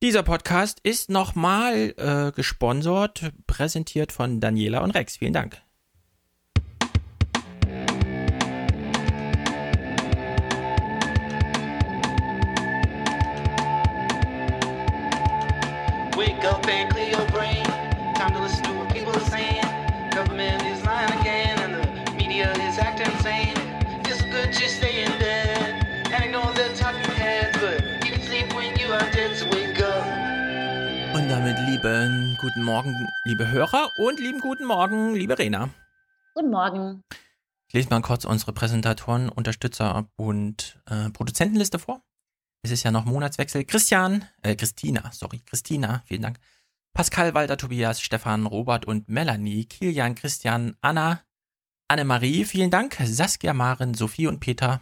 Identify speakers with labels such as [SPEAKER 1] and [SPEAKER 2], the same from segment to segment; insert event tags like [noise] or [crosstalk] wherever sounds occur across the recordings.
[SPEAKER 1] Dieser Podcast ist nochmal äh, gesponsert, präsentiert von Daniela und Rex. Vielen Dank. Guten Morgen, liebe Hörer und lieben guten Morgen, liebe Rena.
[SPEAKER 2] Guten Morgen.
[SPEAKER 1] Ich lese mal kurz unsere Präsentatoren, Unterstützer und äh, Produzentenliste vor. Es ist ja noch Monatswechsel. Christian, äh, Christina, sorry, Christina, vielen Dank. Pascal, Walter, Tobias, Stefan, Robert und Melanie, Kilian, Christian, Anna, Annemarie, vielen Dank. Saskia, Maren, Sophie und Peter,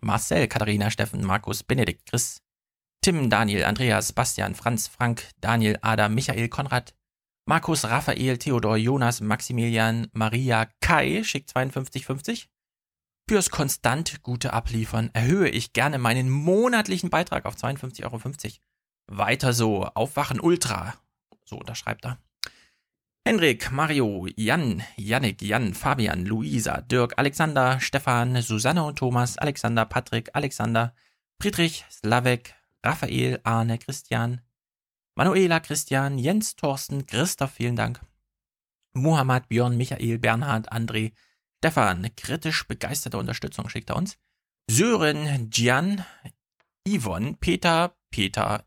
[SPEAKER 1] Marcel, Katharina, Steffen, Markus, Benedikt, Chris, Tim, Daniel, Andreas, Bastian, Franz, Frank, Daniel, Adam, Michael, Konrad, Markus, Raphael, Theodor, Jonas, Maximilian, Maria, Kai, schickt 5250. Fürs konstant gute Abliefern erhöhe ich gerne meinen monatlichen Beitrag auf 52,50 Euro. Weiter so, Aufwachen Ultra. So unterschreibt er. Henrik, Mario, Jan, Yannick, Jan, Fabian, Luisa, Dirk, Alexander, Stefan, Susanne und Thomas, Alexander, Patrick, Alexander, Friedrich, Slavek, Raphael, Arne, Christian, Manuela, Christian, Jens, Thorsten, Christoph, vielen Dank. Muhammad, Björn, Michael, Bernhard, André, Stefan, kritisch begeisterte Unterstützung schickt er uns. Sören, Gian, Yvonne, Peter, Peter,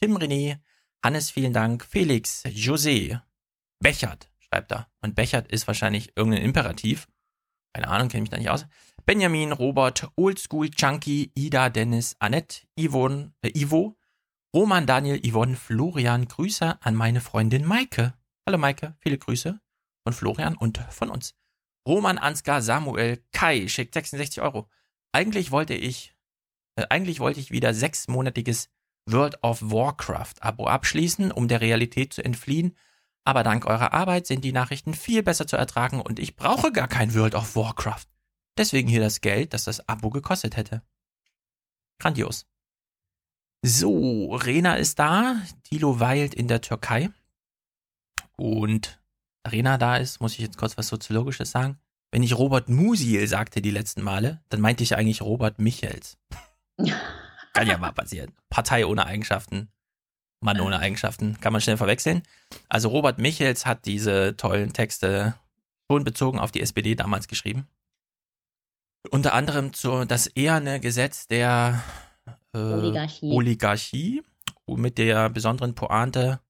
[SPEAKER 1] Tim René, Hannes, vielen Dank, Felix, José, Bechert, schreibt er. Und Bechert ist wahrscheinlich irgendein Imperativ. Keine Ahnung, kenne mich da nicht aus. Benjamin, Robert, Oldschool, Chunky, Ida, Dennis, Annette, Yvonne, äh, Ivo, Roman, Daniel, Yvonne, Florian, Grüße an meine Freundin Maike. Hallo Maike, viele Grüße von Florian und von uns. Roman, Ansgar, Samuel, Kai schickt 66 Euro. Eigentlich wollte ich, äh, eigentlich wollte ich wieder sechsmonatiges World of Warcraft Abo abschließen, um der Realität zu entfliehen. Aber dank eurer Arbeit sind die Nachrichten viel besser zu ertragen und ich brauche gar kein World of Warcraft. Deswegen hier das Geld, das das Abo gekostet hätte. Grandios. So, Rena ist da. Tilo weilt in der Türkei. Und Rena da ist, muss ich jetzt kurz was Soziologisches sagen. Wenn ich Robert Musil sagte die letzten Male, dann meinte ich eigentlich Robert Michels. [laughs] Kann ja mal passieren. Partei ohne Eigenschaften. Mann ohne Eigenschaften. Kann man schnell verwechseln. Also Robert Michels hat diese tollen Texte schon bezogen auf die SPD damals geschrieben. Unter anderem zu das eherne Gesetz der äh,
[SPEAKER 2] Oligarchie.
[SPEAKER 1] Oligarchie mit der besonderen Pointe,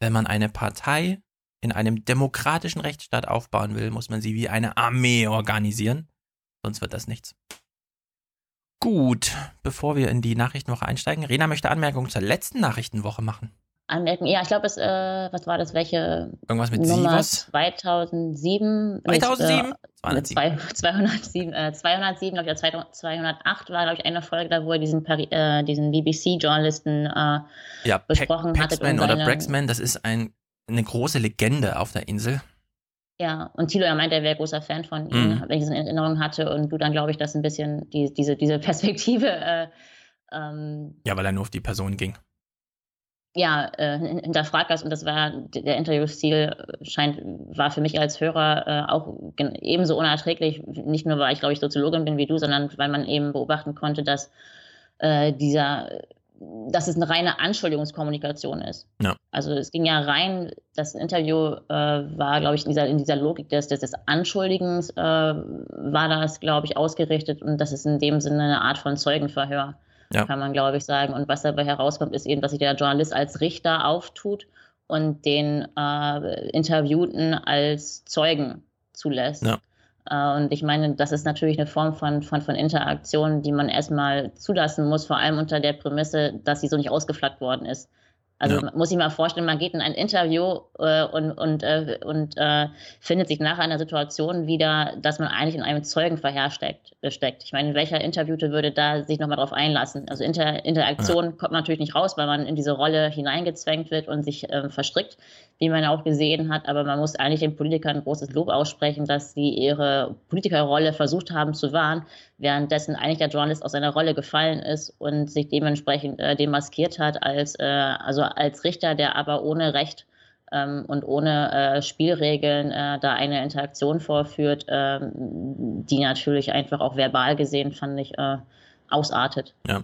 [SPEAKER 1] wenn man eine Partei in einem demokratischen Rechtsstaat aufbauen will, muss man sie wie eine Armee organisieren. Sonst wird das nichts. Gut, bevor wir in die Nachrichtenwoche einsteigen, Rena möchte Anmerkungen zur letzten Nachrichtenwoche machen.
[SPEAKER 2] Anmerken, ja, ich glaube, es, äh, was war das, welche
[SPEAKER 1] Irgendwas mit
[SPEAKER 2] Nummer
[SPEAKER 1] Sivas?
[SPEAKER 2] 2007?
[SPEAKER 1] 2007?
[SPEAKER 2] Mit, äh, mit zwei, [laughs] 207, äh, 207, glaube ich, oder 208 war, glaube ich, eine Folge da, wo er diesen, Pari äh, diesen BBC-Journalisten äh,
[SPEAKER 1] Ja,
[SPEAKER 2] besprochen
[SPEAKER 1] Pac- Paxman
[SPEAKER 2] und
[SPEAKER 1] oder
[SPEAKER 2] seine-
[SPEAKER 1] Braxman, das ist ein, eine große Legende auf der Insel.
[SPEAKER 2] Ja, und Thilo, er meinte, er wäre großer Fan von ihm,
[SPEAKER 1] Mhm.
[SPEAKER 2] wenn ich es in Erinnerung hatte. Und du dann, glaube ich, das ein bisschen, die, diese, diese Perspektive, äh, ähm,
[SPEAKER 1] Ja, weil er nur auf die Person ging.
[SPEAKER 2] Ja, äh, hin- hinterfragt hast. Und das war, der Interviewstil äh, scheint, war für mich als Hörer äh, auch ebenso unerträglich. Nicht nur, weil ich, glaube ich, Soziologin bin wie du, sondern weil man eben beobachten konnte, dass äh, dieser, dass es eine reine Anschuldigungskommunikation ist.
[SPEAKER 1] Ja.
[SPEAKER 2] Also es ging ja rein, das Interview äh, war, glaube ich, in dieser, in dieser Logik des, des, des Anschuldigens äh, war das, glaube ich, ausgerichtet und das ist in dem Sinne eine Art von Zeugenverhör,
[SPEAKER 1] Ja.
[SPEAKER 2] kann man, glaube ich, sagen. Und was dabei herauskommt, ist eben, dass sich der Journalist als Richter auftut und den äh, Interviewten als Zeugen zulässt.
[SPEAKER 1] Ja.
[SPEAKER 2] Äh, Und ich meine, das ist natürlich eine Form von, von, von Interaktion, die man erstmal zulassen muss, vor allem unter der Prämisse, dass sie so nicht ausgeflaggt worden ist. Also
[SPEAKER 1] Ja.
[SPEAKER 2] muss sich mal vorstellen, man geht in ein Interview äh, und, und, äh, und äh, findet sich nach einer Situation wieder, dass man eigentlich in einem Zeugenverhör steckt. steckt. Ich meine, welcher Interviewte würde da sich nochmal drauf einlassen? Also Inter Interaktion kommt man natürlich nicht raus, weil man in diese Rolle hineingezwängt wird und sich ähm, verstrickt, wie man auch gesehen hat. Aber man muss eigentlich den Politikern großes Lob aussprechen, dass sie ihre Politikerrolle versucht haben zu wahren, währenddessen eigentlich der Journalist aus seiner Rolle gefallen ist und sich dementsprechend äh, demaskiert hat als, äh, also als Richter, der aber ohne Recht ähm, und ohne äh, Spielregeln äh, da eine Interaktion vorführt, ähm, die natürlich einfach auch verbal gesehen, fand ich, äh, ausartet.
[SPEAKER 1] Ja.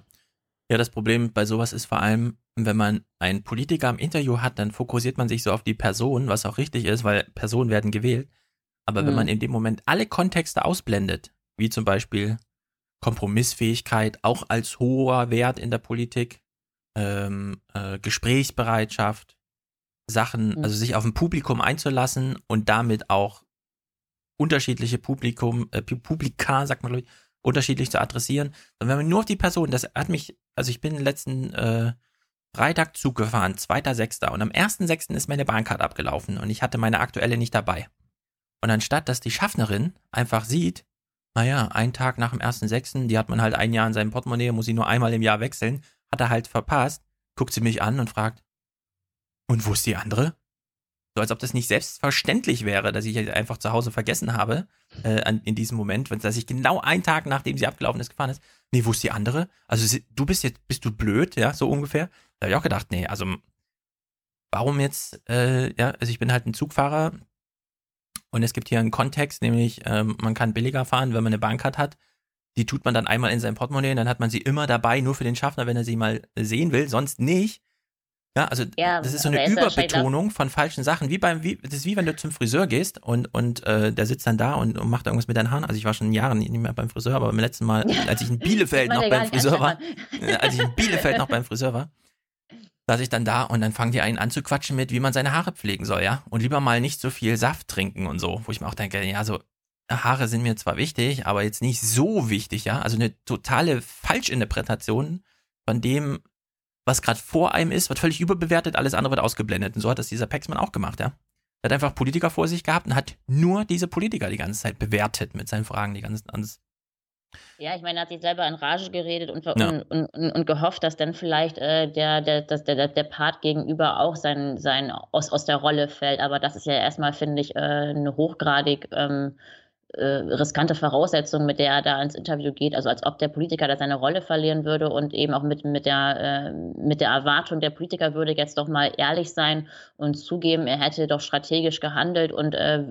[SPEAKER 1] Ja, das Problem bei sowas ist vor allem, wenn man einen Politiker im Interview hat, dann fokussiert man sich so auf die Person, was auch richtig ist, weil Personen werden gewählt. Aber wenn
[SPEAKER 2] Mhm.
[SPEAKER 1] man in dem Moment alle Kontexte ausblendet, wie zum Beispiel Kompromissfähigkeit, auch als hoher Wert in der Politik, ähm, äh, Gesprächsbereitschaft, Sachen,
[SPEAKER 2] Mhm.
[SPEAKER 1] also sich auf ein Publikum einzulassen und damit auch unterschiedliche Publikum, äh, Pu- Publika, sagt man glaube ich, unterschiedlich zu adressieren. Und wenn man nur auf die Person, das hat mich, also ich bin letzten äh, Freitag Zug gefahren, 2.6. und am 1.6. ist meine Bahncard abgelaufen und ich hatte meine aktuelle nicht dabei. Und anstatt, dass die Schaffnerin einfach sieht, naja, einen Tag nach dem 1.6., die hat man halt ein Jahr in seinem Portemonnaie, muss sie nur einmal im Jahr wechseln, hat er halt verpasst, guckt sie mich an und fragt, und wo ist die andere? So als ob das nicht selbstverständlich wäre, dass ich einfach zu Hause vergessen habe, äh, in diesem Moment, dass ich genau einen Tag nachdem sie abgelaufen ist, gefahren ist. Nee, wo ist die andere? Also du bist jetzt, bist du blöd, ja, so ungefähr. Da habe ich auch gedacht, nee, also warum jetzt, äh, ja, also ich bin halt ein Zugfahrer und es gibt hier einen Kontext, nämlich ähm, man kann billiger fahren, wenn man eine Bahncard hat. Die tut man dann einmal in seinem Portemonnaie und dann hat man sie immer dabei, nur für den Schaffner, wenn er sie mal sehen will, sonst nicht. Ja, also
[SPEAKER 2] Ja,
[SPEAKER 1] das ist so eine Überbetonung von falschen Sachen, wie beim, wie, das ist wie wenn du zum Friseur gehst und, und äh, der sitzt dann da und, und macht irgendwas mit deinen Haaren. Also ich war schon Jahre nicht mehr beim Friseur, aber beim letzten Mal, [laughs] als ich in Bielefeld noch beim Friseur war, als ich in Bielefeld noch beim Friseur war, saß ich dann da und dann fangen die einen an zu quatschen mit, wie man seine Haare pflegen soll, ja. Und lieber mal nicht so viel Saft trinken und so, wo ich mir auch denke, ja, so Haare sind mir zwar wichtig, aber jetzt nicht so wichtig, ja. Also eine totale Falschinterpretation von dem, was gerade vor einem ist, wird völlig überbewertet, alles andere wird ausgeblendet. Und so hat das dieser Paxman auch gemacht, ja. Er hat einfach Politiker vor sich gehabt und hat nur diese Politiker die ganze Zeit bewertet mit seinen Fragen, die ganze Zeit.
[SPEAKER 2] Ja, ich meine, er hat sich selber in Rage geredet und,
[SPEAKER 1] Ja.
[SPEAKER 2] und, und, und, gehofft, dass dann vielleicht äh, der, der, dass der, der, Part gegenüber auch sein, sein aus, aus der Rolle fällt. Aber das ist ja erstmal, finde ich, äh, eine hochgradig ähm, äh, riskante Voraussetzung, mit der er da ins Interview geht. Also als ob der Politiker da seine Rolle verlieren würde und eben auch mit, mit, der, äh, mit der Erwartung, der Politiker würde jetzt doch mal ehrlich sein und zugeben, er hätte doch strategisch gehandelt und äh,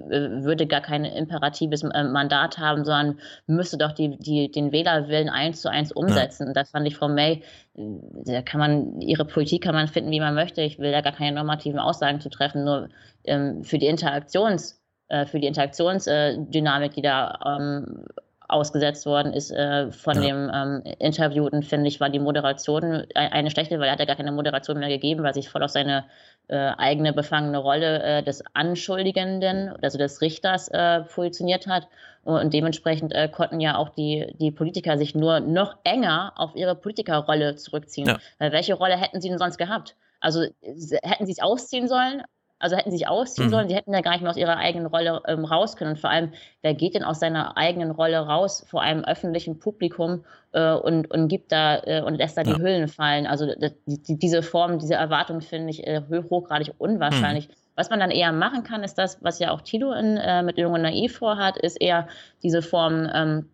[SPEAKER 2] würde gar kein imperatives äh, Mandat haben, sondern müsste doch die, die, den Wählerwillen eins zu eins umsetzen. Und das fand ich Frau May, äh, da kann man, ihre Politik kann man finden, wie man möchte. Ich will da gar keine normativen Aussagen zu treffen, nur ähm, für die Interaktions, äh, für die Interaktionsdynamik, die da ähm, ausgesetzt worden ist äh, von
[SPEAKER 1] Ja.
[SPEAKER 2] dem ähm, Interviewten, finde ich, war die Moderation ein- eine schlechte, weil er hat ja gar keine Moderation mehr gegeben, weil sich voll auf seine äh, eigene befangene Rolle äh, des Anschuldigenden, also des Richters, äh, positioniert hat. Und dementsprechend äh, konnten ja auch die, die Politiker sich nur noch enger auf ihre Politikerrolle zurückziehen.
[SPEAKER 1] Ja.
[SPEAKER 2] Weil welche Rolle hätten sie denn sonst gehabt? Also hätten sie es ausziehen sollen? Also hätten sie sich ausziehen
[SPEAKER 1] Mhm.
[SPEAKER 2] sollen, sie hätten ja gar nicht mehr aus ihrer eigenen Rolle ähm, raus können. Und vor allem, wer geht denn aus seiner eigenen Rolle raus vor einem öffentlichen Publikum äh, und, und gibt da äh, und lässt da
[SPEAKER 1] Ja.
[SPEAKER 2] die Hüllen fallen? Also das, die, diese Form, diese Erwartung finde ich äh, hoch- hochgradig unwahrscheinlich. Was man dann eher machen kann, ist das, was ja auch Tilo in, äh, mit Jung und Naiv vorhat, ist eher diese Form, ähm,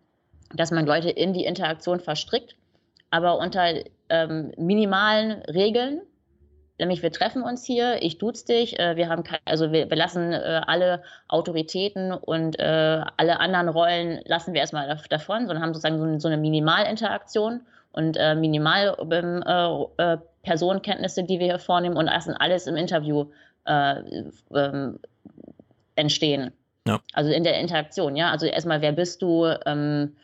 [SPEAKER 2] dass man Leute in die Interaktion verstrickt, aber unter ähm, minimalen Regeln. Nämlich, wir treffen uns hier, ich duze dich, äh, wir haben, also wir, wir lassen äh, alle Autoritäten und äh, alle anderen Rollen lassen wir erstmal dav- davon, sondern haben sozusagen so, eine- so eine Minimalinteraktion und äh, Minimal ähm, äh, äh, Personenkenntnisse, die wir hier vornehmen und lassen alles im Interview äh, ähm, entstehen.
[SPEAKER 1] Ja.
[SPEAKER 2] Also in der Interaktion, ja. Also erstmal, wer bist du, ähm,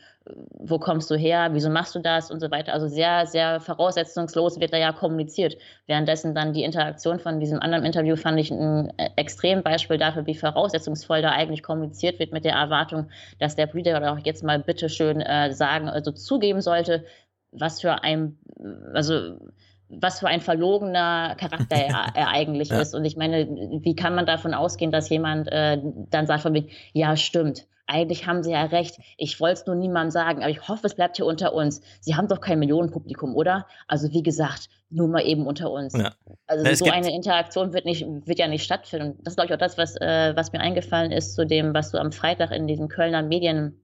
[SPEAKER 2] wo kommst du her, wieso machst du das und so weiter. Also sehr, sehr voraussetzungslos wird da ja kommuniziert. Währenddessen dann die Interaktion von diesem anderen Interview fand ich ein äh, Extrembeispiel dafür, wie voraussetzungsvoll da eigentlich kommuniziert wird mit der Erwartung, dass der Politiker doch jetzt mal bitteschön äh, sagen, also zugeben sollte, was für ein, also was für ein verlogener Charakter er, [laughs] er eigentlich
[SPEAKER 1] Ja.
[SPEAKER 2] ist. Und ich meine, wie kann man davon ausgehen, dass jemand äh, dann sagt von mir, ja, stimmt, eigentlich haben Sie ja recht, ich wollte es nur niemandem sagen, aber ich hoffe, es bleibt hier unter uns. Sie haben doch kein Millionenpublikum, oder? Also wie gesagt, nur mal eben unter uns.
[SPEAKER 1] Ja.
[SPEAKER 2] Also
[SPEAKER 1] Na,
[SPEAKER 2] so eine Interaktion wird, nicht, wird ja nicht stattfinden. Das ist, glaube ich, auch das, was, äh, was mir eingefallen ist zu dem, was du am Freitag in diesen Kölner Medien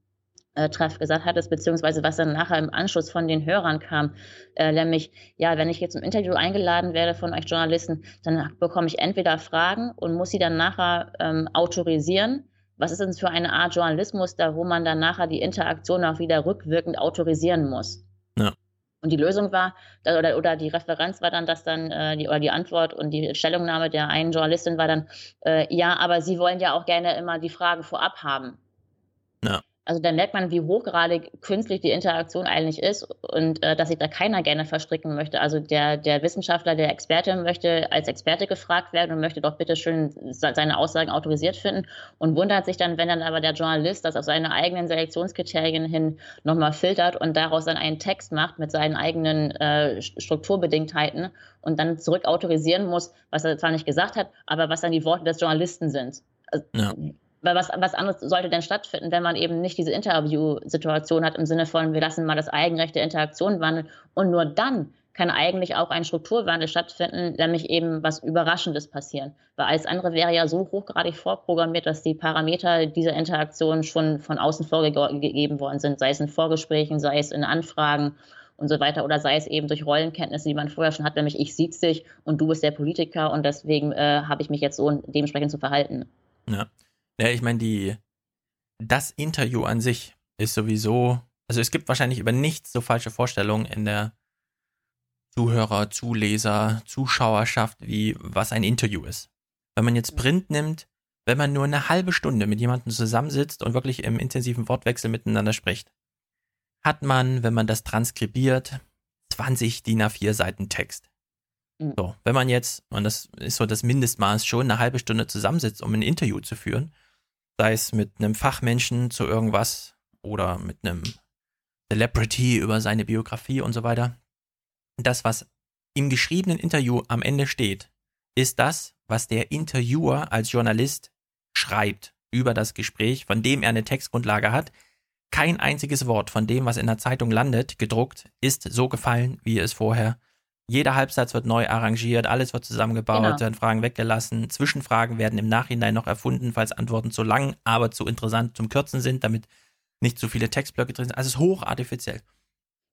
[SPEAKER 2] äh, Treff gesagt hattest, beziehungsweise was dann nachher im Anschluss von den Hörern kam, äh, nämlich, ja, wenn ich jetzt im Interview eingeladen werde von euch Journalisten, dann bekomme ich entweder Fragen und muss sie dann nachher ähm, autorisieren. Was ist denn für eine Art Journalismus da, wo man dann nachher die Interaktion auch wieder rückwirkend autorisieren muss?
[SPEAKER 1] Ja.
[SPEAKER 2] Und die Lösung war, oder, oder die Referenz war dann, dass dann, äh, die, oder die Antwort und die Stellungnahme der einen Journalistin war dann, äh, ja, aber sie wollen ja auch gerne immer die Fragen vorab haben.
[SPEAKER 1] Ja.
[SPEAKER 2] Also da merkt man, wie hochgradig künstlich die Interaktion eigentlich ist und äh, dass sich da keiner gerne verstricken möchte. Also der, der Wissenschaftler, der Experte möchte als Experte gefragt werden und möchte doch bitte schön seine Aussagen autorisiert finden und wundert sich dann, wenn dann aber der Journalist das auf seine eigenen Selektionskriterien hin nochmal filtert und daraus dann einen Text macht mit seinen eigenen äh, Strukturbedingtheiten und dann zurück autorisieren muss, was er zwar nicht gesagt hat, aber was dann die Worte des Journalisten sind. Also,
[SPEAKER 1] Ja.
[SPEAKER 2] Weil was, was anderes sollte denn stattfinden, wenn man eben nicht diese Interview-Situation hat im Sinne von, wir lassen mal das Eigenrecht der Interaktion wandeln und nur dann kann eigentlich auch ein Strukturwandel stattfinden, nämlich eben was Überraschendes passieren. Weil alles andere wäre ja so hochgradig vorprogrammiert, dass die Parameter dieser Interaktion schon von außen vorgegeben worden sind, sei es in Vorgesprächen, sei es in Anfragen und so weiter oder sei es eben durch Rollenkenntnisse, die man vorher schon hat, nämlich ich sieht dich und du bist der Politiker und deswegen äh, habe ich mich jetzt so dementsprechend zu verhalten.
[SPEAKER 1] Ja. Ja, ich meine, die, das Interview an sich ist sowieso, also es gibt wahrscheinlich über nichts so falsche Vorstellungen in der Zuhörer, Zuleser, Zuschauerschaft, wie was ein Interview ist. Wenn man jetzt Print nimmt, wenn man nur eine halbe Stunde mit jemandem zusammensitzt und wirklich im intensiven Wortwechsel miteinander spricht, hat man, wenn man das transkribiert, 20 DIN A4 Seiten Text. So, wenn man jetzt, und das ist so das Mindestmaß, schon eine halbe Stunde zusammensitzt, um ein Interview zu führen, sei es mit einem Fachmenschen zu irgendwas oder mit einem Celebrity über seine Biografie und so weiter, das, was im geschriebenen Interview am Ende steht, ist das, was der Interviewer als Journalist schreibt über das Gespräch, von dem er eine Textgrundlage hat. Kein einziges Wort von dem, was in der Zeitung landet, gedruckt, ist so gefallen, wie es vorher. Jeder Halbsatz wird neu arrangiert, alles wird zusammengebaut,
[SPEAKER 2] Genau.
[SPEAKER 1] werden Fragen weggelassen. Zwischenfragen werden im Nachhinein noch erfunden, falls Antworten zu lang, aber zu interessant zum Kürzen sind, damit nicht zu viele Textblöcke drin sind. Also es ist hochartifiziell.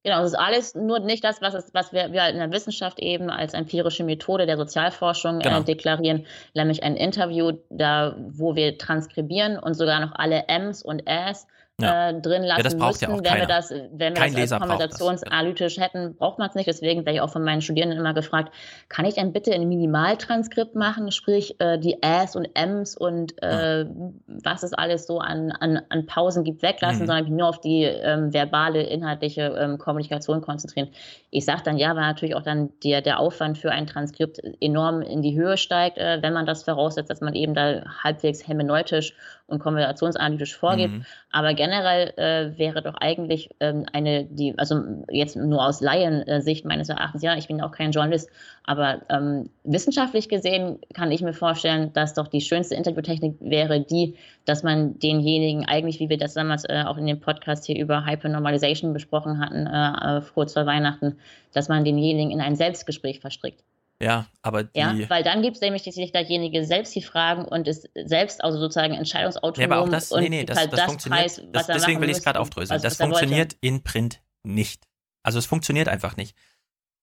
[SPEAKER 2] Genau, das ist alles nur nicht das, was, es, was wir, wir in der Wissenschaft eben als empirische Methode der Sozialforschung
[SPEAKER 1] Genau.
[SPEAKER 2] äh, deklarieren, nämlich ein Interview, da, wo wir transkribieren und sogar noch alle Ms und Äs
[SPEAKER 1] Ja.
[SPEAKER 2] äh, drin lassen
[SPEAKER 1] ja
[SPEAKER 2] müssten.
[SPEAKER 1] auch
[SPEAKER 2] wenn wir das, wenn wir
[SPEAKER 1] Kein
[SPEAKER 2] das
[SPEAKER 1] Leser
[SPEAKER 2] als konversationsanalytisch hätten, braucht man es nicht. Deswegen werde ich auch von meinen Studierenden immer gefragt, kann ich denn bitte ein Minimaltranskript machen, sprich äh, die Äs und Ms und äh, was es alles so an, an, an Pausen gibt, weglassen,
[SPEAKER 1] Mhm.
[SPEAKER 2] sondern mich nur auf die ähm, verbale, inhaltliche ähm, Kommunikation konzentrieren. Ich sage dann ja, weil natürlich auch dann der, der Aufwand für ein Transkript enorm in die Höhe steigt, äh, wenn man das voraussetzt, dass man eben da halbwegs hermeneutisch und konversationsanalytisch vorgeht.
[SPEAKER 1] Mhm.
[SPEAKER 2] Aber generell äh, wäre doch eigentlich ähm, eine, die, also jetzt nur aus Laiensicht meines Erachtens, ja, ich bin auch kein Journalist, aber ähm, wissenschaftlich gesehen kann ich mir vorstellen, dass doch die schönste Interviewtechnik wäre die, dass man denjenigen eigentlich, wie wir das damals äh, auch in dem Podcast hier über Hypernormalization besprochen hatten, äh, äh, kurz vor Weihnachten, dass man denjenigen in ein Selbstgespräch verstrickt.
[SPEAKER 1] Ja, aber die.
[SPEAKER 2] Ja, weil dann gibt es nämlich, dass sich derjenige selbst die Fragen und ist selbst also sozusagen entscheidungsautonom
[SPEAKER 1] Ja, aber auch das, nee, nee, das,
[SPEAKER 2] halt
[SPEAKER 1] das, funktioniert.
[SPEAKER 2] Preis,
[SPEAKER 1] das,
[SPEAKER 2] was er
[SPEAKER 1] deswegen will ich es gerade aufdröseln.
[SPEAKER 2] also
[SPEAKER 1] das
[SPEAKER 2] er
[SPEAKER 1] funktioniert in Print nicht. Also es funktioniert einfach nicht.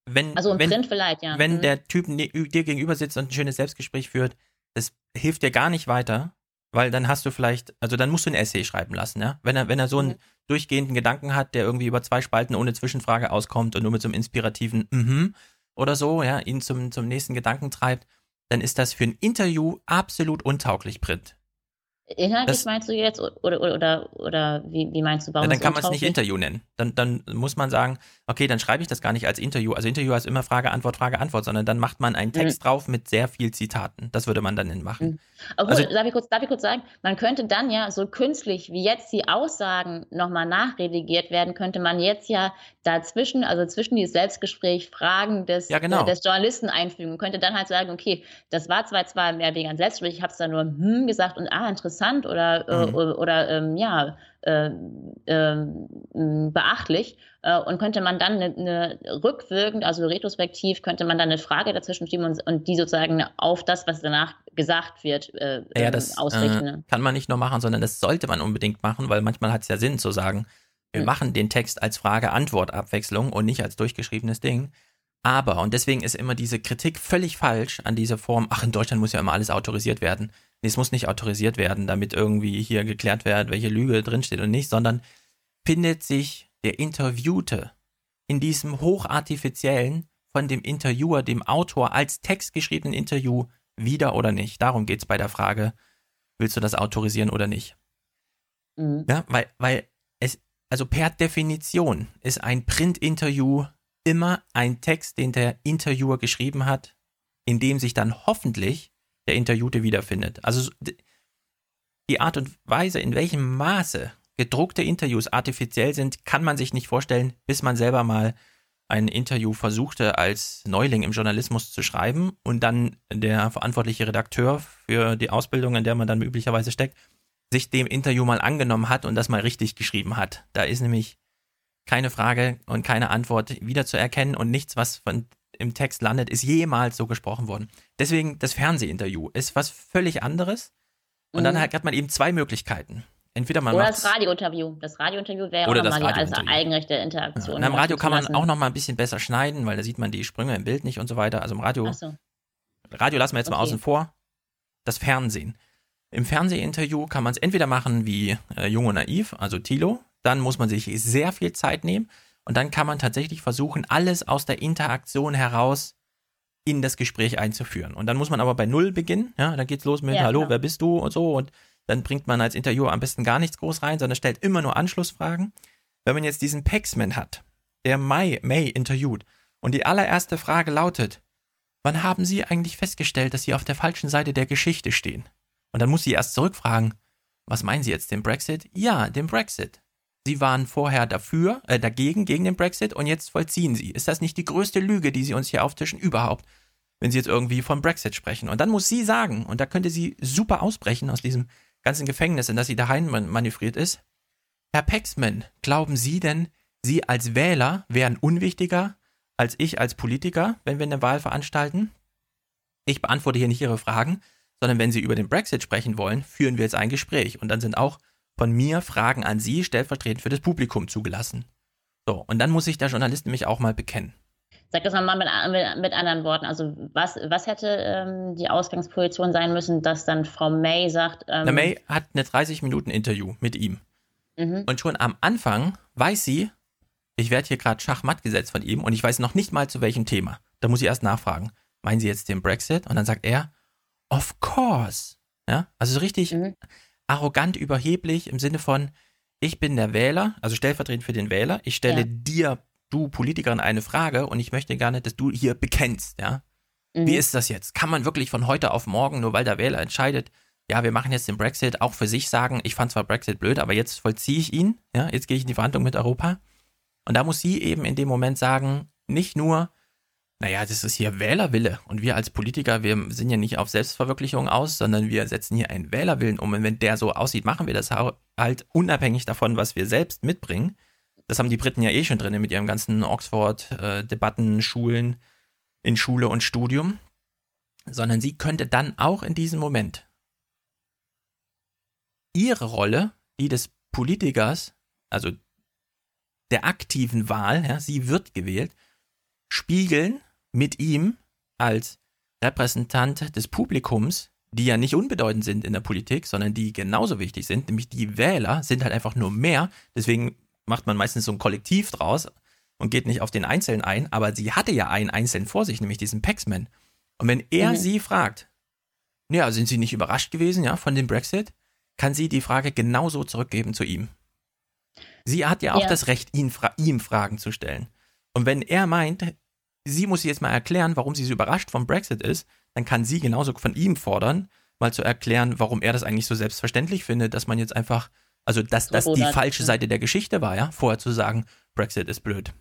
[SPEAKER 1] Wenn,
[SPEAKER 2] Also im
[SPEAKER 1] wenn,
[SPEAKER 2] Print vielleicht, ja.
[SPEAKER 1] wenn
[SPEAKER 2] Mhm.
[SPEAKER 1] der Typ ne- dir gegenüber sitzt und ein schönes Selbstgespräch führt, das hilft dir gar nicht weiter, weil dann hast du vielleicht, also dann musst du ein Essay schreiben lassen, ja. Wenn er, wenn er so einen
[SPEAKER 2] Mhm.
[SPEAKER 1] durchgehenden Gedanken hat, der irgendwie über zwei Spalten ohne Zwischenfrage auskommt und nur mit so einem inspirativen Mhm oder so, ja, ihn zum, zum nächsten Gedanken treibt, dann ist das für ein Interview absolut untauglich, Print.
[SPEAKER 2] Inhaltlich
[SPEAKER 1] das-
[SPEAKER 2] meinst du jetzt oder, oder, oder, oder wie, wie meinst du, warum
[SPEAKER 1] Ja, dann kann man es nicht? Interview nennen. Dann, dann muss man sagen, okay, dann schreibe ich das gar nicht als Interview. Also Interview heißt immer Frage, Antwort, Frage, Antwort, sondern dann macht man einen Text drauf mit sehr viel Zitaten. Das würde man dann machen.
[SPEAKER 2] Obwohl,
[SPEAKER 1] Also-
[SPEAKER 2] darf, ich kurz, darf ich kurz sagen, man könnte dann ja so künstlich, wie jetzt die Aussagen nochmal nachredigiert werden, könnte man jetzt ja dazwischen, also zwischen dieses Selbstgespräch Fragen des,
[SPEAKER 1] Ja, genau.
[SPEAKER 2] äh, des Journalisten einfügen und könnte dann halt sagen, okay, das war zwar zwar mehr wegen ein Selbstgespräch, ich habe es da nur hm gesagt und ah, interessant, interessant oder, äh,
[SPEAKER 1] Mhm.
[SPEAKER 2] oder ähm, ja, äh, m, beachtlich. Äh, und könnte man dann eine, eine rückwirkend, also retrospektiv, könnte man dann eine Frage dazwischen schieben und, und die sozusagen auf das, was danach gesagt wird, äh,
[SPEAKER 1] Ja,
[SPEAKER 2] ähm,
[SPEAKER 1] das
[SPEAKER 2] ausrichten.
[SPEAKER 1] äh,
[SPEAKER 2] ne?
[SPEAKER 1] kann man nicht nur machen, sondern das sollte man unbedingt machen, weil manchmal hat es ja Sinn zu sagen, wir
[SPEAKER 2] Mhm.
[SPEAKER 1] machen den Text als Frage-Antwort-Abwechslung und nicht als durchgeschriebenes Ding. Aber, und deswegen ist immer diese Kritik völlig falsch an dieser Form, ach, in Deutschland muss ja immer alles autorisiert werden. Nee, es muss nicht autorisiert werden, damit irgendwie hier geklärt wird, welche Lüge drinsteht und nicht, sondern findet sich der Interviewte in diesem hochartifiziellen, von dem Interviewer, dem Autor als Text geschriebenen Interview wieder oder nicht. Darum geht es bei der Frage, willst du das autorisieren oder nicht?
[SPEAKER 2] Mhm.
[SPEAKER 1] Ja, weil, weil es, also per Definition ist ein Print-Interview immer ein Text, den der Interviewer geschrieben hat, in dem sich dann hoffentlich der Interviewte wiederfindet. Also die Art und Weise, in welchem Maße gedruckte Interviews artifiziell sind, kann man sich nicht vorstellen, bis man selber mal ein Interview versuchte, als Neuling im Journalismus zu schreiben und dann der verantwortliche Redakteur für die Ausbildung, in der man dann üblicherweise steckt, sich dem Interview mal angenommen hat und das mal richtig geschrieben hat. Da ist nämlich keine Frage und keine Antwort wiederzuerkennen und nichts, was von, im Text landet, ist jemals so gesprochen worden. Deswegen das Fernsehinterview ist was völlig anderes und dann
[SPEAKER 2] Mhm.
[SPEAKER 1] hat, hat man eben zwei Möglichkeiten. Entweder man
[SPEAKER 2] Oder das Radiointerview. Das Radiointerview wäre
[SPEAKER 1] Oder
[SPEAKER 2] auch nochmal als eigenrechte Interaktion.
[SPEAKER 1] und am Radio kann man
[SPEAKER 2] zulassen.
[SPEAKER 1] auch noch mal ein bisschen besser schneiden, weil da sieht man die Sprünge im Bild nicht und so weiter. Also im Radio
[SPEAKER 2] so.
[SPEAKER 1] Radio lassen wir jetzt mal
[SPEAKER 2] Okay.
[SPEAKER 1] außen vor. Das Fernsehen. Im Fernsehinterview kann man es entweder machen wie äh, Jung und Naiv, also Tilo. Dann muss man sich sehr viel Zeit nehmen. Und dann kann man tatsächlich versuchen, alles aus der Interaktion heraus in das Gespräch einzuführen. Und dann muss man aber bei Null beginnen. Ja, dann geht's los mit
[SPEAKER 2] Ja,
[SPEAKER 1] Hallo,
[SPEAKER 2] klar.
[SPEAKER 1] wer bist du und so. Und dann bringt man als Interviewer am besten gar nichts groß rein, sondern stellt immer nur Anschlussfragen. Wenn man jetzt diesen Paxman hat, der May, May interviewt, und die allererste Frage lautet, wann haben Sie eigentlich festgestellt, dass Sie auf der falschen Seite der Geschichte stehen? Und dann muss sie erst zurückfragen, was meinen Sie jetzt, den Brexit? Ja, den Brexit. Sie waren vorher dafür, äh, dagegen, gegen den Brexit und jetzt vollziehen Sie. Ist das nicht die größte Lüge, die Sie uns hier auftischen überhaupt, wenn Sie jetzt irgendwie vom Brexit sprechen? Und dann muss sie sagen, und da könnte sie super ausbrechen aus diesem ganzen Gefängnis, in das sie daheim man- manövriert ist. Herr Paxman, glauben Sie denn, Sie als Wähler wären unwichtiger als ich als Politiker, wenn wir eine Wahl veranstalten? Ich beantworte hier nicht Ihre Fragen, sondern wenn Sie über den Brexit sprechen wollen, führen wir jetzt ein Gespräch. Und dann sind auch von mir Fragen an Sie stellvertretend für das Publikum zugelassen. So, und dann muss sich der Journalist nämlich auch mal bekennen.
[SPEAKER 2] Sag das nochmal mit, mit, anderen Worten. Also was, was hätte ähm, die Ausgangsposition sein müssen, dass dann Frau May sagt, ähm,
[SPEAKER 1] Na, May hat eine 30-Minuten-Interview mit ihm.
[SPEAKER 2] mhm,
[SPEAKER 1] Und schon am Anfang weiß sie, ich werde hier gerade Schachmatt gesetzt von ihm und ich weiß noch nicht mal zu welchem Thema. Da muss ich erst nachfragen. Meinen Sie jetzt den Brexit? Und dann sagt er, of course. Ja, also so richtig
[SPEAKER 2] Mhm.
[SPEAKER 1] Arrogant, überheblich im Sinne von, ich bin der Wähler, also stellvertretend für den Wähler. Ich stelle
[SPEAKER 2] Ja.
[SPEAKER 1] dir, du Politikerin, eine Frage und ich möchte gerne, dass du hier bekennst. Ja,
[SPEAKER 2] mhm.
[SPEAKER 1] wie ist das jetzt? Kann man wirklich von heute auf morgen, nur weil der Wähler entscheidet, ja, wir machen jetzt den Brexit, auch für sich sagen, ich fand zwar Brexit blöd, aber jetzt vollziehe ich ihn, ja, jetzt gehe ich in die Verhandlung mit Europa. Und da muss sie eben in dem Moment sagen, nicht nur, naja, das ist hier Wählerwille. Und wir als Politiker, wir sind ja nicht auf Selbstverwirklichung aus, sondern wir setzen hier einen Wählerwillen um. Und wenn der so aussieht, machen wir das halt unabhängig davon, was wir selbst mitbringen. Das haben die Briten ja eh schon drin mit ihrem ganzen Oxford-Debatten, Schulen, in Schule und Studium, sondern sie könnte dann auch in diesem Moment ihre Rolle, die des Politikers, also der aktiven Wahl, ja, sie wird gewählt, spiegeln mit ihm als Repräsentant des Publikums, die ja nicht unbedeutend sind in der Politik, sondern die genauso wichtig sind, nämlich die Wähler sind halt einfach nur mehr, deswegen macht man meistens so ein Kollektiv draus und geht nicht auf den Einzelnen ein, aber sie hatte ja einen Einzelnen vor sich, nämlich diesen Paxman. Und wenn er
[SPEAKER 2] Mhm.
[SPEAKER 1] sie fragt, ja, sind Sie nicht überrascht gewesen, ja, von dem Brexit, kann sie die Frage genauso zurückgeben zu ihm. Sie hat ja auch
[SPEAKER 2] Ja.
[SPEAKER 1] das Recht, ihn, fra ihm Fragen zu stellen. Und wenn er meint, sie muss jetzt mal erklären, warum sie so überrascht vom Brexit ist, dann kann sie genauso von ihm fordern, mal zu erklären, warum er das eigentlich so selbstverständlich findet, dass man jetzt einfach, also dass das die falsche. Seite der Geschichte war, ja, vorher zu sagen, Brexit ist blöd.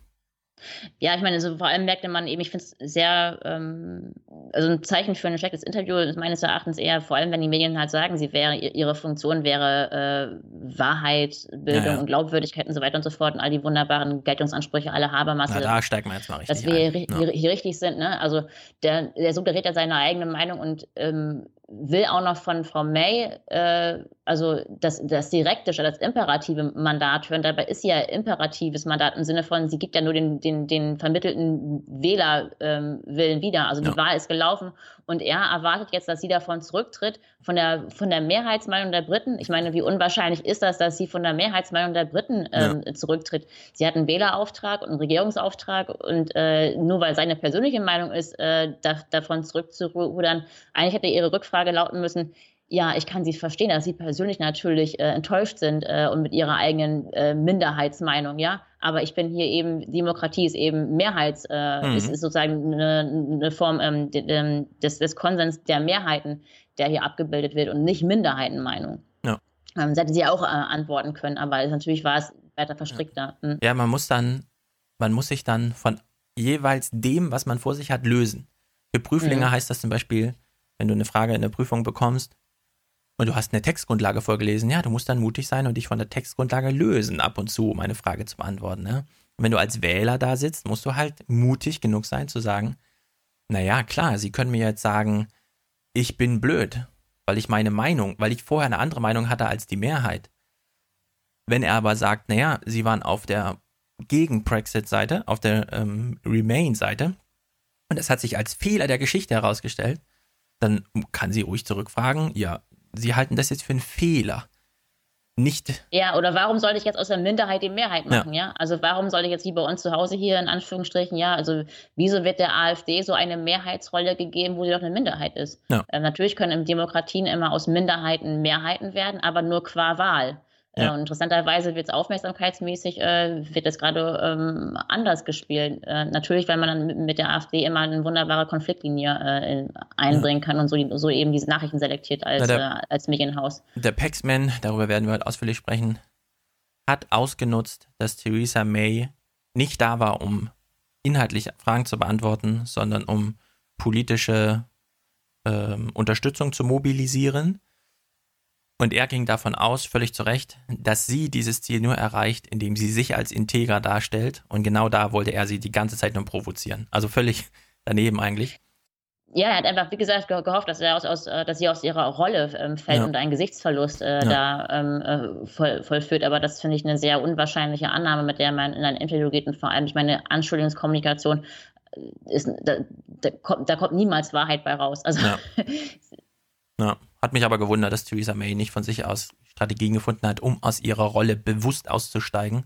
[SPEAKER 2] Ja, ich meine, also vor allem merkte man eben, ich finde es sehr, ähm, also ein Zeichen für ein schlechtes Interview ist meines Erachtens eher, vor allem wenn die Medien halt sagen, sie wäre, ihre Funktion wäre äh, Wahrheit, Bildung
[SPEAKER 1] Ja, ja.
[SPEAKER 2] und Glaubwürdigkeit und so weiter und so fort und all die wunderbaren Geltungsansprüche aller Habermas,
[SPEAKER 1] Na, da steigen wir jetzt mal richtig
[SPEAKER 2] dass wir
[SPEAKER 1] ein.
[SPEAKER 2] hier,
[SPEAKER 1] Ja.
[SPEAKER 2] hier, hier richtig sind. Ne? Also der, der suggeriert ja seine eigene Meinung und ähm, will auch noch von Frau May, äh, also das, das direkte statt das imperative Mandat hören. Dabei ist ja imperatives Mandat im Sinne von, sie gibt ja nur den, den, den vermittelten Wählerwillen ähm, wieder. Also die
[SPEAKER 1] Ja.
[SPEAKER 2] Wahl ist gelaufen und er erwartet jetzt, dass sie davon zurücktritt, von der, von der Mehrheitsmeinung der Briten. Ich meine, wie unwahrscheinlich ist das, dass sie von der Mehrheitsmeinung der Briten ähm, zurücktritt? Sie hat einen Wählerauftrag und einen Regierungsauftrag und äh, nur weil seine persönliche Meinung ist, äh, da, davon zurückzurudern, eigentlich hätte ihre Rückfrage lauten müssen, ja, ich kann sie verstehen, dass sie persönlich natürlich äh, enttäuscht sind äh, und mit ihrer eigenen äh, Minderheitsmeinung, ja. Aber ich bin hier eben, Demokratie ist eben Mehrheits, äh,
[SPEAKER 1] Mhm.
[SPEAKER 2] ist, ist sozusagen eine, eine Form ähm, de- dem- des, des Konsens der Mehrheiten, der hier abgebildet wird und nicht Minderheitenmeinung.
[SPEAKER 1] Ja.
[SPEAKER 2] Ähm, das hätte sie auch äh, antworten können, aber es, natürlich war es weiter verstrickter. Mhm.
[SPEAKER 1] Ja, man muss dann, man muss sich dann von jeweils dem, was man vor sich hat, lösen. Für Prüflinge
[SPEAKER 2] Mhm.
[SPEAKER 1] heißt das zum Beispiel, wenn du eine Frage in der Prüfung bekommst und du hast eine Textgrundlage vorgelesen, ja, du musst dann mutig sein und dich von der Textgrundlage lösen ab und zu, um eine Frage zu beantworten. Ne? Und wenn du als Wähler da sitzt, musst du halt mutig genug sein zu sagen, naja, klar, sie können mir jetzt sagen, ich bin blöd, weil ich meine Meinung, weil ich vorher eine andere Meinung hatte als die Mehrheit. Wenn er aber sagt, naja, sie waren auf der Gegen-Brexit-Seite, auf der ähm, Remain-Seite, und es hat sich als Fehler der Geschichte herausgestellt, dann kann sie ruhig zurückfragen, ja, sie halten das jetzt für einen Fehler. Nicht,
[SPEAKER 2] Ja, oder warum sollte ich jetzt aus der Minderheit die Mehrheit
[SPEAKER 1] Ja.
[SPEAKER 2] machen, ja? Also warum sollte ich jetzt wie bei uns zu Hause hier in Anführungsstrichen, ja, also wieso wird der AfD so eine Mehrheitsrolle gegeben, wo sie doch eine Minderheit ist?
[SPEAKER 1] Ja.
[SPEAKER 2] Ähm, natürlich können Demokratien immer aus Minderheiten Mehrheiten werden, aber nur qua Wahl.
[SPEAKER 1] Ja.
[SPEAKER 2] Äh, und interessanterweise wird es aufmerksamkeitsmäßig, äh, wird es gerade ähm, anders gespielt. Äh, natürlich, weil man dann mit, der AfD immer eine wunderbare Konfliktlinie äh, in- einbringen kann und so, so eben diese Nachrichten selektiert als,
[SPEAKER 1] Na, der-
[SPEAKER 2] äh, als Medienhaus.
[SPEAKER 1] der Paxman, darüber werden wir heute ausführlich sprechen, hat ausgenutzt, dass Theresa May nicht da war, um inhaltlich Fragen zu beantworten, sondern um politische ähm, Unterstützung zu mobilisieren. Und er ging davon aus, völlig zu Recht, dass sie dieses Ziel nur erreicht, indem sie sich als integer darstellt. Und genau da wollte er sie die ganze Zeit nur provozieren. Also völlig daneben eigentlich.
[SPEAKER 2] Ja, er hat einfach, wie gesagt, ge- gehofft, dass, er aus, aus, äh, dass sie aus ihrer Rolle ähm, fällt
[SPEAKER 1] Ja.
[SPEAKER 2] und einen Gesichtsverlust äh, da ähm, äh, voll, vollführt. Aber das finde ich eine sehr unwahrscheinliche Annahme, mit der man in ein Interview geht. Und vor allem, ich meine, Anschuldigungskommunikation äh, ist, da, da, kommt, da kommt niemals Wahrheit bei raus. Also,
[SPEAKER 1] Ja. [laughs] Ja, hat mich aber gewundert, dass Theresa May nicht von sich aus Strategien gefunden hat, um aus ihrer Rolle bewusst auszusteigen.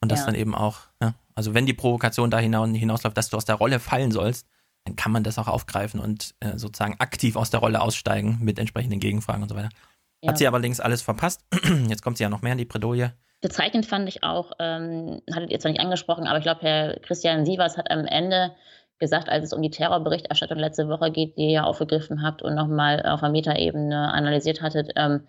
[SPEAKER 1] Und das
[SPEAKER 2] Ja.
[SPEAKER 1] dann eben auch, ja, also wenn die Provokation da hinaus, hinausläuft, dass du aus der Rolle fallen sollst, dann kann man das auch aufgreifen und äh, sozusagen aktiv aus der Rolle aussteigen mit entsprechenden Gegenfragen und so weiter.
[SPEAKER 2] Ja.
[SPEAKER 1] Hat sie allerdings alles verpasst. [clears throat] Jetzt kommt sie ja noch mehr in die Bredouille.
[SPEAKER 2] Bezeichnend fand ich auch, ähm, hattet ihr zwar nicht angesprochen, aber ich glaube, Herr Christian Sievers hat am Ende gesagt, als es um die Terrorberichterstattung letzte Woche geht, die ihr aufgegriffen habt und nochmal auf der Metaebene analysiert hattet, ähm,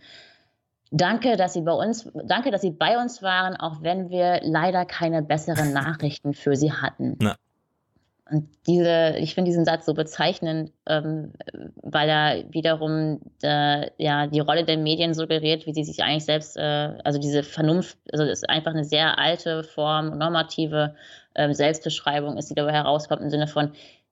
[SPEAKER 2] Danke, dass Sie bei uns, danke, dass Sie bei uns waren, auch wenn wir leider keine besseren [laughs] Nachrichten für Sie hatten.
[SPEAKER 1] Ja.
[SPEAKER 2] Und diese, ich finde diesen Satz so bezeichnend, ähm, weil er wiederum äh, ja die Rolle der Medien suggeriert, wie sie sich eigentlich selbst, äh, also diese Vernunft, also das ist einfach eine sehr alte Form, normative ähm, Selbstbeschreibung ist, die dabei herauskommt im Sinne von,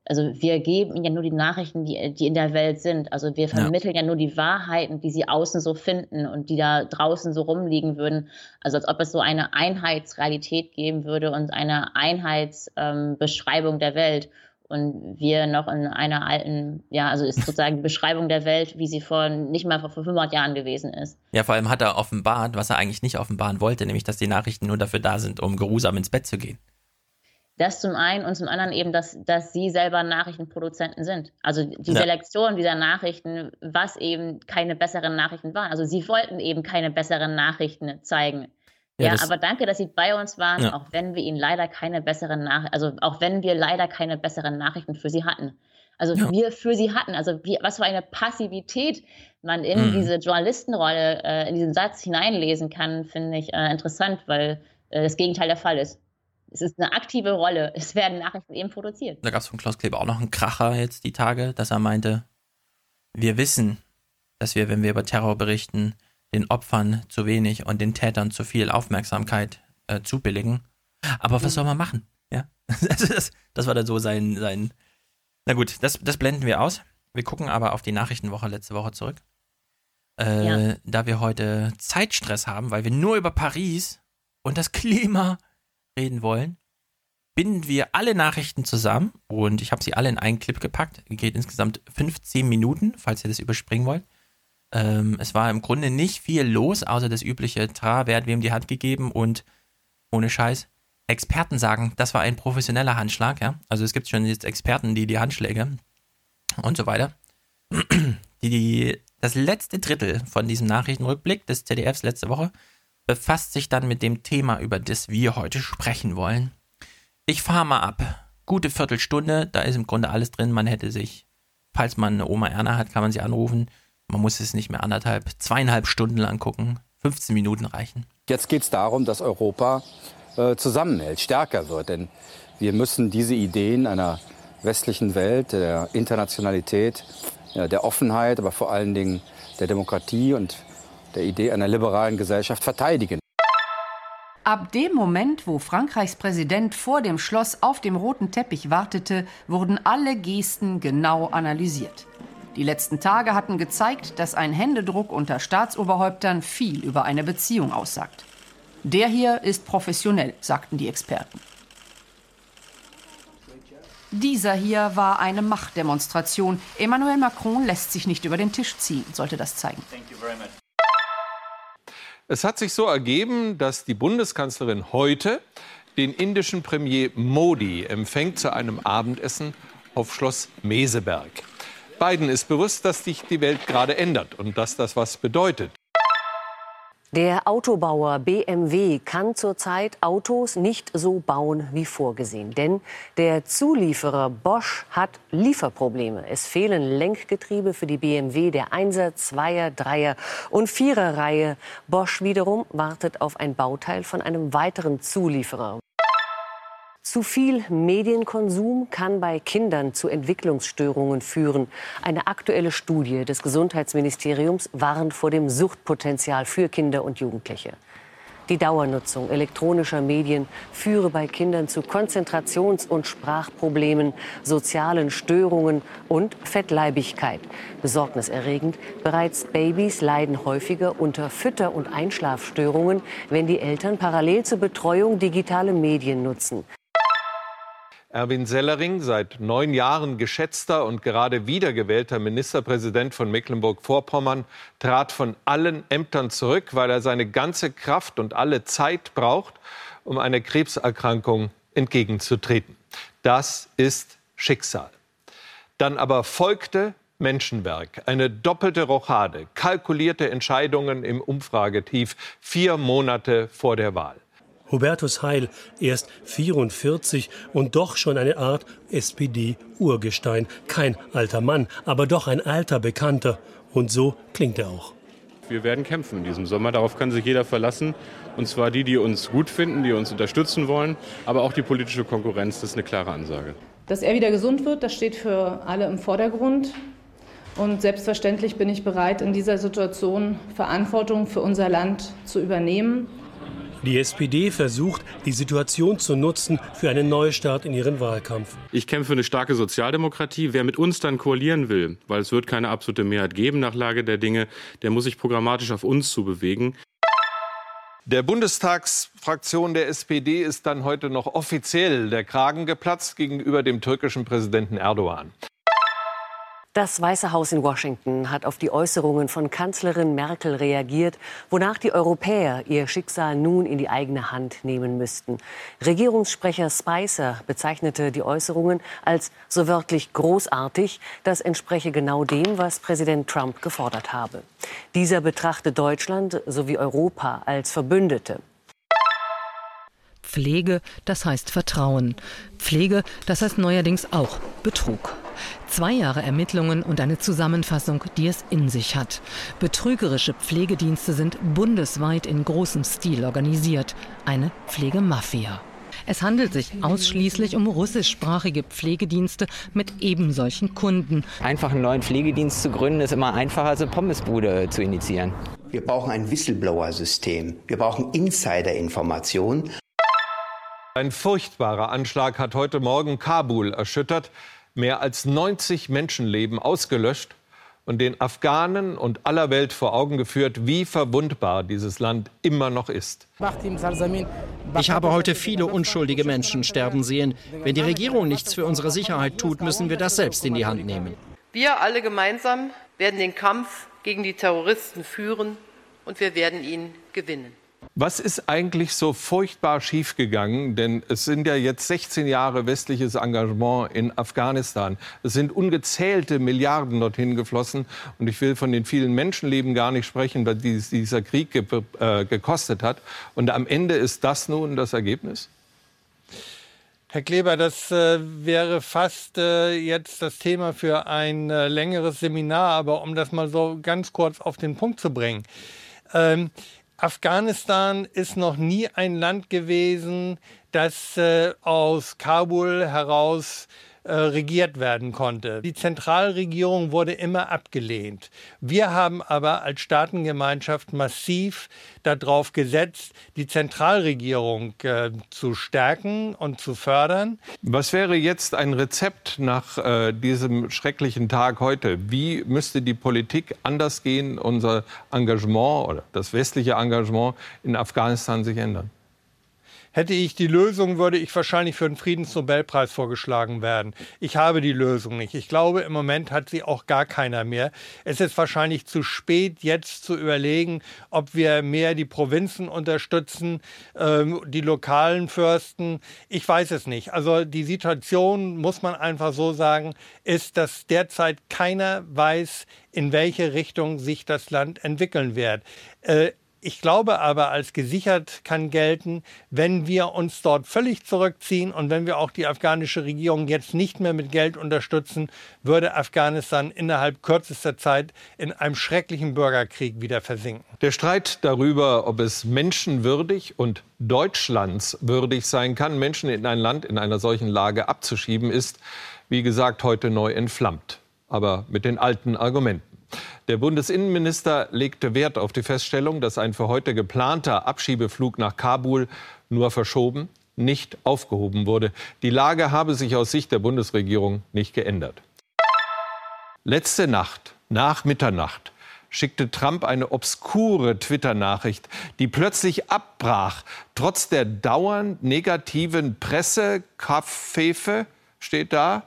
[SPEAKER 2] also wir geben ihnen ja nur die Nachrichten, die, die in der Welt sind. Also wir vermitteln ja. nur die Wahrheiten, die sie außen so finden und die da draußen so rumliegen würden. Also als ob es so eine Einheitsrealität geben würde und eine Einheitsbeschreibung ähm, der Welt. Und wir noch in einer alten, ja, also ist [laughs] sozusagen die Beschreibung der Welt, wie sie vor nicht mal vor 500 Jahren gewesen ist.
[SPEAKER 1] Ja, vor allem hat er offenbart, was er eigentlich nicht offenbaren wollte, nämlich, dass die Nachrichten nur dafür da sind, um geruhsam ins Bett zu gehen.
[SPEAKER 2] Das zum einen und zum anderen eben, dass, dass sie selber Nachrichtenproduzenten sind. Also die ja. Selektion dieser Nachrichten, was eben keine besseren Nachrichten waren. Also sie wollten eben keine besseren Nachrichten zeigen. Ja, ja aber danke, dass Sie bei uns waren, ja. auch wenn wir Ihnen leider keine besseren Nachrichten, also auch wenn wir leider keine besseren Nachrichten für Sie hatten. Also ja. wir für Sie hatten, also wie, was für eine Passivität man in mhm. diese Journalistenrolle, äh, in diesen Satz hineinlesen kann, finde ich äh, interessant, weil äh, das Gegenteil der Fall ist. Es ist eine aktive Rolle. [laughs] Es werden Nachrichten eben produziert.
[SPEAKER 1] Da gab es von Klaus Kleber auch noch einen Kracher jetzt die Tage, dass er meinte, wir wissen, dass wir, wenn wir über Terror berichten, den Opfern zu wenig und den Tätern zu viel Aufmerksamkeit äh, zubilligen. Aber was soll man machen? Ja, [laughs] das, das war dann so sein, sein. Na gut, das, das blenden wir aus. Wir gucken aber auf die Nachrichtenwoche letzte Woche zurück. Äh, ja. Da wir heute Zeitstress haben, weil wir nur über Paris und das Klima reden wollen, binden wir alle Nachrichten zusammen und ich habe sie alle in einen Clip gepackt. Geht insgesamt 15 Minuten, falls ihr das überspringen wollt. Ähm, es war im Grunde nicht viel los, außer das übliche Tra, wer hat wem die Hand gegeben und ohne Scheiß. Experten sagen, das war ein professioneller Handschlag, ja. Also es gibt schon jetzt Experten, die die Handschläge und so weiter. Die, die, das letzte Drittel von diesem Nachrichtenrückblick des ZDFs letzte Woche befasst sich dann mit dem Thema, über das wir heute sprechen wollen. Ich fahre mal ab. Gute Viertelstunde, da ist im Grunde alles drin. Man hätte sich, falls man eine Oma Erna hat, kann man sie anrufen. Man muss es nicht mehr anderthalb, zweieinhalb Stunden lang gucken. 15 Minuten reichen.
[SPEAKER 3] Jetzt geht es darum, dass Europa äh, zusammenhält, stärker wird. Denn wir müssen diese Ideen einer westlichen Welt, der Internationalität, der Offenheit, aber vor allen Dingen der Demokratie und der Idee einer liberalen Gesellschaft verteidigen.
[SPEAKER 4] Ab dem Moment, wo Frankreichs Präsident vor dem Schloss auf dem roten Teppich wartete, wurden alle Gesten genau analysiert. Die letzten Tage hatten gezeigt, dass ein Händedruck unter Staatsoberhäuptern viel über eine Beziehung aussagt. Der hier ist professionell, sagten die Experten. Dieser hier war eine Machtdemonstration. Emmanuel Macron lässt sich nicht über den Tisch ziehen, sollte das zeigen.
[SPEAKER 5] Es hat sich so ergeben, dass die Bundeskanzlerin heute den indischen Premier Modi empfängt zu einem Abendessen auf Schloss Meseberg. Biden ist bewusst, dass sich die Welt gerade ändert und dass das was bedeutet.
[SPEAKER 6] Der Autobauer BMW kann zurzeit Autos nicht so bauen wie vorgesehen. Denn der Zulieferer Bosch hat Lieferprobleme. Es fehlen Lenkgetriebe für die BMW der 1er, 2er, 3er und 4er Reihe. Bosch wiederum wartet auf ein Bauteil von einem weiteren Zulieferer. Zu viel Medienkonsum kann bei Kindern zu Entwicklungsstörungen führen. Eine aktuelle Studie des Gesundheitsministeriums warnt vor dem Suchtpotenzial für Kinder und Jugendliche. Die Dauernutzung elektronischer Medien führe bei Kindern zu Konzentrations- und Sprachproblemen, sozialen Störungen und Fettleibigkeit. Besorgniserregend, bereits Babys leiden häufiger unter Fütter- und Einschlafstörungen, wenn die Eltern parallel zur Betreuung digitale Medien nutzen.
[SPEAKER 5] Erwin Sellering, seit neun Jahren geschätzter und gerade wiedergewählter Ministerpräsident von Mecklenburg-Vorpommern, trat von allen Ämtern zurück, weil er seine ganze Kraft und alle Zeit braucht, um einer Krebserkrankung entgegenzutreten. Das ist Schicksal. Dann aber folgte Menschenwerk, eine doppelte Rochade, kalkulierte Entscheidungen im Umfragetief, vier Monate vor der Wahl.
[SPEAKER 7] Hubertus Heil, erst 44 und doch schon eine Art SPD-Urgestein. Kein alter Mann, aber doch ein alter Bekannter. Und so klingt er auch.
[SPEAKER 8] Wir werden kämpfen in diesem Sommer, darauf kann sich jeder verlassen. Und zwar die, die uns gut finden, die uns unterstützen wollen, aber auch die politische Konkurrenz, das ist eine klare Ansage.
[SPEAKER 9] Dass er wieder gesund wird, das steht für alle im Vordergrund. Und selbstverständlich bin ich bereit, in dieser Situation Verantwortung für unser Land zu übernehmen.
[SPEAKER 7] Die SPD versucht, die Situation zu nutzen für einen Neustart in ihren Wahlkampf.
[SPEAKER 8] Ich kämpfe für eine starke Sozialdemokratie. Wer mit uns dann koalieren will, weil es wird keine absolute Mehrheit geben nach Lage der Dinge, der muss sich programmatisch auf uns zubewegen.
[SPEAKER 5] Der Bundestagsfraktion der SPD ist dann heute noch offiziell der Kragen geplatzt gegenüber dem türkischen Präsidenten Erdogan.
[SPEAKER 6] Das Weiße Haus in Washington hat auf die Äußerungen von Kanzlerin Merkel reagiert, wonach die Europäer ihr Schicksal nun in die eigene Hand nehmen müssten. Regierungssprecher Spicer bezeichnete die Äußerungen als so wörtlich großartig. Das entspreche genau dem, was Präsident Trump gefordert habe. Dieser betrachte Deutschland sowie Europa als Verbündete.
[SPEAKER 10] Pflege, das heißt Vertrauen. Pflege, das heißt neuerdings auch Betrug. Zwei Jahre Ermittlungen und eine Zusammenfassung, die es in sich hat. Betrügerische Pflegedienste sind bundesweit in großem Stil organisiert. Eine Pflegemafia. Es handelt sich ausschließlich um russischsprachige Pflegedienste mit eben solchen Kunden.
[SPEAKER 11] Einfach einen neuen Pflegedienst zu gründen, ist immer einfacher als eine Pommesbude zu initiieren.
[SPEAKER 12] Wir brauchen ein Whistleblower-System. Wir brauchen Insider-Informationen.
[SPEAKER 5] Ein furchtbarer Anschlag hat heute Morgen Kabul erschüttert, mehr als 90 Menschenleben ausgelöscht und den Afghanen und aller Welt vor Augen geführt, wie verwundbar dieses Land immer noch ist.
[SPEAKER 13] Ich habe heute viele unschuldige Menschen sterben sehen. Wenn die Regierung nichts für unsere Sicherheit tut, müssen wir das selbst in die Hand nehmen.
[SPEAKER 14] Wir alle gemeinsam werden den Kampf gegen die Terroristen führen und wir werden ihn gewinnen.
[SPEAKER 5] Was ist eigentlich so furchtbar schiefgegangen? Denn es sind ja jetzt 16 Jahre westliches Engagement in Afghanistan. Es sind ungezählte Milliarden dorthin geflossen. Und ich will von den vielen Menschenleben gar nicht sprechen, die dieser Krieg ge äh, gekostet hat. Und am Ende ist das nun das Ergebnis?
[SPEAKER 15] Herr Kleber, das äh, wäre fast äh, jetzt das Thema für ein äh, längeres Seminar, aber um das mal so ganz kurz auf den Punkt zu bringen. Ähm, Afghanistan ist noch nie ein Land gewesen, das äh, aus Kabul heraus äh, regiert werden konnte. Die Zentralregierung wurde immer abgelehnt. Wir haben aber als Staatengemeinschaft massiv darauf gesetzt, die Zentralregierung äh, zu stärken und zu fördern.
[SPEAKER 5] Was wäre jetzt ein Rezept nach äh, diesem schrecklichen Tag heute? Wie müsste die Politik anders gehen, unser Engagement oder das westliche Engagement in Afghanistan sich ändern?
[SPEAKER 15] Hätte ich die Lösung, würde ich wahrscheinlich für den Friedensnobelpreis vorgeschlagen werden. Ich habe die Lösung nicht. Ich glaube, im Moment hat sie auch gar keiner mehr. Es ist wahrscheinlich zu spät, jetzt zu überlegen, ob wir mehr die Provinzen unterstützen, ähm, die lokalen Fürsten. Ich weiß es nicht. Also die Situation, muss man einfach so sagen, ist, dass derzeit keiner weiß, in welche Richtung sich das Land entwickeln wird. Äh, ich glaube aber, als gesichert kann gelten, wenn wir uns dort völlig zurückziehen und wenn wir auch die afghanische Regierung jetzt nicht mehr mit Geld unterstützen, würde Afghanistan innerhalb kürzester Zeit in einem schrecklichen Bürgerkrieg wieder versinken.
[SPEAKER 5] Der Streit darüber, ob es menschenwürdig und deutschlandswürdig sein kann, Menschen in ein Land in einer solchen Lage abzuschieben, ist, wie gesagt, heute neu entflammt. Aber mit den alten Argumenten. Der Bundesinnenminister legte Wert auf die Feststellung, dass ein für heute geplanter Abschiebeflug nach Kabul nur verschoben, nicht aufgehoben wurde. Die Lage habe sich aus Sicht der Bundesregierung nicht geändert. Letzte Nacht, nach Mitternacht, schickte Trump eine obskure Twitter-Nachricht, die plötzlich abbrach, trotz der dauernd negativen Presse, Kaffefe steht da,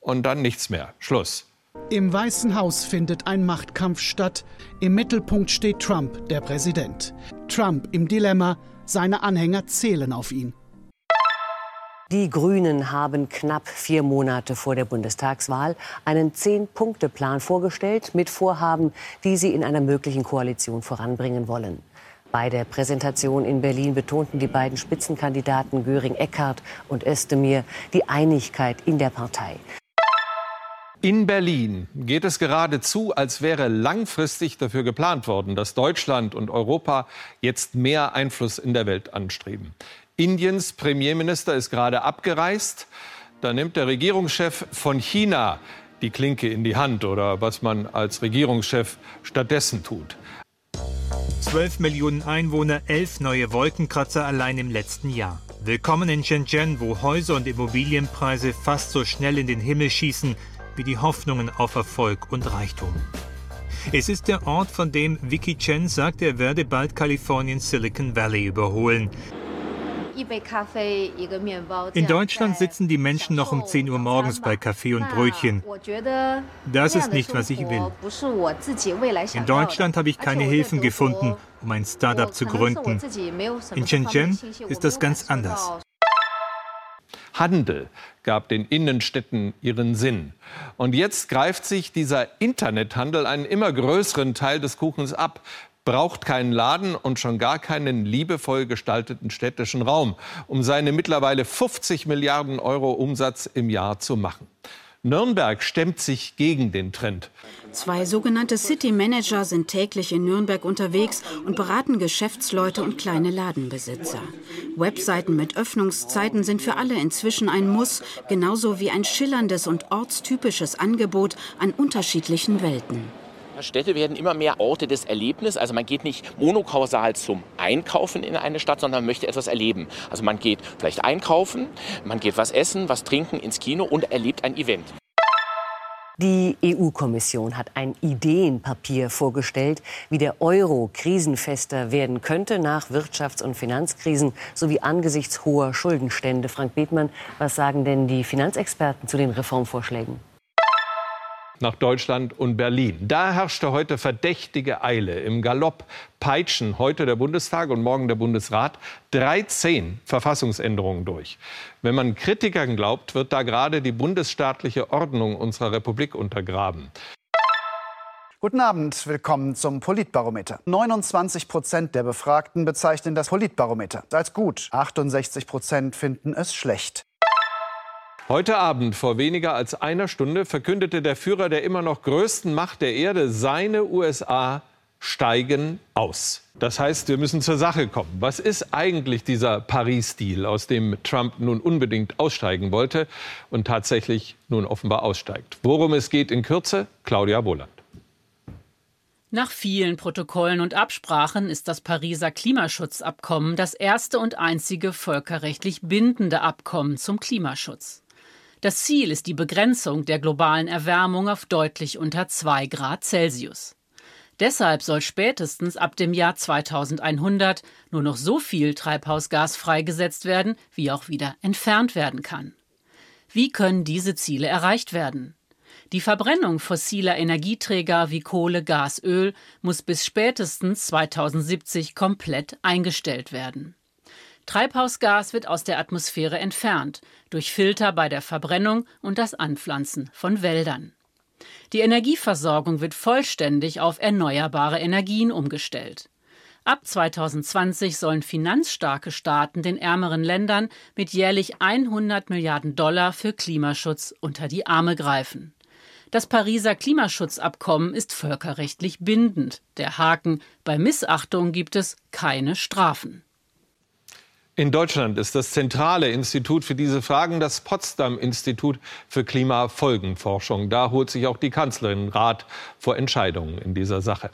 [SPEAKER 5] und dann nichts mehr. Schluss.
[SPEAKER 16] Im Weißen Haus findet ein Machtkampf statt. Im Mittelpunkt steht Trump, der Präsident. Trump im Dilemma, seine Anhänger zählen auf ihn.
[SPEAKER 6] Die Grünen haben knapp vier Monate vor der Bundestagswahl einen Zehn-Punkte-Plan vorgestellt mit Vorhaben, die sie in einer möglichen Koalition voranbringen wollen. Bei der Präsentation in Berlin betonten die beiden Spitzenkandidaten Göring-Eckardt und Özdemir die Einigkeit in der Partei.
[SPEAKER 5] In Berlin geht es geradezu, als wäre langfristig dafür geplant worden, dass Deutschland und Europa jetzt mehr Einfluss in der Welt anstreben. Indiens Premierminister ist gerade abgereist. Da nimmt der Regierungschef von China die Klinke in die Hand oder was man als Regierungschef stattdessen tut.
[SPEAKER 17] 12 Millionen Einwohner, elf neue Wolkenkratzer allein im letzten Jahr. Willkommen in Shenzhen, wo Häuser und Immobilienpreise fast so schnell in den Himmel schießen wie die Hoffnungen auf Erfolg und Reichtum. Es ist der Ort, von dem Vicky Chen sagt, er werde bald Kalifornien Silicon Valley überholen. In Deutschland sitzen die Menschen noch um 10 Uhr morgens bei Kaffee und Brötchen. Das ist nicht, was ich will. In Deutschland habe ich keine Hilfen gefunden, um ein Startup zu gründen. In Shenzhen ist das ganz anders.
[SPEAKER 5] Handel gab den Innenstädten ihren Sinn. Und jetzt greift sich dieser Internethandel einen immer größeren Teil des Kuchens ab, braucht keinen Laden und schon gar keinen liebevoll gestalteten städtischen Raum, um seine mittlerweile 50 Milliarden Euro Umsatz im Jahr zu machen. Nürnberg stemmt sich gegen den Trend.
[SPEAKER 18] Zwei sogenannte City Manager sind täglich in Nürnberg unterwegs und beraten Geschäftsleute und kleine Ladenbesitzer. Webseiten mit Öffnungszeiten sind für alle inzwischen ein Muss, genauso wie ein schillerndes und ortstypisches Angebot an unterschiedlichen Welten.
[SPEAKER 19] Städte werden immer mehr Orte des Erlebnisses. Also man geht nicht monokausal zum Einkaufen in eine Stadt, sondern möchte etwas erleben. Also man geht vielleicht einkaufen, man geht was essen, was trinken ins Kino und erlebt ein Event.
[SPEAKER 6] Die EU-Kommission hat ein Ideenpapier vorgestellt, wie der Euro krisenfester werden könnte nach Wirtschafts- und Finanzkrisen sowie angesichts hoher Schuldenstände. Frank Bethmann, was sagen denn die Finanzexperten zu den Reformvorschlägen?
[SPEAKER 5] Nach Deutschland und Berlin. Da herrschte heute verdächtige Eile. Im Galopp peitschen heute der Bundestag und morgen der Bundesrat 13 Verfassungsänderungen durch. Wenn man Kritikern glaubt, wird da gerade die bundesstaatliche Ordnung unserer Republik untergraben.
[SPEAKER 20] Guten Abend, willkommen zum Politbarometer. 29 Prozent der Befragten bezeichnen das Politbarometer als gut. 68 Prozent finden es schlecht.
[SPEAKER 5] Heute Abend, vor weniger als einer Stunde, verkündete der Führer der immer noch größten Macht der Erde, seine USA steigen aus. Das heißt, wir müssen zur Sache kommen. Was ist eigentlich dieser Paris-Deal, aus dem Trump nun unbedingt aussteigen wollte und tatsächlich nun offenbar aussteigt? Worum es geht in Kürze, Claudia Boland.
[SPEAKER 21] Nach vielen Protokollen und Absprachen ist das Pariser Klimaschutzabkommen das erste und einzige völkerrechtlich bindende Abkommen zum Klimaschutz. Das Ziel ist die Begrenzung der globalen Erwärmung auf deutlich unter 2 Grad Celsius. Deshalb soll spätestens ab dem Jahr 2100 nur noch so viel Treibhausgas freigesetzt werden, wie auch wieder entfernt werden kann. Wie können diese Ziele erreicht werden? Die Verbrennung fossiler Energieträger wie Kohle, Gas, Öl muss bis spätestens 2070 komplett eingestellt werden. Treibhausgas wird aus der Atmosphäre entfernt, durch Filter bei der Verbrennung und das Anpflanzen von Wäldern. Die Energieversorgung wird vollständig auf erneuerbare Energien umgestellt. Ab 2020 sollen finanzstarke Staaten den ärmeren Ländern mit jährlich 100 Milliarden Dollar für Klimaschutz unter die Arme greifen. Das Pariser Klimaschutzabkommen ist völkerrechtlich bindend. Der Haken, bei Missachtung gibt es keine Strafen.
[SPEAKER 5] In Deutschland ist das zentrale Institut für diese Fragen das Potsdam-Institut für Klimafolgenforschung. Da holt sich auch die Kanzlerin Rat vor Entscheidungen in dieser Sache.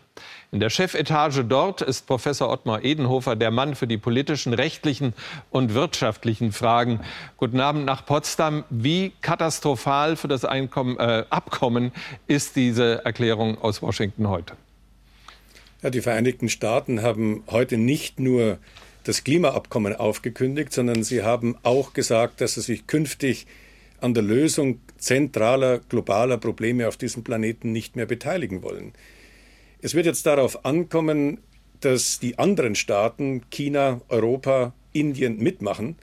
[SPEAKER 5] In der Chefetage dort ist Professor Ottmar Edenhofer der Mann für die politischen, rechtlichen und wirtschaftlichen Fragen. Guten Abend nach Potsdam. Wie katastrophal für das Einkommen, äh, Abkommen ist diese Erklärung aus Washington heute?
[SPEAKER 22] Ja, die Vereinigten Staaten haben heute nicht nur das Klimaabkommen aufgekündigt, sondern sie haben auch gesagt, dass sie sich künftig an der Lösung zentraler globaler Probleme auf diesem Planeten nicht mehr beteiligen wollen. Es wird jetzt darauf ankommen, dass die anderen Staaten, China, Europa, Indien mitmachen.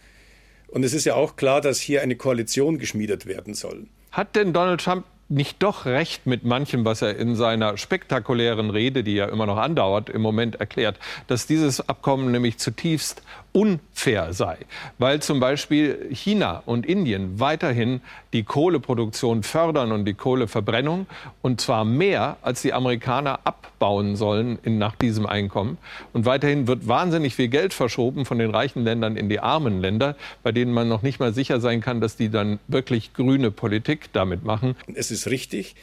[SPEAKER 22] Und es ist ja auch klar, dass hier eine Koalition geschmiedet werden soll.
[SPEAKER 5] Hat denn Donald Trump nicht doch recht mit manchem, was er in seiner spektakulären Rede, die ja immer noch andauert, im Moment erklärt, dass dieses Abkommen nämlich zutiefst unfair sei, weil zum Beispiel China und Indien weiterhin die Kohleproduktion fördern und die Kohleverbrennung und zwar mehr, als die Amerikaner abbauen sollen in, nach diesem Einkommen. Und weiterhin wird wahnsinnig viel Geld verschoben von den reichen Ländern in die armen Länder, bei denen man noch nicht mal sicher sein kann, dass die dann wirklich grüne Politik damit machen.
[SPEAKER 22] Es ist richtig,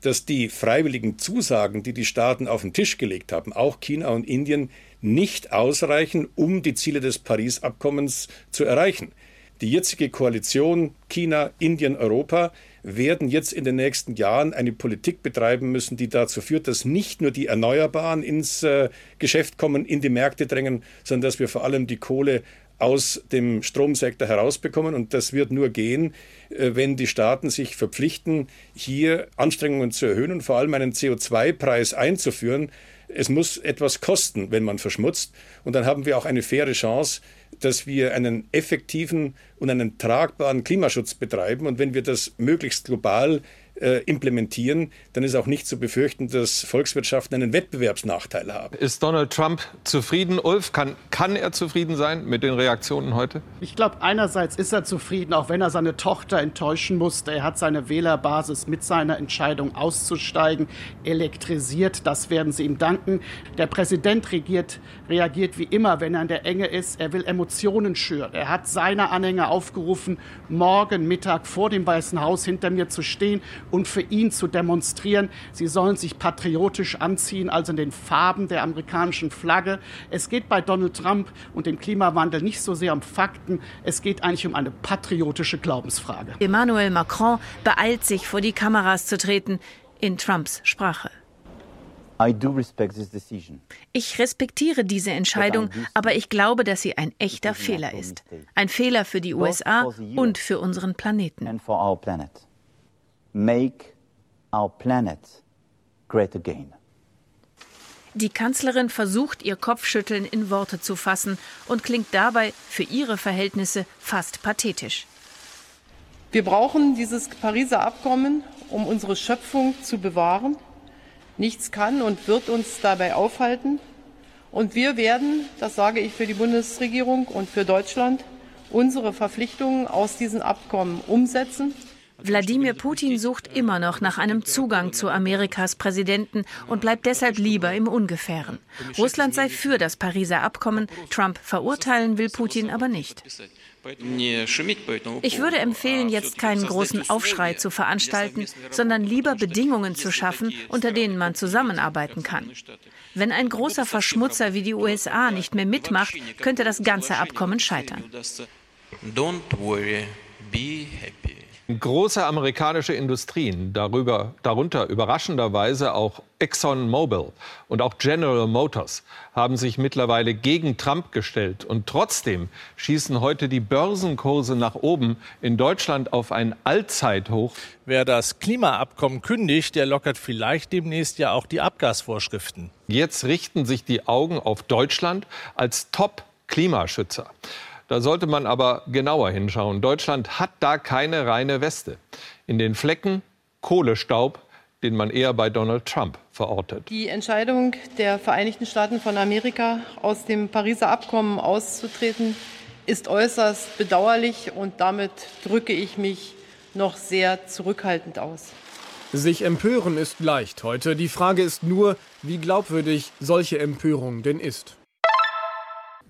[SPEAKER 22] dass die freiwilligen Zusagen, die die Staaten auf den Tisch gelegt haben, auch China und Indien, nicht ausreichen, um die Ziele des Paris-Abkommens zu erreichen. Die jetzige Koalition China, Indien, Europa werden jetzt in den nächsten Jahren eine Politik betreiben müssen, die dazu führt, dass nicht nur die Erneuerbaren ins äh, Geschäft kommen, in die Märkte drängen, sondern dass wir vor allem die Kohle aus dem Stromsektor herausbekommen. Und das wird nur gehen, äh, wenn die Staaten sich verpflichten, hier Anstrengungen zu erhöhen und vor allem einen CO2-Preis einzuführen, es muss etwas kosten, wenn man verschmutzt. Und dann haben wir auch eine faire Chance, dass wir einen effektiven und einen tragbaren Klimaschutz betreiben. Und wenn wir das möglichst global äh, implementieren, dann ist auch nicht zu befürchten, dass Volkswirtschaften einen Wettbewerbsnachteil haben.
[SPEAKER 5] Ist Donald Trump zufrieden, Ulf? Kann, kann er zufrieden sein mit den Reaktionen heute?
[SPEAKER 16] Ich glaube, einerseits ist er zufrieden, auch wenn er seine Tochter enttäuschen musste. Er hat seine Wählerbasis mit seiner Entscheidung auszusteigen elektrisiert. Das werden sie ihm danken. Der Präsident regiert, reagiert wie immer, wenn er in der Enge ist. Er will Emotionen schüren. Er hat seine Anhänger aufgerufen, morgen Mittag vor dem Weißen Haus hinter mir zu stehen und für ihn zu demonstrieren. Sie sollen sich patriotisch anziehen, also in den Farben der amerikanischen Flagge. Es geht bei Donald Trump und dem Klimawandel nicht so sehr um Fakten, es geht eigentlich um eine patriotische Glaubensfrage.
[SPEAKER 23] Emmanuel Macron beeilt sich, vor die Kameras zu treten, in Trumps Sprache. Ich respektiere diese Entscheidung, aber ich glaube, dass sie ein echter Fehler ist. Ein Fehler für die USA und für unseren Planeten.
[SPEAKER 24] Make our planet great again.
[SPEAKER 23] Die Kanzlerin versucht, ihr Kopfschütteln in Worte zu fassen und klingt dabei für ihre Verhältnisse fast pathetisch.
[SPEAKER 14] Wir brauchen dieses Pariser Abkommen, um unsere Schöpfung zu bewahren. Nichts kann und wird uns dabei aufhalten. Und wir werden, das sage ich für die Bundesregierung und für Deutschland, unsere Verpflichtungen aus diesen Abkommen umsetzen.
[SPEAKER 23] Wladimir Putin sucht immer noch nach einem Zugang zu Amerikas Präsidenten und bleibt deshalb lieber im Ungefähren. Russland sei für das Pariser Abkommen, Trump verurteilen will Putin aber nicht. Ich würde empfehlen, jetzt keinen großen Aufschrei zu veranstalten, sondern lieber Bedingungen zu schaffen, unter denen man zusammenarbeiten kann. Wenn ein großer Verschmutzer wie die USA nicht mehr mitmacht, könnte das ganze Abkommen scheitern. Don't worry,
[SPEAKER 5] be happy. Große amerikanische Industrien, darüber, darunter überraschenderweise auch ExxonMobil und auch General Motors, haben sich mittlerweile gegen Trump gestellt. Und trotzdem schießen heute die Börsenkurse nach oben in Deutschland auf ein Allzeithoch.
[SPEAKER 25] Wer das Klimaabkommen kündigt, der lockert vielleicht demnächst ja auch die Abgasvorschriften.
[SPEAKER 5] Jetzt richten sich die Augen auf Deutschland als Top-Klimaschützer. Da sollte man aber genauer hinschauen. Deutschland hat da keine reine Weste. In den Flecken Kohlestaub, den man eher bei Donald Trump verortet.
[SPEAKER 14] Die Entscheidung der Vereinigten Staaten von Amerika, aus dem Pariser Abkommen auszutreten, ist äußerst bedauerlich und damit drücke ich mich noch sehr zurückhaltend aus.
[SPEAKER 26] Sich empören ist leicht heute. Die Frage ist nur, wie glaubwürdig solche Empörung denn ist.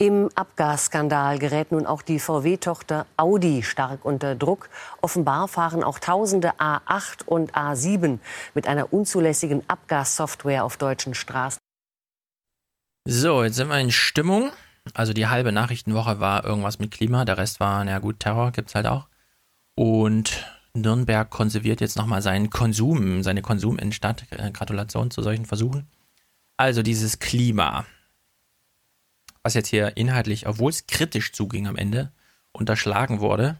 [SPEAKER 6] Im Abgasskandal gerät nun auch die VW-Tochter Audi stark unter Druck. Offenbar fahren auch tausende A8 und A7 mit einer unzulässigen Abgassoftware auf deutschen Straßen.
[SPEAKER 1] So, jetzt sind wir in Stimmung. Also die halbe Nachrichtenwoche war irgendwas mit Klima, der Rest war, na gut, Terror gibt es halt auch. Und Nürnberg konserviert jetzt nochmal seinen Konsum, seine Konsuminnenstadt. Äh, Gratulation zu solchen Versuchen. Also dieses Klima was jetzt hier inhaltlich, obwohl es kritisch zuging am Ende, unterschlagen wurde.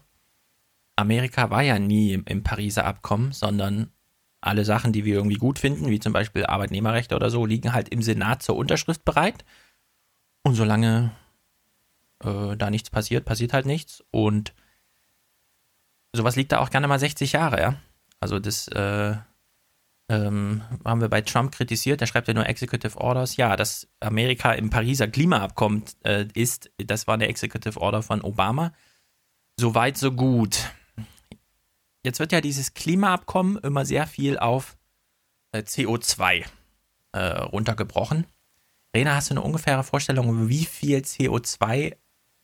[SPEAKER 1] Amerika war ja nie im, im Pariser Abkommen, sondern alle Sachen, die wir irgendwie gut finden, wie zum Beispiel Arbeitnehmerrechte oder so, liegen halt im Senat zur Unterschrift bereit. Und solange äh, da nichts passiert, passiert halt nichts. Und sowas liegt da auch gerne mal 60 Jahre, ja. Also das äh, ähm, haben wir bei Trump kritisiert, der schreibt ja nur Executive Orders. Ja, dass Amerika im Pariser Klimaabkommen äh, ist, das war eine Executive Order von Obama. So weit, so gut. Jetzt wird ja dieses Klimaabkommen immer sehr viel auf äh, CO2 äh, runtergebrochen. Rena, hast du eine ungefähre Vorstellung, wie viel CO2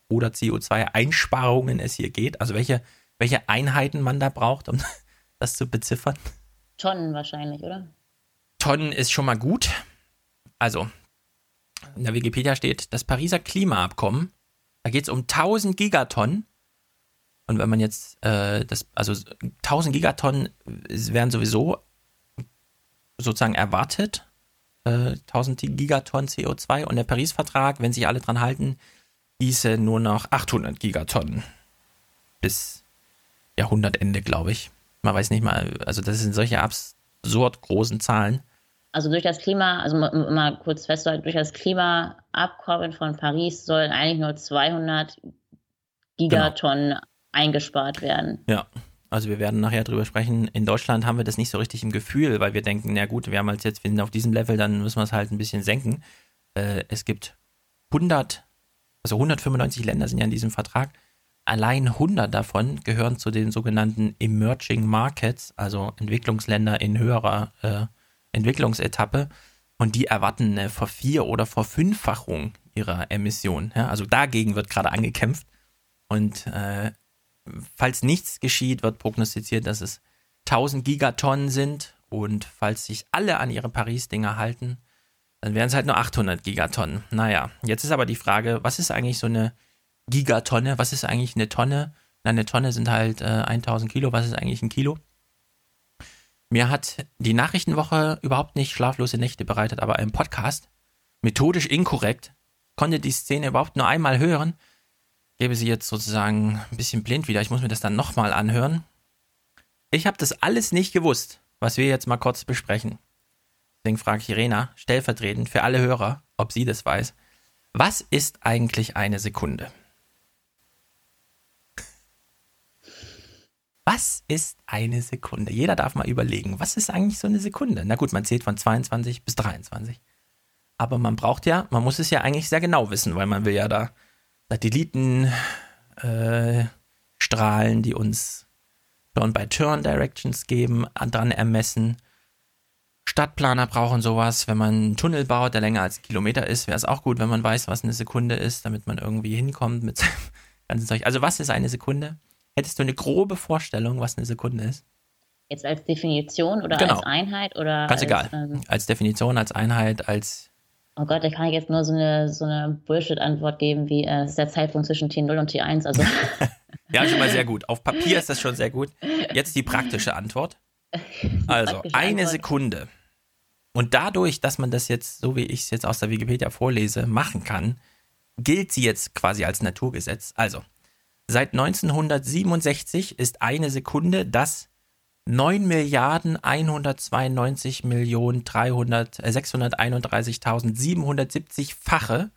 [SPEAKER 1] oder CO2-Einsparungen es hier geht? Also welche, welche Einheiten man da braucht, um [laughs] das zu beziffern?
[SPEAKER 2] Tonnen wahrscheinlich, oder?
[SPEAKER 1] Tonnen ist schon mal gut. Also, in der Wikipedia steht, das Pariser Klimaabkommen, da geht es um 1000 Gigatonnen. Und wenn man jetzt, äh, das, also 1000 Gigatonnen wären sowieso sozusagen erwartet, äh, 1000 Gigatonnen CO2 und der Paris-Vertrag, wenn sich alle dran halten, hieße nur noch 800 Gigatonnen bis Jahrhundertende, glaube ich. Man weiß nicht mal, also das sind solche absurd großen Zahlen.
[SPEAKER 2] Also durch das Klima, also mal kurz festhalten, durch das Klimaabkommen von Paris sollen eigentlich nur 200 Gigatonnen genau. eingespart werden.
[SPEAKER 1] Ja. Also wir werden nachher drüber sprechen. In Deutschland haben wir das nicht so richtig im Gefühl, weil wir denken, na gut, wir haben halt jetzt, wir sind auf diesem Level, dann müssen wir es halt ein bisschen senken. Äh, es gibt 100, also 195 Länder sind ja in diesem Vertrag. Allein 100 davon gehören zu den sogenannten Emerging Markets, also Entwicklungsländer in höherer äh, Entwicklungsetappe. Und die erwarten eine Vervier- oder Verfünffachung ihrer Emissionen. Ja? Also dagegen wird gerade angekämpft. Und äh, falls nichts geschieht, wird prognostiziert, dass es 1000 Gigatonnen sind. Und falls sich alle an ihre Paris-Dinger halten, dann wären es halt nur 800 Gigatonnen. Naja, jetzt ist aber die Frage, was ist eigentlich so eine Gigatonne? Was ist eigentlich eine Tonne? Na, eine Tonne sind halt äh, 1000 Kilo. Was ist eigentlich ein Kilo? Mir hat die Nachrichtenwoche überhaupt nicht schlaflose Nächte bereitet, aber im Podcast, methodisch inkorrekt, konnte die Szene überhaupt nur einmal hören. Gebe sie jetzt sozusagen ein bisschen blind wieder. Ich muss mir das dann nochmal anhören. Ich habe das alles nicht gewusst, was wir jetzt mal kurz besprechen. Deswegen frage ich Irena stellvertretend für alle Hörer, ob sie das weiß. Was ist eigentlich eine Sekunde? Was ist eine Sekunde? Jeder darf mal überlegen, was ist eigentlich so eine Sekunde? Na gut, man zählt von 22 bis 23. Aber man braucht ja, man muss es ja eigentlich sehr genau wissen, weil man will ja da Satelliten äh, strahlen, die uns Turn by Turn Directions geben, dran ermessen. Stadtplaner brauchen sowas. Wenn man einen Tunnel baut, der länger als ein Kilometer ist, wäre es auch gut, wenn man weiß, was eine Sekunde ist, damit man irgendwie hinkommt mit seinem [laughs] ganzen Zeug. Also was ist eine Sekunde? Hättest du eine grobe Vorstellung, was eine Sekunde ist?
[SPEAKER 2] Jetzt als Definition oder
[SPEAKER 1] Genau.
[SPEAKER 2] als Einheit oder
[SPEAKER 1] Ganz
[SPEAKER 2] als,
[SPEAKER 1] egal.
[SPEAKER 2] ähm,
[SPEAKER 1] Als Definition, als Einheit, als.
[SPEAKER 2] oh Gott, da kann ich jetzt nur so eine, so eine Bullshit-Antwort geben, wie äh, ist der Zeitpunkt zwischen T0 und T1. Also [laughs]
[SPEAKER 1] Ja, schon mal sehr gut. Auf Papier ist das schon sehr gut. Jetzt die praktische Antwort. [laughs] Also,
[SPEAKER 2] praktische
[SPEAKER 1] eine
[SPEAKER 2] Antwort.
[SPEAKER 1] Sekunde. Und dadurch, dass man das jetzt, so wie ich es jetzt aus der Wikipedia vorlese, machen kann, gilt sie jetzt quasi als Naturgesetz. Also, seit 1967 ist eine Sekunde das 9 Milliarden 192 Millionen 300, äh, 631.770-fache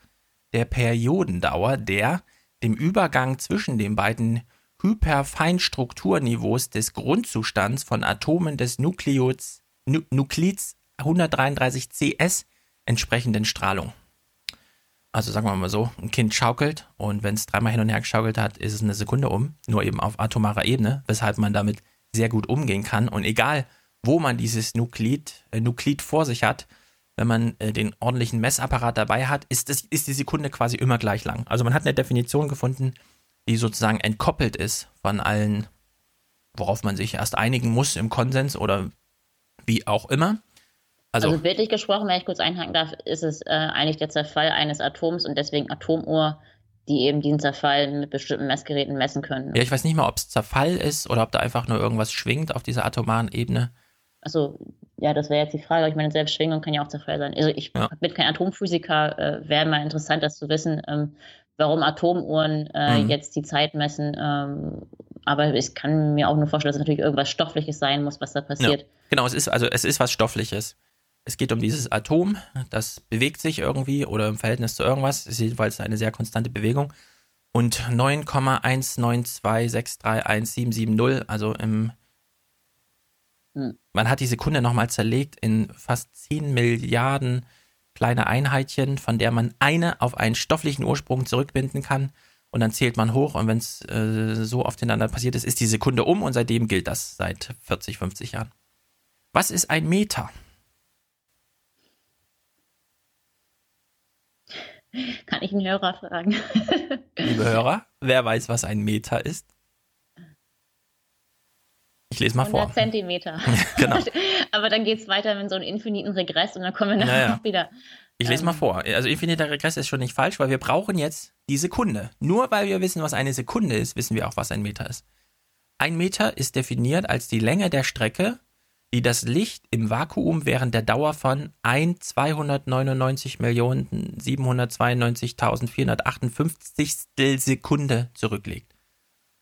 [SPEAKER 1] der Periodendauer der dem Übergang zwischen den beiden Hyperfeinstrukturniveaus des Grundzustands von Atomen des Nukleots, Nu Nuklids 133 CS entsprechenden Strahlung. Also sagen wir mal so, ein Kind schaukelt und wenn es dreimal hin und her geschaukelt hat, ist es eine Sekunde um, nur eben auf atomarer Ebene, weshalb man damit sehr gut umgehen kann. Und egal, wo man dieses Nuklid, äh, Nuklid vor sich hat, wenn man äh, den ordentlichen Messapparat dabei hat, ist, das, ist die Sekunde quasi immer gleich lang. Also man hat eine Definition gefunden, die sozusagen entkoppelt ist von allen, worauf man sich erst einigen muss im Konsens oder wie auch immer. Also,
[SPEAKER 2] Also, bildlich gesprochen, wenn ich kurz einhaken darf, ist es äh, eigentlich der Zerfall eines Atoms und deswegen Atomuhr, die eben diesen Zerfall mit bestimmten Messgeräten messen können.
[SPEAKER 1] ja, ich weiß nicht mal, ob es Zerfall ist oder ob da einfach nur irgendwas schwingt auf dieser atomaren Ebene.
[SPEAKER 2] Also, ja, das wäre jetzt die Frage. aber Ich meine, selbst Schwingung kann ja auch Zerfall sein. Also, ich
[SPEAKER 1] Ja.
[SPEAKER 2] bin kein Atomphysiker, äh, wäre mal interessant, das zu wissen, ähm, warum Atomuhren äh,
[SPEAKER 1] Mhm.
[SPEAKER 2] jetzt die Zeit messen. Ähm, aber ich kann mir auch nur vorstellen, dass es natürlich irgendwas Stoffliches sein muss, was da passiert.
[SPEAKER 1] Ja, genau, es ist also es ist was Stoffliches. Es geht um dieses Atom, das bewegt sich irgendwie oder im Verhältnis zu irgendwas. Es ist jedenfalls eine sehr konstante Bewegung. Und 9,192631770, also im
[SPEAKER 2] Hm.
[SPEAKER 1] man hat die Sekunde nochmal zerlegt in fast 10 Milliarden kleine Einheitchen, von der man eine auf einen stofflichen Ursprung zurückbinden kann. Und dann zählt man hoch und wenn es äh, so aufeinander passiert ist, ist die Sekunde um und seitdem gilt das seit 40, 50 Jahren. Was ist ein Meter?
[SPEAKER 2] Kann ich einen Hörer fragen? [laughs]
[SPEAKER 1] Liebe Hörer, wer weiß, was ein Meter ist? Ich lese mal
[SPEAKER 2] 100
[SPEAKER 1] vor.
[SPEAKER 2] Zentimeter. [laughs]
[SPEAKER 1] Genau. [laughs]
[SPEAKER 2] Aber dann geht es weiter mit so einem infiniten Regress und dann kommen wir nachher
[SPEAKER 1] Naja.
[SPEAKER 2] noch wieder.
[SPEAKER 1] Ich lese mal vor. Also infiniter Regress ist schon nicht falsch, weil wir brauchen jetzt die Sekunde. Nur weil wir wissen, was eine Sekunde ist, wissen wir auch, was ein Meter ist. Ein Meter ist definiert als die Länge der Strecke, die das Licht im Vakuum während der Dauer von 1 299.792.458 Sekunde zurücklegt.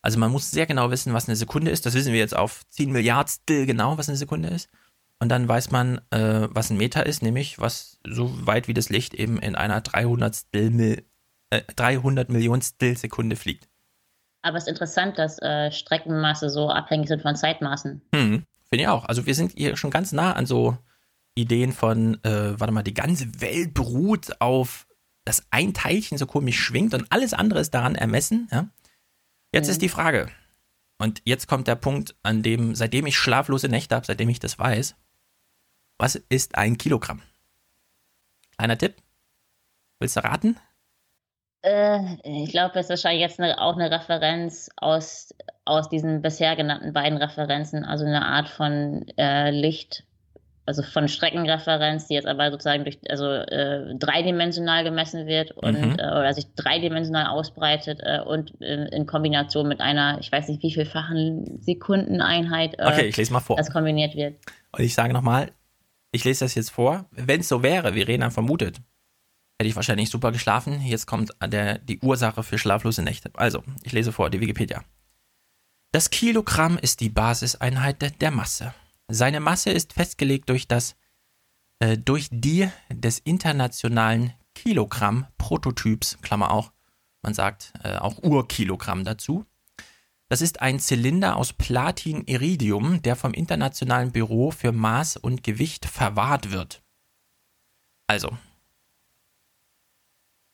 [SPEAKER 1] Also man muss sehr genau wissen, was eine Sekunde ist. Das wissen wir jetzt auf 10 Milliardstel genau, was eine Sekunde ist. Und dann weiß man, äh, was ein Meter ist, nämlich was so weit wie das Licht eben in einer 300, Mil, äh, 300 Millionstel Sekunde fliegt.
[SPEAKER 2] Aber es ist interessant, dass äh, Streckenmaße so abhängig sind von Zeitmaßen.
[SPEAKER 1] Hm, Finde ich auch. Also wir sind hier schon ganz nah an so Ideen von, äh, warte mal, die ganze Welt beruht auf, dass ein Teilchen so komisch schwingt und alles andere ist daran ermessen. Ja? Jetzt mhm. ist die Frage, und jetzt kommt der Punkt, an dem, seitdem ich schlaflose Nächte habe, seitdem ich das weiß, was ist ein Kilogramm? Kleiner Tipp. Willst du raten?
[SPEAKER 2] Äh, ich glaube, es ist wahrscheinlich jetzt eine, auch eine Referenz aus, aus diesen bisher genannten beiden Referenzen, also eine Art von äh, Licht, also von Streckenreferenz, die jetzt aber sozusagen durch, also äh, dreidimensional gemessen wird und mhm. äh, oder sich dreidimensional ausbreitet äh, und in, in, Kombination mit einer, ich weiß nicht wie vielfachen Sekundeneinheit,
[SPEAKER 1] äh, okay, ich lese mal vor.
[SPEAKER 2] das kombiniert wird.
[SPEAKER 1] Und ich sage nochmal, ich lese das jetzt vor. Wenn es so wäre, wie Rena vermutet, hätte ich wahrscheinlich super geschlafen. Jetzt kommt der, die Ursache für schlaflose Nächte. Also, ich lese vor, die Wikipedia. Das Kilogramm ist die Basiseinheit der Masse. Seine Masse ist festgelegt durch das äh, durch die des internationalen Kilogramm-Prototyps, Klammer auch, man sagt äh, auch Urkilogramm dazu. Das ist ein Zylinder aus Platin-Iridium, der vom Internationalen Büro für Maß und Gewicht verwahrt wird. Also,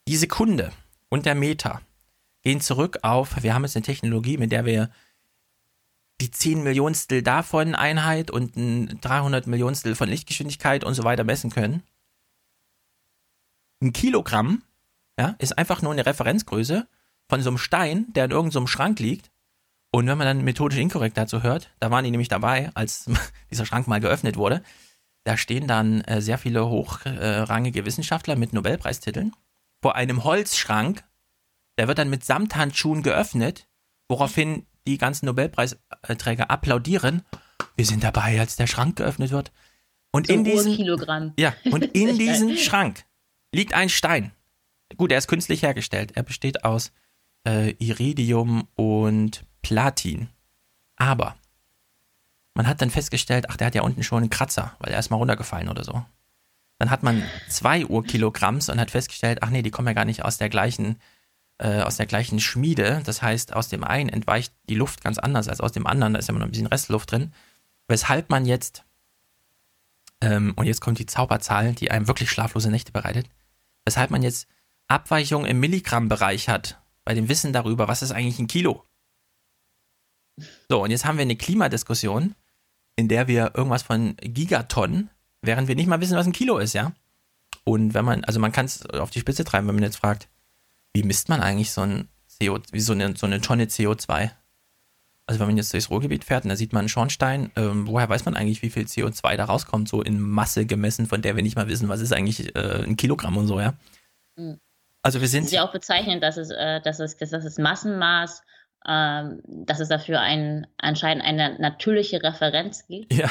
[SPEAKER 1] die Sekunde und der Meter gehen zurück auf, wir haben jetzt eine Technologie, mit der wir die 10 Millionstel davon Einheit und ein 300 Millionstel von Lichtgeschwindigkeit und so weiter messen können. Ein Kilogramm ja, ist einfach nur eine Referenzgröße von so einem Stein, der in irgendeinem so Schrank liegt. Und wenn man dann methodisch inkorrekt dazu hört, da waren die nämlich dabei, als [laughs] dieser Schrank mal geöffnet wurde, da stehen dann äh, sehr viele hochrangige Wissenschaftler mit Nobelpreistiteln vor einem Holzschrank. Der wird dann mit Samthandschuhen geöffnet, woraufhin die ganzen Nobelpreisträger applaudieren. Wir sind dabei, als der Schrank geöffnet wird. Und so in diesem
[SPEAKER 2] Kilogramm.
[SPEAKER 1] Ja, und in [laughs] diesem Schrank liegt ein Stein. Gut, er ist künstlich hergestellt. Er besteht aus äh, Iridium und Platin. Aber man hat dann festgestellt, ach, der hat ja unten schon einen Kratzer, weil er ist mal runtergefallen oder so. Dann hat man zwei Urkilogramms und hat festgestellt, ach nee, die kommen ja gar nicht aus der gleichen, äh, aus der gleichen Schmiede. Das heißt, aus dem einen entweicht die Luft ganz anders als aus dem anderen. Da ist immer noch ein bisschen Restluft drin. Weshalb man jetzt, ähm, und jetzt kommt die Zauberzahl, die einem wirklich schlaflose Nächte bereitet, weshalb man jetzt Abweichungen im Milligrammbereich hat, bei dem Wissen darüber, was ist eigentlich ein Kilo. So, und jetzt haben wir eine Klimadiskussion, in der wir irgendwas von Gigatonnen während wir nicht mal wissen, was ein Kilo ist, ja. Und wenn man, also man kann es auf die Spitze treiben, wenn man jetzt fragt, wie misst man eigentlich so ein CO, wie so eine, so eine Tonne CO2? Also wenn man jetzt durchs Ruhrgebiet fährt und da sieht man einen Schornstein, ähm, woher weiß man eigentlich, wie viel CO2 da rauskommt, so in Masse gemessen, von der wir nicht mal wissen, was ist eigentlich äh, ein Kilogramm und so, ja?
[SPEAKER 2] Mhm.
[SPEAKER 1] Also wir sind.
[SPEAKER 2] Es ja auch bezeichnend, dass es, äh, dass es, dass das Massenmaß, ähm, dass es dafür ein, anscheinend eine natürliche Referenz gibt.
[SPEAKER 1] Ja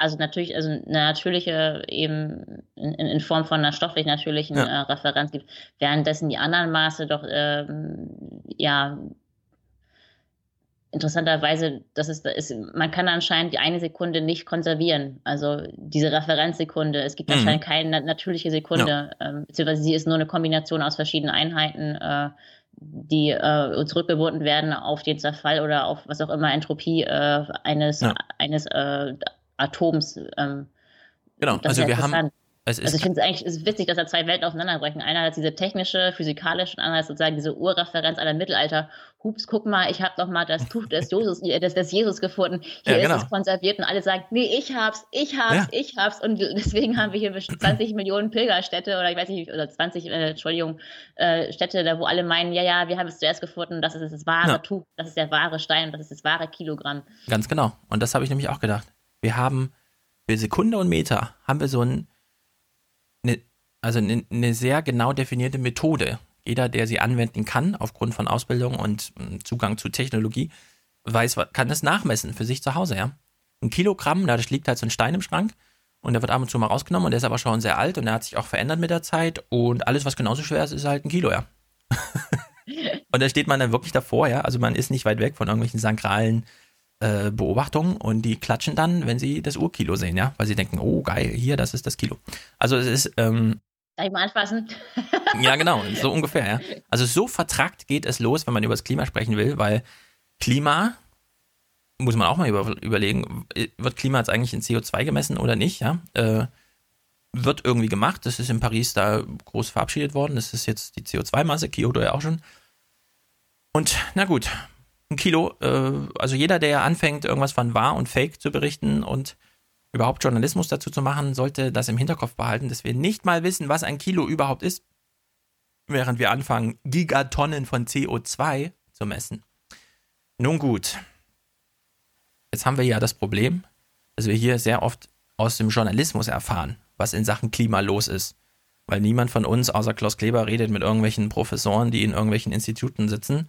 [SPEAKER 2] also natürlich, also eine natürliche eben in, in Form von einer stofflich natürlichen ja. äh, Referenz gibt, währenddessen die anderen Maße doch ähm, ja interessanterweise, das ist, ist, man kann anscheinend die eine Sekunde nicht konservieren. Also diese Referenzsekunde. Es gibt mhm. anscheinend keine natürliche Sekunde, ja. ähm, beziehungsweise sie ist nur eine Kombination aus verschiedenen Einheiten, äh, die äh, zurückgebunden werden auf den Zerfall oder auf was auch immer Entropie äh, eines, ja. eines äh, Atoms. Ähm,
[SPEAKER 1] genau, also wir haben.
[SPEAKER 2] also ich finde es eigentlich ist witzig, dass da zwei Welten aufeinanderbrechen. Einer hat diese technische, physikalische und andere sozusagen diese Urreferenz aller Mittelalter. Hups, guck mal, ich habe noch mal das Tuch des Jesus, [laughs] des, des Jesus gefunden. Hier ja, genau. ist es konserviert und alle sagen, nee, ich hab's, ich hab's, ja. ich hab's. Und deswegen haben wir hier 20 [clears throat] Millionen Pilgerstädte oder ich weiß nicht, oder 20, äh, Entschuldigung, äh, Städte, da wo alle meinen, ja, ja, wir haben es zuerst gefunden, das ist das wahre ja. Tuch, das ist der wahre Stein, das ist das wahre Kilogramm.
[SPEAKER 1] Ganz genau. Und das habe ich nämlich auch gedacht wir haben für Sekunde und Meter haben wir so ein, eine, also eine, eine sehr genau definierte Methode. Jeder, der sie anwenden kann, aufgrund von Ausbildung und ähm, Zugang zu Technologie, weiß, kann das nachmessen für sich zu Hause, ja. Ein Kilogramm, da liegt halt so ein Stein im Schrank und der wird ab und zu mal rausgenommen und der ist aber schon sehr alt und der hat sich auch verändert mit der Zeit und alles, was genauso schwer ist, ist halt ein Kilo, ja. [laughs] und da steht man dann wirklich davor, ja. Also man ist nicht weit weg von irgendwelchen sakralen äh, Beobachtungen und die klatschen dann, wenn sie das Urkilo sehen, ja, weil sie denken, oh geil, hier, das ist das Kilo. Also es ist. Ähm,
[SPEAKER 2] Darf ich mal anfassen? [laughs]
[SPEAKER 1] ja, genau, so [laughs] ungefähr, ja. Also so vertrackt geht es los, wenn man über das Klima sprechen will, weil Klima, muss man auch mal über, überlegen, wird Klima jetzt eigentlich in CO2 gemessen oder nicht, ja? Äh, wird irgendwie gemacht, das ist in Paris da groß verabschiedet worden, das ist jetzt die CO2-Masse, Kyoto ja auch schon. Und na gut, ein Kilo, äh, also jeder, der anfängt, irgendwas von wahr und fake zu berichten und überhaupt Journalismus dazu zu machen, sollte das im Hinterkopf behalten, dass wir nicht mal wissen, was ein Kilo überhaupt ist, während wir anfangen, Gigatonnen von CO2 zu messen. Nun gut, jetzt haben wir ja das Problem, dass wir hier sehr oft aus dem Journalismus erfahren, was in Sachen Klima los ist. Weil niemand von uns, außer Klaus Kleber, redet mit irgendwelchen Professoren, die in irgendwelchen Instituten sitzen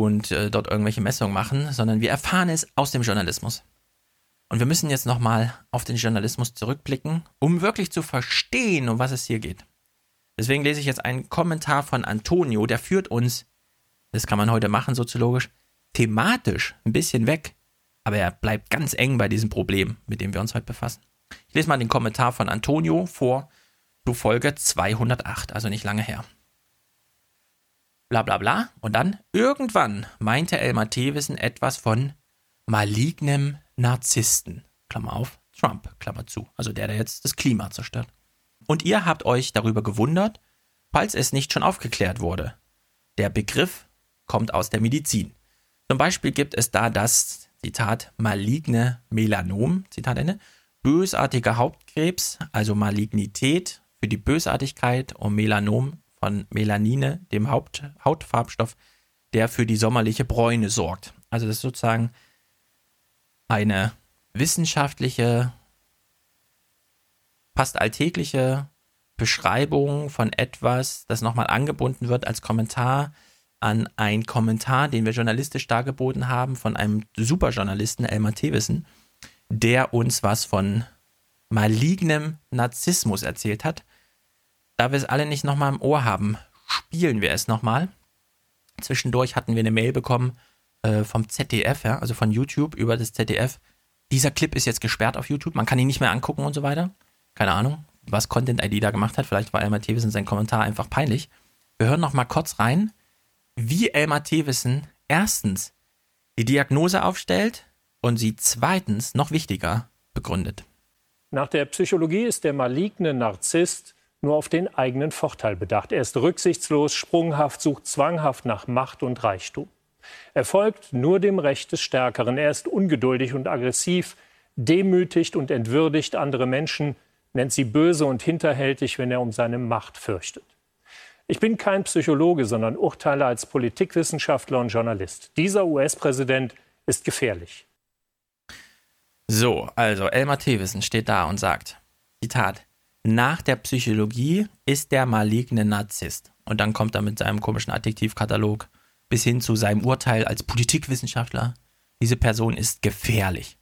[SPEAKER 1] und äh, dort irgendwelche Messungen machen, sondern wir erfahren es aus dem Journalismus. Und wir müssen jetzt nochmal auf den Journalismus zurückblicken, um wirklich zu verstehen, um was es hier geht. Deswegen lese ich jetzt einen Kommentar von Antonio, der führt uns, das kann man heute machen soziologisch, thematisch ein bisschen weg, aber er bleibt ganz eng bei diesem Problem, mit dem wir uns heute befassen. Ich lese mal den Kommentar von Antonio vor zu Folge 208, also nicht lange her. Bla bla bla. Und dann, irgendwann meinte Elmar Thewissen etwas von malignem Narzissten, Klammer auf, Trump, Klammer zu, also der, der jetzt das Klima zerstört. Und ihr habt euch darüber gewundert, falls es nicht schon aufgeklärt wurde. Der Begriff kommt aus der Medizin. Zum Beispiel gibt es da das, Zitat, maligne Melanom, Zitat Ende, bösartiger Hauptkrebs, also Malignität für die Bösartigkeit und Melanom von Melanine, dem Haupt, Hautfarbstoff, der für die sommerliche Bräune sorgt. Also das ist sozusagen eine wissenschaftliche, fast alltägliche Beschreibung von etwas, das nochmal angebunden wird als Kommentar an einen Kommentar, den wir journalistisch dargeboten haben von einem Superjournalisten, Elmar Thewissen, der uns was von malignem Narzissmus erzählt hat. Da wir es alle nicht nochmal im Ohr haben, spielen wir es nochmal. Zwischendurch hatten wir eine Mail bekommen äh, vom ZDF, ja, also von YouTube über das ZDF. Dieser Clip ist jetzt gesperrt auf YouTube, man kann ihn nicht mehr angucken und so weiter. Keine Ahnung, was Content ID da gemacht hat. Vielleicht war Elmar Thewissen sein Kommentar einfach peinlich. Wir hören noch mal kurz rein, wie Elmar Thewissen erstens die Diagnose aufstellt und sie zweitens, noch wichtiger, begründet.
[SPEAKER 27] Nach der Psychologie ist der maligne Narzisst nur auf den eigenen Vorteil bedacht. Er ist rücksichtslos, sprunghaft, sucht zwanghaft nach Macht und Reichtum. Er folgt nur dem Recht des Stärkeren. Er ist ungeduldig und aggressiv, demütigt und entwürdigt andere Menschen, nennt sie böse und hinterhältig, wenn er um seine Macht fürchtet. Ich bin kein Psychologe, sondern urteile als Politikwissenschaftler und Journalist. Dieser US-Präsident ist gefährlich.
[SPEAKER 1] So, also Elmar Thewissen steht da und sagt, Zitat, nach der Psychologie ist der maligne Narzisst. Und dann kommt er mit seinem komischen Adjektivkatalog bis hin zu seinem Urteil als Politikwissenschaftler. Diese Person ist gefährlich.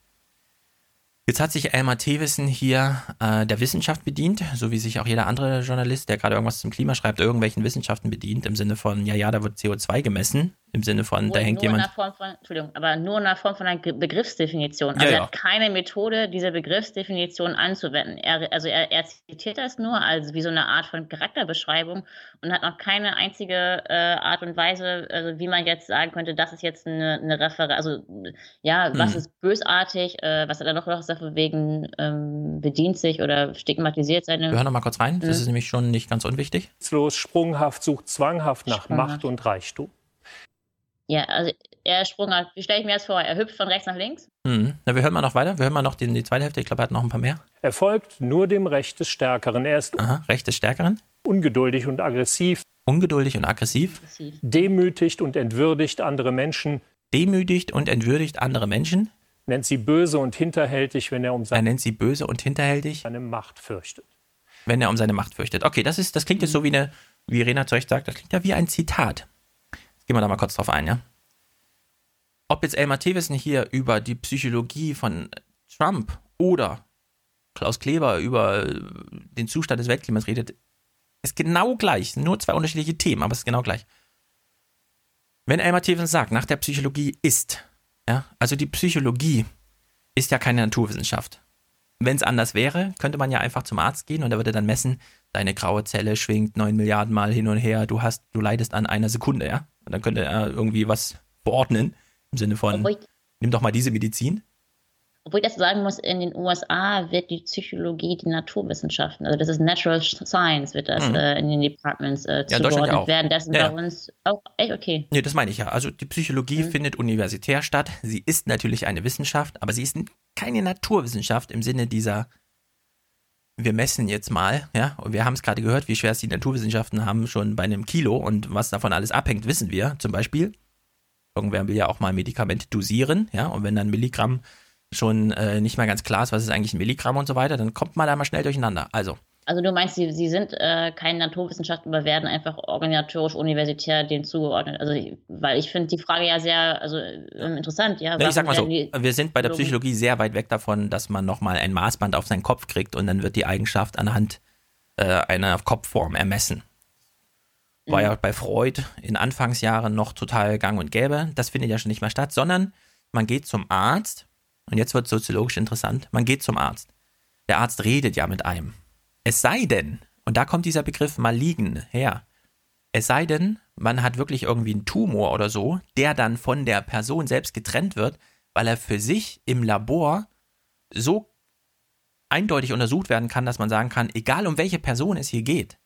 [SPEAKER 1] Jetzt hat sich Elmar Thewissen hier äh, der Wissenschaft bedient, so wie sich auch jeder andere Journalist, der gerade irgendwas zum Klima schreibt, irgendwelchen Wissenschaften bedient, im Sinne von, ja, ja, da wird CO2 gemessen, im Sinne von,
[SPEAKER 2] nur,
[SPEAKER 1] da hängt jemand.
[SPEAKER 2] Von, Entschuldigung, aber nur in einer Form von einer Begriffsdefinition. Also
[SPEAKER 1] Ja,
[SPEAKER 2] er
[SPEAKER 1] ja.
[SPEAKER 2] hat keine Methode, diese Begriffsdefinition anzuwenden. Er, also er, er zitiert das nur als wie so eine Art von Charakterbeschreibung und hat noch keine einzige äh, Art und Weise, also wie man jetzt sagen könnte, das ist jetzt eine, eine Referenz, also ja, was
[SPEAKER 1] Hm.
[SPEAKER 2] ist bösartig, äh, was hat er noch noch dafür wegen ähm, bedient sich oder stigmatisiert seine.
[SPEAKER 1] Wir hören noch mal kurz rein, das
[SPEAKER 2] Mhm.
[SPEAKER 1] ist nämlich schon nicht ganz unwichtig.
[SPEAKER 27] Los, sprunghaft, sucht zwanghaft nach
[SPEAKER 2] Sprunghaft.
[SPEAKER 27] Macht und Reichtum.
[SPEAKER 2] Ja, also er sprunghaft. Wie stelle ich mir das vor? Er hüpft von rechts nach links?
[SPEAKER 1] Hm. Na, wir hören mal noch weiter, wir hören mal noch die, die zweite Hälfte, ich glaube, er hat noch ein paar mehr.
[SPEAKER 27] Er folgt nur dem Recht des Stärkeren. Er ist
[SPEAKER 1] Aha, Recht des Stärkeren.
[SPEAKER 27] ungeduldig und aggressiv,
[SPEAKER 1] Ungeduldig und aggressiv.
[SPEAKER 27] demütigt und entwürdigt andere Menschen,
[SPEAKER 1] Demütigt und entwürdigt andere Menschen.
[SPEAKER 27] nennt sie böse und hinterhältig, wenn er um
[SPEAKER 1] Er
[SPEAKER 27] seine,
[SPEAKER 1] nennt sie böse und hinterhältig,
[SPEAKER 27] seine Macht fürchtet.
[SPEAKER 1] wenn er um seine Macht fürchtet. Okay, das, ist, das klingt jetzt so wie eine, wie Rena Recht sagt, das klingt ja wie ein Zitat. Gehen wir da mal kurz drauf ein, ja? Ob jetzt Elmar Thewissen hier über die Psychologie von Trump oder Klaus Kleber über den Zustand des Weltklimas redet, ist genau gleich. Nur zwei unterschiedliche Themen, aber es ist genau gleich. Wenn Elmar Thewissen sagt, nach der Psychologie ist, ja, also die Psychologie ist ja keine Naturwissenschaft. Wenn es anders wäre, könnte man ja einfach zum Arzt gehen und er würde dann messen, deine graue Zelle schwingt neun Milliarden Mal hin und her, du hast, du leidest an einer Sekunde, ja. Und dann könnte er irgendwie was verordnen im Sinne von, nimm doch mal diese Medizin.
[SPEAKER 2] Obwohl ich das sagen muss, in den USA wird die Psychologie die Naturwissenschaften, also das ist Natural Science, wird das mhm. äh, in den Departments äh,
[SPEAKER 1] ja, zugeordnet ja
[SPEAKER 2] werden. Das ist ja, bei uns auch echt okay.
[SPEAKER 1] Nee, das meine ich ja. Also die Psychologie mhm. findet universitär statt. Sie ist natürlich eine Wissenschaft, aber sie ist keine Naturwissenschaft im Sinne dieser wir messen jetzt mal, ja, und wir haben es gerade gehört, wie schwer es die Naturwissenschaften haben, schon bei einem Kilo und was davon alles abhängt, wissen wir. Zum Beispiel, irgendwer will ja auch mal Medikamente dosieren, ja, und wenn dann Milligramm schon äh, nicht mehr ganz klar ist, was ist eigentlich ein Milligramm und so weiter, dann kommt man da mal schnell durcheinander. Also.
[SPEAKER 2] Also du meinst, sie, sie sind äh, keine Naturwissenschaften, aber werden einfach organisatorisch universitär dem zugeordnet. Also weil ich finde die Frage ja sehr also, äh, interessant. Ja,
[SPEAKER 1] ja ich sag mal so, wir sind bei der Psychologie sehr weit weg davon, dass man nochmal ein Maßband auf seinen Kopf kriegt und dann wird die Eigenschaft anhand äh, einer Kopfform ermessen. War mhm. ja bei Freud in Anfangsjahren noch total gang und gäbe. Das findet ja schon nicht mehr statt, sondern man geht zum Arzt und jetzt wird soziologisch interessant, man geht zum Arzt. Der Arzt redet ja mit einem. Es sei denn, und da kommt dieser Begriff malign her, es sei denn, man hat wirklich irgendwie einen Tumor oder so, der dann von der Person selbst getrennt wird, weil er für sich im Labor so eindeutig untersucht werden kann, dass man sagen kann, egal um welche Person es hier geht,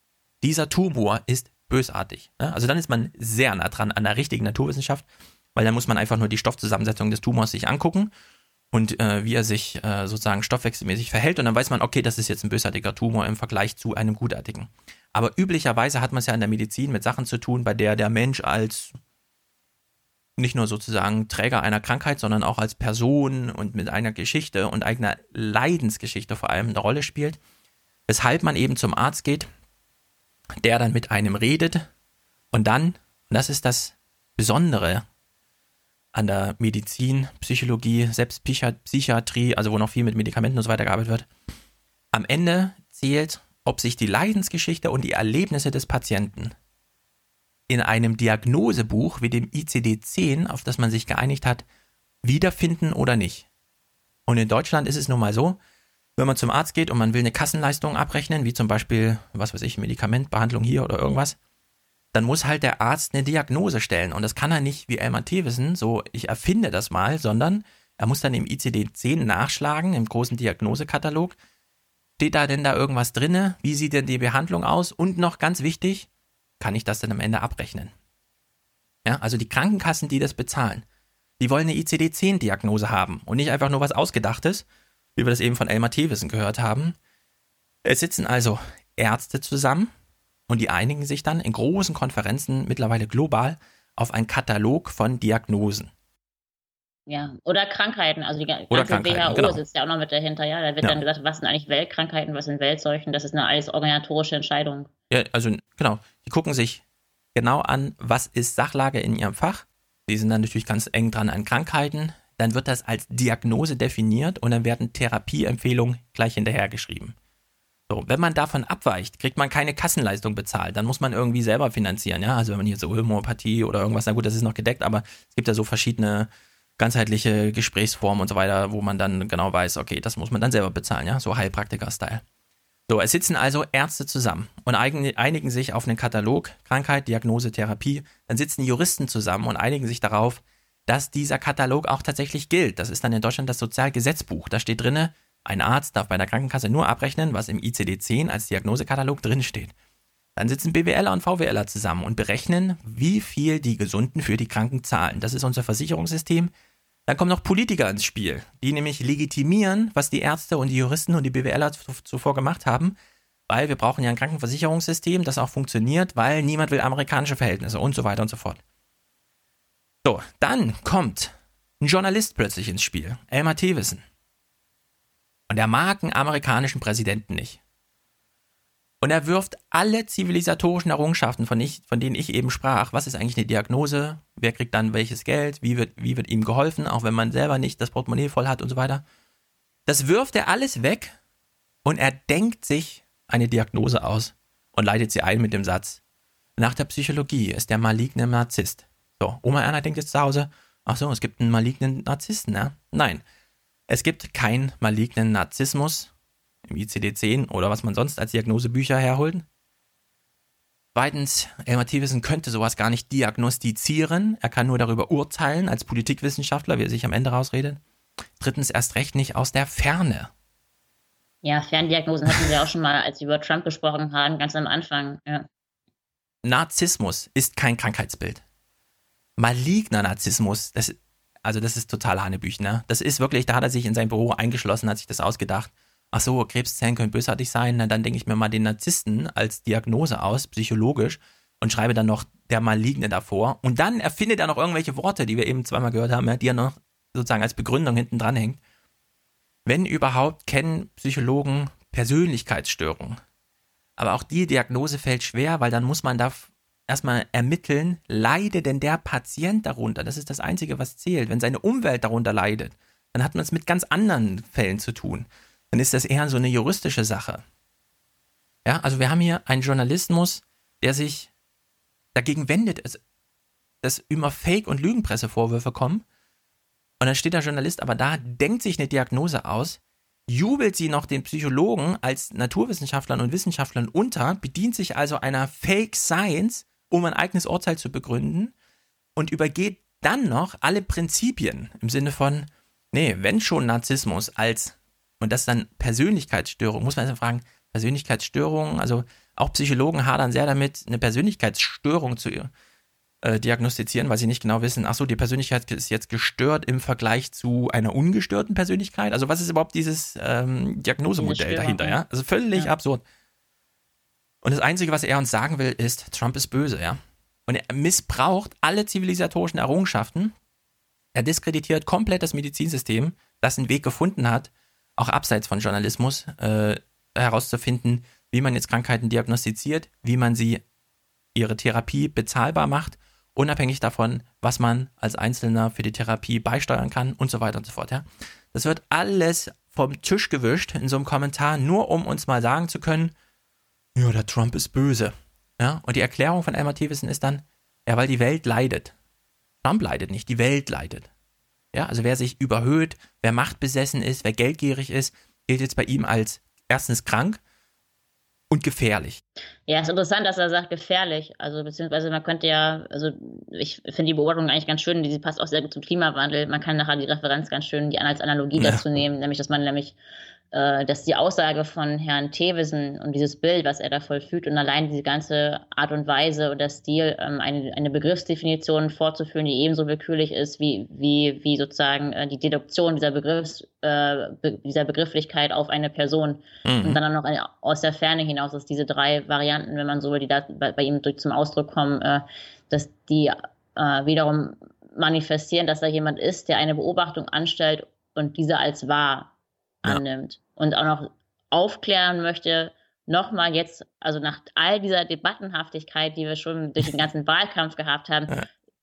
[SPEAKER 1] dieser Tumor ist bösartig. Ne? Also dann ist man sehr nah dran an der richtigen Naturwissenschaft, weil dann muss man einfach nur die Stoffzusammensetzung des Tumors sich angucken und äh, wie er sich äh, sozusagen stoffwechselmäßig verhält. Und dann weiß man, okay, das ist jetzt ein bösartiger Tumor im Vergleich zu einem gutartigen. Aber üblicherweise hat man es ja in der Medizin mit Sachen zu tun, bei der der Mensch als nicht nur sozusagen Träger einer Krankheit, sondern auch als Person und mit einer Geschichte und eigener Leidensgeschichte vor allem eine Rolle spielt. Weshalb man eben zum Arzt geht, der dann mit einem redet und dann, und das ist das Besondere an der Medizin, Psychologie, selbst Psychiatrie, also wo noch viel mit Medikamenten und so weiter gearbeitet wird. Am Ende zählt, ob sich die Leidensgeschichte und die Erlebnisse des Patienten in einem Diagnosebuch wie dem ICD-10, auf das man sich geeinigt hat, wiederfinden oder nicht. Und in Deutschland ist es nun mal so, wenn man zum Arzt geht und man will eine Kassenleistung abrechnen, wie zum Beispiel, was weiß ich, Medikamentbehandlung hier oder irgendwas, dann muss halt der Arzt eine Diagnose stellen. Und das kann er nicht wie Elmar wissen, so ich erfinde das mal, sondern er muss dann im ICD-10 nachschlagen, im großen Diagnosekatalog. Steht da denn da irgendwas drinne? Wie sieht denn die Behandlung aus? Und noch ganz wichtig, kann ich das denn am Ende abrechnen? Ja, also die Krankenkassen, die das bezahlen, die wollen eine ICD-10-Diagnose haben und nicht einfach nur was Ausgedachtes, wie wir das eben von Elmar Thewissen gehört haben. Es sitzen also Ärzte zusammen, und die einigen sich dann in großen Konferenzen, mittlerweile global, auf einen Katalog von Diagnosen.
[SPEAKER 2] Ja, oder Krankheiten. Also die ganze
[SPEAKER 1] oder WHO genau.
[SPEAKER 2] sitzt ja auch noch mit dahinter. Ja, da wird ja. dann gesagt, was sind eigentlich Weltkrankheiten, was sind Weltseuchen. Das ist eine alles organisatorische Entscheidung.
[SPEAKER 1] Ja, also genau. Die gucken sich genau an, was ist Sachlage in ihrem Fach. Die sind dann natürlich ganz eng dran an Krankheiten. Dann wird das als Diagnose definiert und dann werden Therapieempfehlungen gleich hinterhergeschrieben. So, wenn man davon abweicht, kriegt man keine Kassenleistung bezahlt. Dann muss man irgendwie selber finanzieren. Ja, also wenn man hier so Homöopathie oder irgendwas, na gut, das ist noch gedeckt, aber es gibt ja so verschiedene ganzheitliche Gesprächsformen und so weiter, wo man dann genau weiß, okay, das muss man dann selber bezahlen, ja, so Heilpraktiker-Style. So, es sitzen also Ärzte zusammen und einigen sich auf einen Katalog, Krankheit, Diagnose, Therapie. Dann sitzen Juristen zusammen und einigen sich darauf, dass dieser Katalog auch tatsächlich gilt. Das ist dann in Deutschland das Sozialgesetzbuch. Da steht drinne, ein Arzt darf bei der Krankenkasse nur abrechnen, was im ICD-10 als Diagnosekatalog drinsteht. Dann sitzen BWLer und VWLer zusammen und berechnen, wie viel die Gesunden für die Kranken zahlen. Das ist unser Versicherungssystem. Dann kommen noch Politiker ins Spiel, die nämlich legitimieren, was die Ärzte und die Juristen und die BWLer zuvor gemacht haben, weil wir brauchen ja ein Krankenversicherungssystem, das auch funktioniert, weil niemand will amerikanische Verhältnisse und so weiter und so fort. So, dann kommt ein Journalist plötzlich ins Spiel, Elmar Thewissen. Und er mag einen amerikanischen Präsidenten nicht. Und er wirft alle zivilisatorischen Errungenschaften, von, ich, von, denen ich eben sprach, was ist eigentlich eine Diagnose, wer kriegt dann welches Geld, wie wird, wie wird ihm geholfen, auch wenn man selber nicht das Portemonnaie voll hat und so weiter. Das wirft er alles weg und er denkt sich eine Diagnose aus und leitet sie ein mit dem Satz, nach der Psychologie ist der maligne Narzisst. So, Oma Erna denkt jetzt zu Hause, ach so, es gibt einen malignen Narzissten, ja? Nein, es gibt keinen malignen Narzissmus, im ICD-10 oder was man sonst als Diagnosebücher herholt. Zweitens, Elmar Thewissen könnte sowas gar nicht diagnostizieren. Er kann nur darüber urteilen als Politikwissenschaftler, wie er sich am Ende rausredet. Drittens, erst recht nicht aus der Ferne.
[SPEAKER 2] Ja, Ferndiagnosen hatten wir auch schon mal, als wir über Trump gesprochen haben, ganz am Anfang. Ja.
[SPEAKER 1] Narzissmus ist kein Krankheitsbild. Maligner Narzissmus, das, also das ist total Hanebüchner. Das ist wirklich, da hat er sich in sein Büro eingeschlossen, hat sich das ausgedacht. Ach so, Krebszellen können bösartig sein, na, dann denke ich mir mal den Narzissten als Diagnose aus, psychologisch, und schreibe dann noch der Maligne davor. Und dann erfindet er noch irgendwelche Worte, die wir eben zweimal gehört haben, ja, die er noch sozusagen als Begründung hinten dran hängt. Wenn überhaupt, kennen Psychologen Persönlichkeitsstörungen. Aber auch die Diagnose fällt schwer, weil dann muss man da erstmal ermitteln, leidet denn der Patient darunter? Das ist das Einzige, was zählt. Wenn seine Umwelt darunter leidet, dann hat man es mit ganz anderen Fällen zu tun. Dann ist das eher so eine juristische Sache. Ja, also wir haben hier einen Journalismus, der sich dagegen wendet, dass immer Fake- und Lügenpressevorwürfe kommen. Und dann steht der Journalist aber da, denkt sich eine Diagnose aus, jubelt sie noch den Psychologen als Naturwissenschaftlern und Wissenschaftlern unter, bedient sich also einer Fake Science, um ein eigenes Urteil zu begründen und übergeht dann noch alle Prinzipien im Sinne von, nee, wenn schon Narzissmus als, und das dann Persönlichkeitsstörung, muss man erst fragen, Persönlichkeitsstörung, also auch Psychologen hadern sehr damit, eine Persönlichkeitsstörung zu äh, diagnostizieren, weil sie nicht genau wissen, ach so, die Persönlichkeit ist jetzt gestört im Vergleich zu einer ungestörten Persönlichkeit. Also was ist überhaupt dieses ähm, Diagnosemodell dahinter, ja? Also völlig ja. absurd. Und das Einzige, was er uns sagen will, ist, Trump ist böse, ja? Und er missbraucht alle zivilisatorischen Errungenschaften. Er diskreditiert komplett das Medizinsystem, das einen Weg gefunden hat, auch abseits von Journalismus, äh, herauszufinden, wie man jetzt Krankheiten diagnostiziert, wie man sie ihre Therapie bezahlbar macht unabhängig davon, was man als Einzelner für die Therapie beisteuern kann und so weiter und so fort. Ja. Das wird alles vom Tisch gewischt in so einem Kommentar, nur um uns mal sagen zu können, ja, der Trump ist böse. Ja, und die Erklärung von Elmar Thewissen ist dann, ja, weil die Welt leidet. Trump leidet nicht, die Welt leidet. Ja, also wer sich überhöht, wer machtbesessen ist, wer geldgierig ist, gilt jetzt bei ihm als erstens krank und gefährlich.
[SPEAKER 2] Ja, es ist interessant, dass er sagt gefährlich. Also beziehungsweise man könnte ja, also ich finde die Beobachtung eigentlich ganz schön, die passt auch sehr gut zum Klimawandel. Man kann nachher die Referenz ganz schön die als Analogie ja. dazu nehmen, nämlich dass man nämlich dass die Aussage von Herrn Thewissen und dieses Bild, was er da vollführt und allein diese ganze Art und Weise oder Stil, ähm, eine, eine Begriffsdefinition vorzuführen, die ebenso willkürlich ist wie, wie, wie sozusagen äh, die Deduktion dieser, Begriffs, äh, dieser Begrifflichkeit auf eine Person. Mhm. Und dann auch noch aus der Ferne hinaus, dass diese drei Varianten, wenn man so will, die da bei, ihm durch zum Ausdruck kommen, äh, dass die äh, wiederum manifestieren, dass da jemand ist, der eine Beobachtung anstellt und diese als wahr annimmt und auch noch aufklären möchte, nochmal jetzt, also nach all dieser Debattenhaftigkeit, die wir schon durch den ganzen [laughs] Wahlkampf gehabt haben,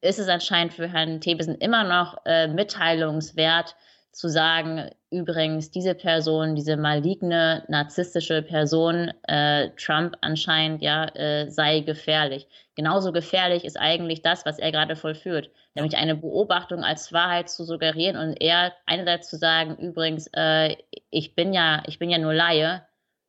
[SPEAKER 2] ist es anscheinend für Herrn Thebesen immer noch äh, mitteilungswert, zu sagen, übrigens, diese Person, diese maligne, narzisstische Person, äh, Trump anscheinend, ja, äh, sei gefährlich. Genauso gefährlich ist eigentlich das, was er gerade vollführt, nämlich eine Beobachtung als Wahrheit zu suggerieren und er einerseits zu sagen, übrigens, äh, ich bin ja, ich bin ja nur Laie,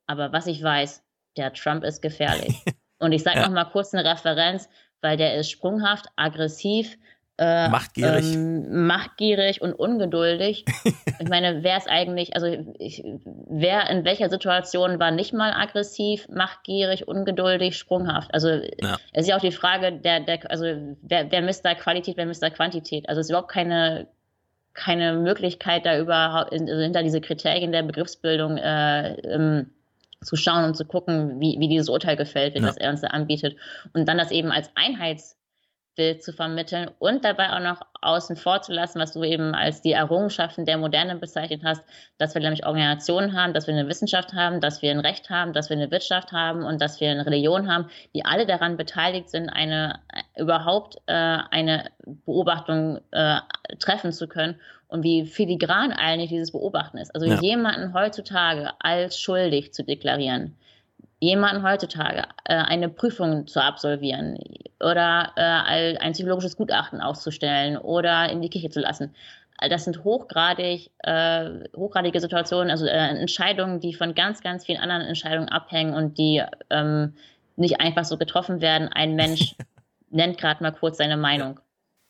[SPEAKER 2] aber was ich weiß, der Trump ist gefährlich. [laughs] und ich sage ja. noch mal kurz eine Referenz, weil der ist sprunghaft, aggressiv,
[SPEAKER 1] äh, machtgierig.
[SPEAKER 2] Ähm, machtgierig und ungeduldig. [laughs] ich meine, wer ist eigentlich, also ich, wer in welcher Situation war nicht mal aggressiv, machtgierig, ungeduldig, sprunghaft? Also ja. es ist ja auch die Frage, der, der, also wer, wer misst da Qualität, wer misst da Quantität? Also es ist überhaupt keine, keine Möglichkeit, da überhaupt also hinter diese Kriterien der Begriffsbildung äh, ähm, zu schauen und zu gucken, wie, wie dieses Urteil gefällt wird, ja. das er uns da anbietet. Und dann das eben als Einheits- Bild zu vermitteln und dabei auch noch außen vor zu lassen, was du eben als die Errungenschaften der Moderne bezeichnet hast, dass wir nämlich Organisationen haben, dass wir eine Wissenschaft haben, dass wir ein Recht haben, dass wir eine Wirtschaft haben und dass wir eine Religion haben, die alle daran beteiligt sind, eine überhaupt äh, eine Beobachtung äh, treffen zu können und wie filigran eigentlich dieses Beobachten ist. Also ja. jemanden heutzutage als schuldig zu deklarieren, jemanden heutzutage äh, eine Prüfung zu absolvieren oder äh, ein psychologisches Gutachten auszustellen oder in die Kirche zu lassen. das sind hochgradig, äh, hochgradige Situationen, also äh, Entscheidungen, die von ganz, ganz vielen anderen Entscheidungen abhängen und die ähm, nicht einfach so getroffen werden. Ein [laughs] Mensch nennt gerade mal kurz seine Meinung.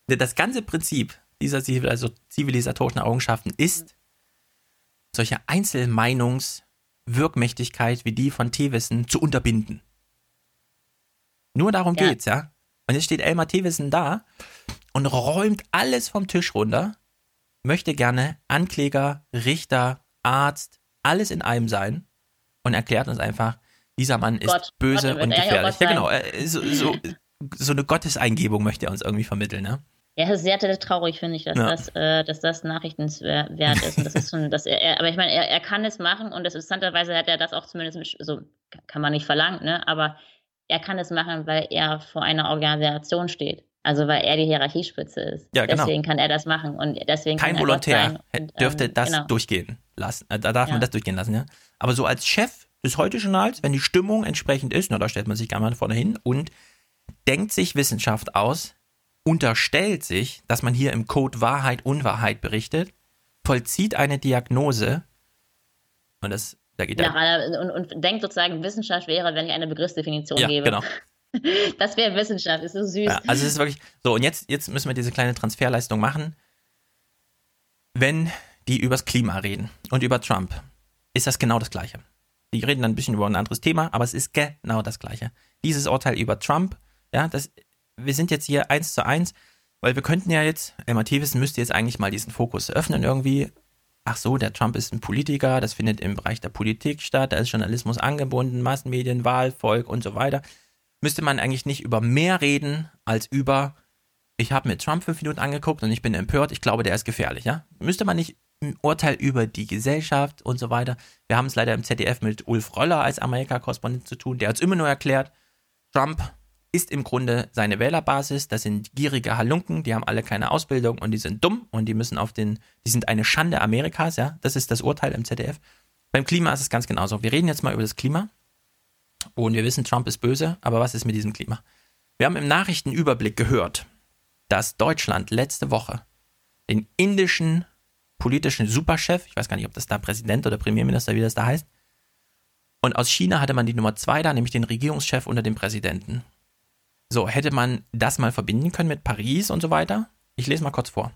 [SPEAKER 1] Das ganze Prinzip dieser also zivilisatorischen Eigenschaften ist, solche Einzelmeinungswirkmächtigkeit wie die von Tewissen zu unterbinden. Nur darum ja. geht's, ja. Und jetzt steht Elmar Thewissen da und räumt alles vom Tisch runter, möchte gerne Ankläger, Richter, Arzt, alles in einem sein und erklärt uns einfach, dieser Mann ist Gott, böse Gott, und gefährlich. Ja, genau. Äh, so, so, so, eine Gotteseingebung möchte er uns irgendwie vermitteln, ne?
[SPEAKER 2] Ja, es ist sehr, sehr traurig, finde ich, dass, ja. das, äh, dass das nachrichtenswert ist. Und das ist schon, dass er, er aber ich meine, er, er kann es machen und das interessanterweise hat er das auch zumindest, mit, so kann man nicht verlangen, ne? aber er kann es machen, weil er vor einer Organisation steht. Also weil er die Hierarchiespitze ist. Ja, genau. Deswegen kann er das machen und deswegen
[SPEAKER 1] kein Volontär und, dürfte ähm, das genau. durchgehen lassen. Äh, da darf ja. man das durchgehen lassen, ja. Aber so als Chef des Heute-Journals, wenn die Stimmung entsprechend ist, na, da stellt man sich gerne mal vorne hin und denkt sich Wissenschaft aus, unterstellt sich, dass man hier im Code Wahrheit, Unwahrheit berichtet, vollzieht eine Diagnose und das da geht
[SPEAKER 2] ja, und, und denkt sozusagen, Wissenschaft wäre, wenn ich eine Begriffsdefinition ja, gebe. Genau. [laughs] Das wäre Wissenschaft, ist so süß. Ja,
[SPEAKER 1] also es ist wirklich so, und jetzt, jetzt müssen wir diese kleine Transferleistung machen. Wenn die übers Klima reden und über Trump, ist das genau das Gleiche. Die reden dann ein bisschen über ein anderes Thema, aber es ist genau das Gleiche. Dieses Urteil über Trump, ja, das, wir sind jetzt hier eins zu eins, weil wir könnten ja jetzt, MAT wissen müsste jetzt eigentlich mal diesen Fokus öffnen irgendwie ach so, der Trump ist ein Politiker, das findet im Bereich der Politik statt, da ist Journalismus angebunden, Massenmedien, Wahlvolk und so weiter. Müsste man eigentlich nicht über mehr reden als über, ich habe mir Trump fünf Minuten angeguckt und ich bin empört, ich glaube, der ist gefährlich, ja? Müsste man nicht ein Urteil über die Gesellschaft und so weiter. Wir haben es leider im ZDF mit Ulf Röller als Amerika-Korrespondent zu tun, der es immer nur erklärt, Trump ist im Grunde seine Wählerbasis. Das sind gierige Halunken, die haben alle keine Ausbildung und die sind dumm und die müssen auf den, die sind eine Schande Amerikas, ja. Das ist das Urteil im ZDF. Beim Klima ist es ganz genauso. Wir reden jetzt mal über das Klima und wir wissen, Trump ist böse, aber was ist mit diesem Klima? Wir haben im Nachrichtenüberblick gehört, dass Deutschland letzte Woche den indischen politischen Superchef, ich weiß gar nicht, ob das da Präsident oder Premierminister, wie das da heißt, und aus China hatte man die Nummer zwei da, nämlich den Regierungschef unter dem Präsidenten. So, hätte man das mal verbinden können mit Paris und so weiter? Ich lese mal kurz vor.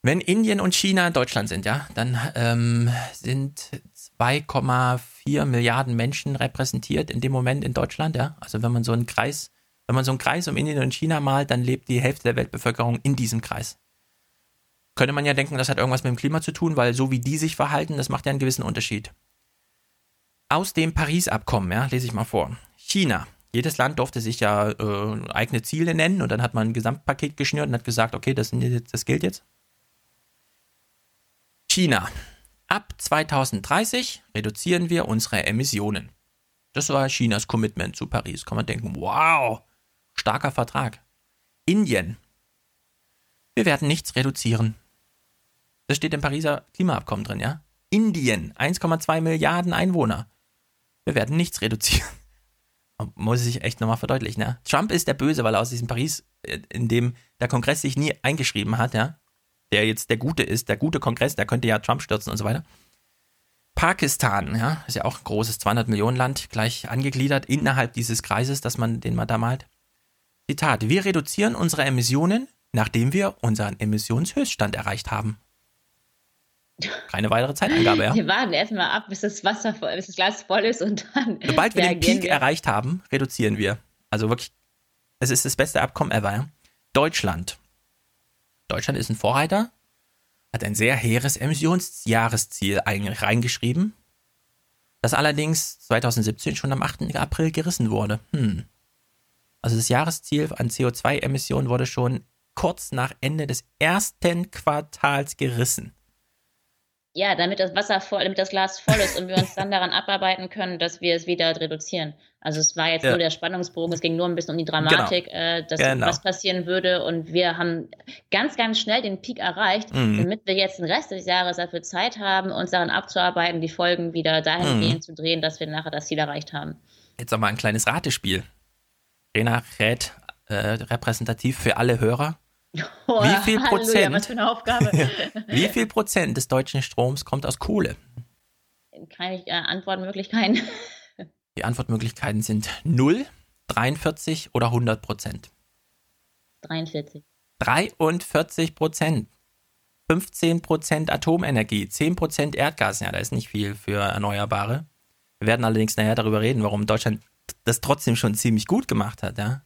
[SPEAKER 1] Wenn Indien und China Deutschland sind, ja, dann ähm, sind 2,4 Milliarden Menschen repräsentiert in dem Moment in Deutschland, ja. Also wenn man so einen Kreis, wenn man so einen Kreis um Indien und China malt, dann lebt die Hälfte der Weltbevölkerung in diesem Kreis. Könnte man ja denken, das hat irgendwas mit dem Klima zu tun, weil so wie die sich verhalten, das macht ja einen gewissen Unterschied. Aus dem Paris-Abkommen, ja, lese ich mal vor. China jedes Land durfte sich ja äh, eigene Ziele nennen und dann hat man ein Gesamtpaket geschnürt und hat gesagt, okay, das, das gilt jetzt. China. Ab 2030 reduzieren wir unsere Emissionen. Das war Chinas Commitment zu Paris. Kann man denken, wow, starker Vertrag. Indien. Wir werden nichts reduzieren. Das steht im Pariser Klimaabkommen drin, ja? Indien, 1,2 Milliarden Einwohner. Wir werden nichts reduzieren muss ich echt nochmal verdeutlichen, ja. Trump ist der Böse, weil er aus diesem Paris, äh, in dem der Kongress sich nie eingeschrieben hat, ja, der jetzt der Gute ist, der gute Kongress, der könnte ja Trump stürzen und so weiter. Pakistan, ja, ist ja auch ein großes 200 Millionen Land, gleich angegliedert innerhalb dieses Kreises, dass man, den man da malt. Zitat, wir reduzieren unsere Emissionen, nachdem wir unseren Emissionshöchststand erreicht haben. Keine weitere Zeitangabe, ja.
[SPEAKER 2] Wir warten erstmal ab, bis das Wasser, bis das Glas voll ist und dann.
[SPEAKER 1] Sobald wir den Peak wir. erreicht haben, reduzieren wir. Also wirklich, es ist das beste Abkommen ever. Deutschland. Deutschland ist ein Vorreiter, hat ein sehr hehres Emissionsjahresziel reingeschrieben, das allerdings 2017 schon am 8. April gerissen wurde. Hm. Also das Jahresziel an CO2-Emissionen wurde schon kurz nach Ende des ersten Quartals gerissen.
[SPEAKER 2] Ja, damit das Wasser voll, damit das Glas voll ist und wir uns dann daran abarbeiten können, dass wir es wieder reduzieren. Also es war jetzt ja. nur der Spannungsbogen, es ging nur ein bisschen um die Dramatik, genau. äh, dass genau. was passieren würde. Und wir haben ganz, ganz schnell den Peak erreicht, mhm. damit wir jetzt den Rest des Jahres dafür Zeit haben, uns daran abzuarbeiten, die Folgen wieder dahingehend mhm. zu drehen, dass wir nachher das Ziel erreicht haben.
[SPEAKER 1] Jetzt nochmal ein kleines Ratespiel. Rena rät äh, repräsentativ für alle Hörer. Oh, wie viel Prozent?
[SPEAKER 2] was für eine Aufgabe. [laughs] [laughs]
[SPEAKER 1] wie viel Prozent des deutschen Stroms kommt aus Kohle?
[SPEAKER 2] Keine äh, Antwortmöglichkeiten.
[SPEAKER 1] Die Antwortmöglichkeiten sind 0, 43 oder 100 Prozent.
[SPEAKER 2] 43.
[SPEAKER 1] 43 Prozent. 15 Prozent Atomenergie, 10 Prozent Erdgas. Ja, da ist nicht viel für Erneuerbare. Wir werden allerdings nachher darüber reden, warum Deutschland das trotzdem schon ziemlich gut gemacht hat, ja.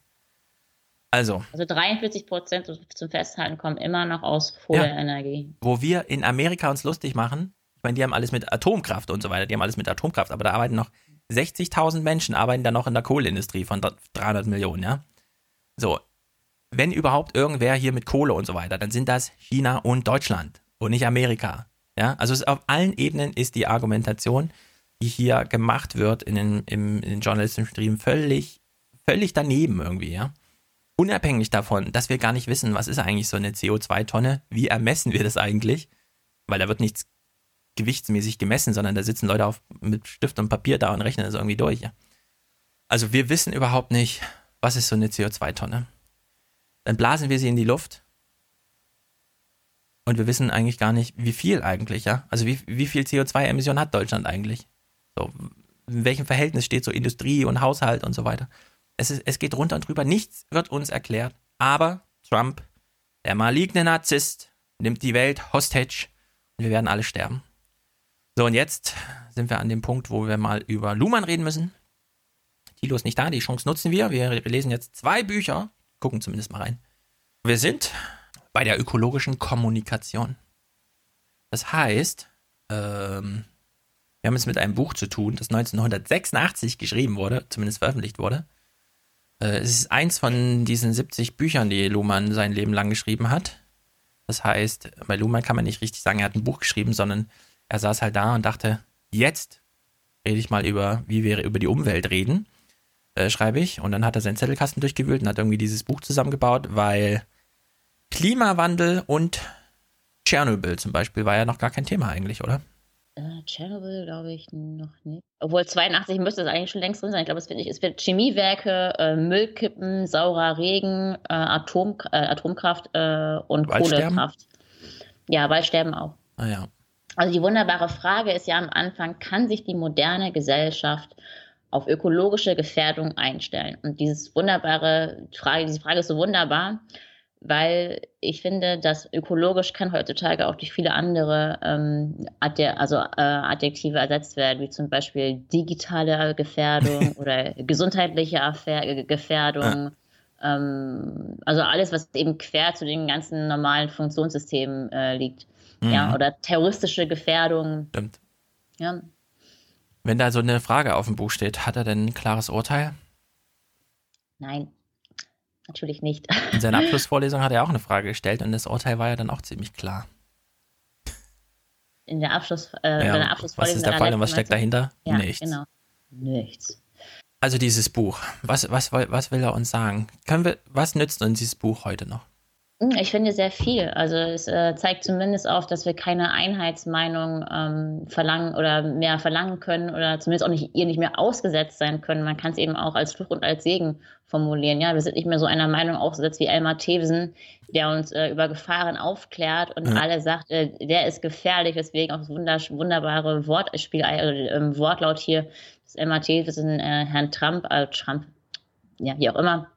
[SPEAKER 1] Also.
[SPEAKER 2] Also 43 Prozent zum Festhalten kommen immer noch aus Kohleenergie.
[SPEAKER 1] Ja, wo wir in Amerika uns lustig machen, ich meine, die haben alles mit Atomkraft und so weiter, die haben alles mit Atomkraft, aber da arbeiten noch 60.000 Menschen, arbeiten da noch in der Kohleindustrie von 300 Millionen, ja. So, wenn überhaupt irgendwer hier mit Kohle und so weiter, dann sind das China und Deutschland und nicht Amerika. Ja, also auf allen Ebenen ist die Argumentation, die hier gemacht wird in den, im, in den journalistischen Stream, völlig, völlig daneben irgendwie, ja. Unabhängig davon, dass wir gar nicht wissen, was ist eigentlich so eine CO2-Tonne, wie ermessen wir das eigentlich, weil da wird nichts gewichtsmäßig gemessen, sondern da sitzen Leute auf, mit Stift und Papier da und rechnen das irgendwie durch. Also wir wissen überhaupt nicht, was ist so eine CO2-Tonne. Dann blasen wir sie in die Luft und wir wissen eigentlich gar nicht, wie viel eigentlich, ja. Also wie, wie viel CO2-Emission hat Deutschland eigentlich? So, in welchem Verhältnis steht so Industrie und Haushalt und so weiter? Es, ist, es geht runter und drüber, nichts wird uns erklärt. Aber Trump, der maligne Narzisst, nimmt die Welt hostage und wir werden alle sterben. So, und jetzt sind wir an dem Punkt, wo wir mal über Luhmann reden müssen. Thilo ist nicht da, die Chance nutzen wir. Wir lesen jetzt zwei Bücher, gucken zumindest mal rein. Wir sind bei der ökologischen Kommunikation. Das heißt, ähm, wir haben es mit einem Buch zu tun, das 1986 geschrieben wurde, zumindest veröffentlicht wurde. Äh, es ist eins von diesen 70 Büchern, die Luhmann sein Leben lang geschrieben hat. Das heißt, bei Luhmann kann man nicht richtig sagen, er hat ein Buch geschrieben, sondern er saß halt da und dachte, jetzt rede ich mal über, wie wir über die Umwelt reden, äh, schreibe ich. Und dann hat er seinen Zettelkasten durchgewühlt und hat irgendwie dieses Buch zusammengebaut, weil Klimawandel und Tschernobyl zum Beispiel war ja noch gar kein Thema eigentlich, oder?
[SPEAKER 2] Äh, Tschernobyl glaube ich noch nicht. Obwohl 82 müsste es eigentlich schon längst drin sein. Ich glaube, es wird, es wird Chemiewerke, äh, Müllkippen, saurer Regen, äh, Atom, äh, Atomkraft äh, und Kohlekraft. Ja, Waldsterben auch.
[SPEAKER 1] Ah ja.
[SPEAKER 2] Also die wunderbare Frage ist ja am Anfang, kann sich die moderne Gesellschaft auf ökologische Gefährdung einstellen? Und dieses wunderbare Frage, diese Frage ist so wunderbar, weil ich finde, dass ökologisch kann heutzutage auch durch viele andere ähm, also, äh, Adjektive ersetzt werden, wie zum Beispiel digitale Gefährdung [laughs] oder gesundheitliche Affair Gefährdung. Ja. Ähm, also alles, was eben quer zu den ganzen normalen Funktionssystemen äh, liegt. Mhm. Ja, oder terroristische Gefährdung.
[SPEAKER 1] Stimmt.
[SPEAKER 2] Ja.
[SPEAKER 1] Wenn da so eine Frage auf dem Buch steht, hat er denn ein klares Urteil?
[SPEAKER 2] Nein, natürlich nicht.
[SPEAKER 1] In seiner [laughs] Abschlussvorlesung hat er auch eine Frage gestellt und das Urteil war ja dann auch ziemlich klar.
[SPEAKER 2] In der, Abschluss, äh, ja, der
[SPEAKER 1] Abschlussvorlesung. Was ist der Fall und was steckt dahinter?
[SPEAKER 2] Ja,
[SPEAKER 1] Nichts.
[SPEAKER 2] Genau. Nichts.
[SPEAKER 1] Also dieses Buch, was, was, was will er uns sagen? Können wir, was nützt uns dieses Buch heute noch?
[SPEAKER 2] Hm, ich finde sehr viel. Also es äh, zeigt zumindest auf, dass wir keine Einheitsmeinung ähm, verlangen oder mehr verlangen können oder zumindest auch nicht ihr nicht mehr ausgesetzt sein können. Man kann es eben auch als Fluch und als Segen formulieren. Ja, wir sind nicht mehr so einer Meinung ausgesetzt wie Elmar Thewsen, der uns äh, über Gefahren aufklärt und ja. alle sagt, äh, der ist gefährlich. Deswegen auch das wunderbare Wortspiel, äh, Wortlaut hier, das Elmar Thewsen äh, Herrn Trump, äh, Trump, ja, wie auch immer,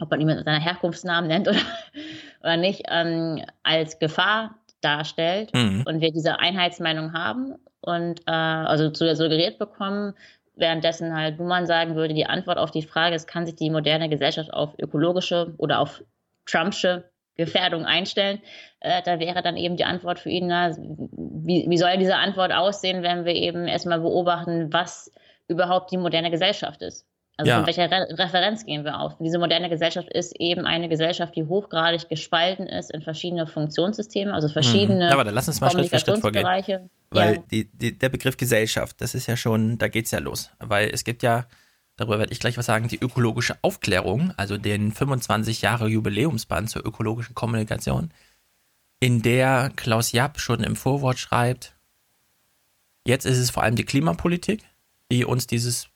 [SPEAKER 2] ob man ihn mit seiner Herkunftsnamen nennt oder [laughs] oder nicht, ähm, als Gefahr darstellt mhm. und wir diese Einheitsmeinung haben und äh, also suggeriert bekommen, währenddessen halt Buhmann sagen würde, die Antwort auf die Frage ist, kann sich die moderne Gesellschaft auf ökologische oder auf Trumpsche Gefährdung einstellen, äh, da wäre dann eben die Antwort für ihn, na, wie, wie soll diese Antwort aussehen, wenn wir eben erstmal beobachten, was überhaupt die moderne Gesellschaft ist. Also ja. von welcher Re Referenz gehen wir auf? Diese moderne Gesellschaft ist eben eine Gesellschaft, die hochgradig gespalten ist in verschiedene Funktionssysteme, also verschiedene
[SPEAKER 1] mhm. Aber dann lass uns mal Schritt für Schritt vorgehen. Weil
[SPEAKER 2] ja.
[SPEAKER 1] die, die, der Begriff Gesellschaft, das ist ja schon, da geht es ja los. Weil es gibt ja, darüber werde ich gleich was sagen, die ökologische Aufklärung, also den 25 Jahre Jubiläumsband zur ökologischen Kommunikation, in der Klaus Japp schon im Vorwort schreibt, jetzt ist es vor allem die Klimapolitik, die uns dieses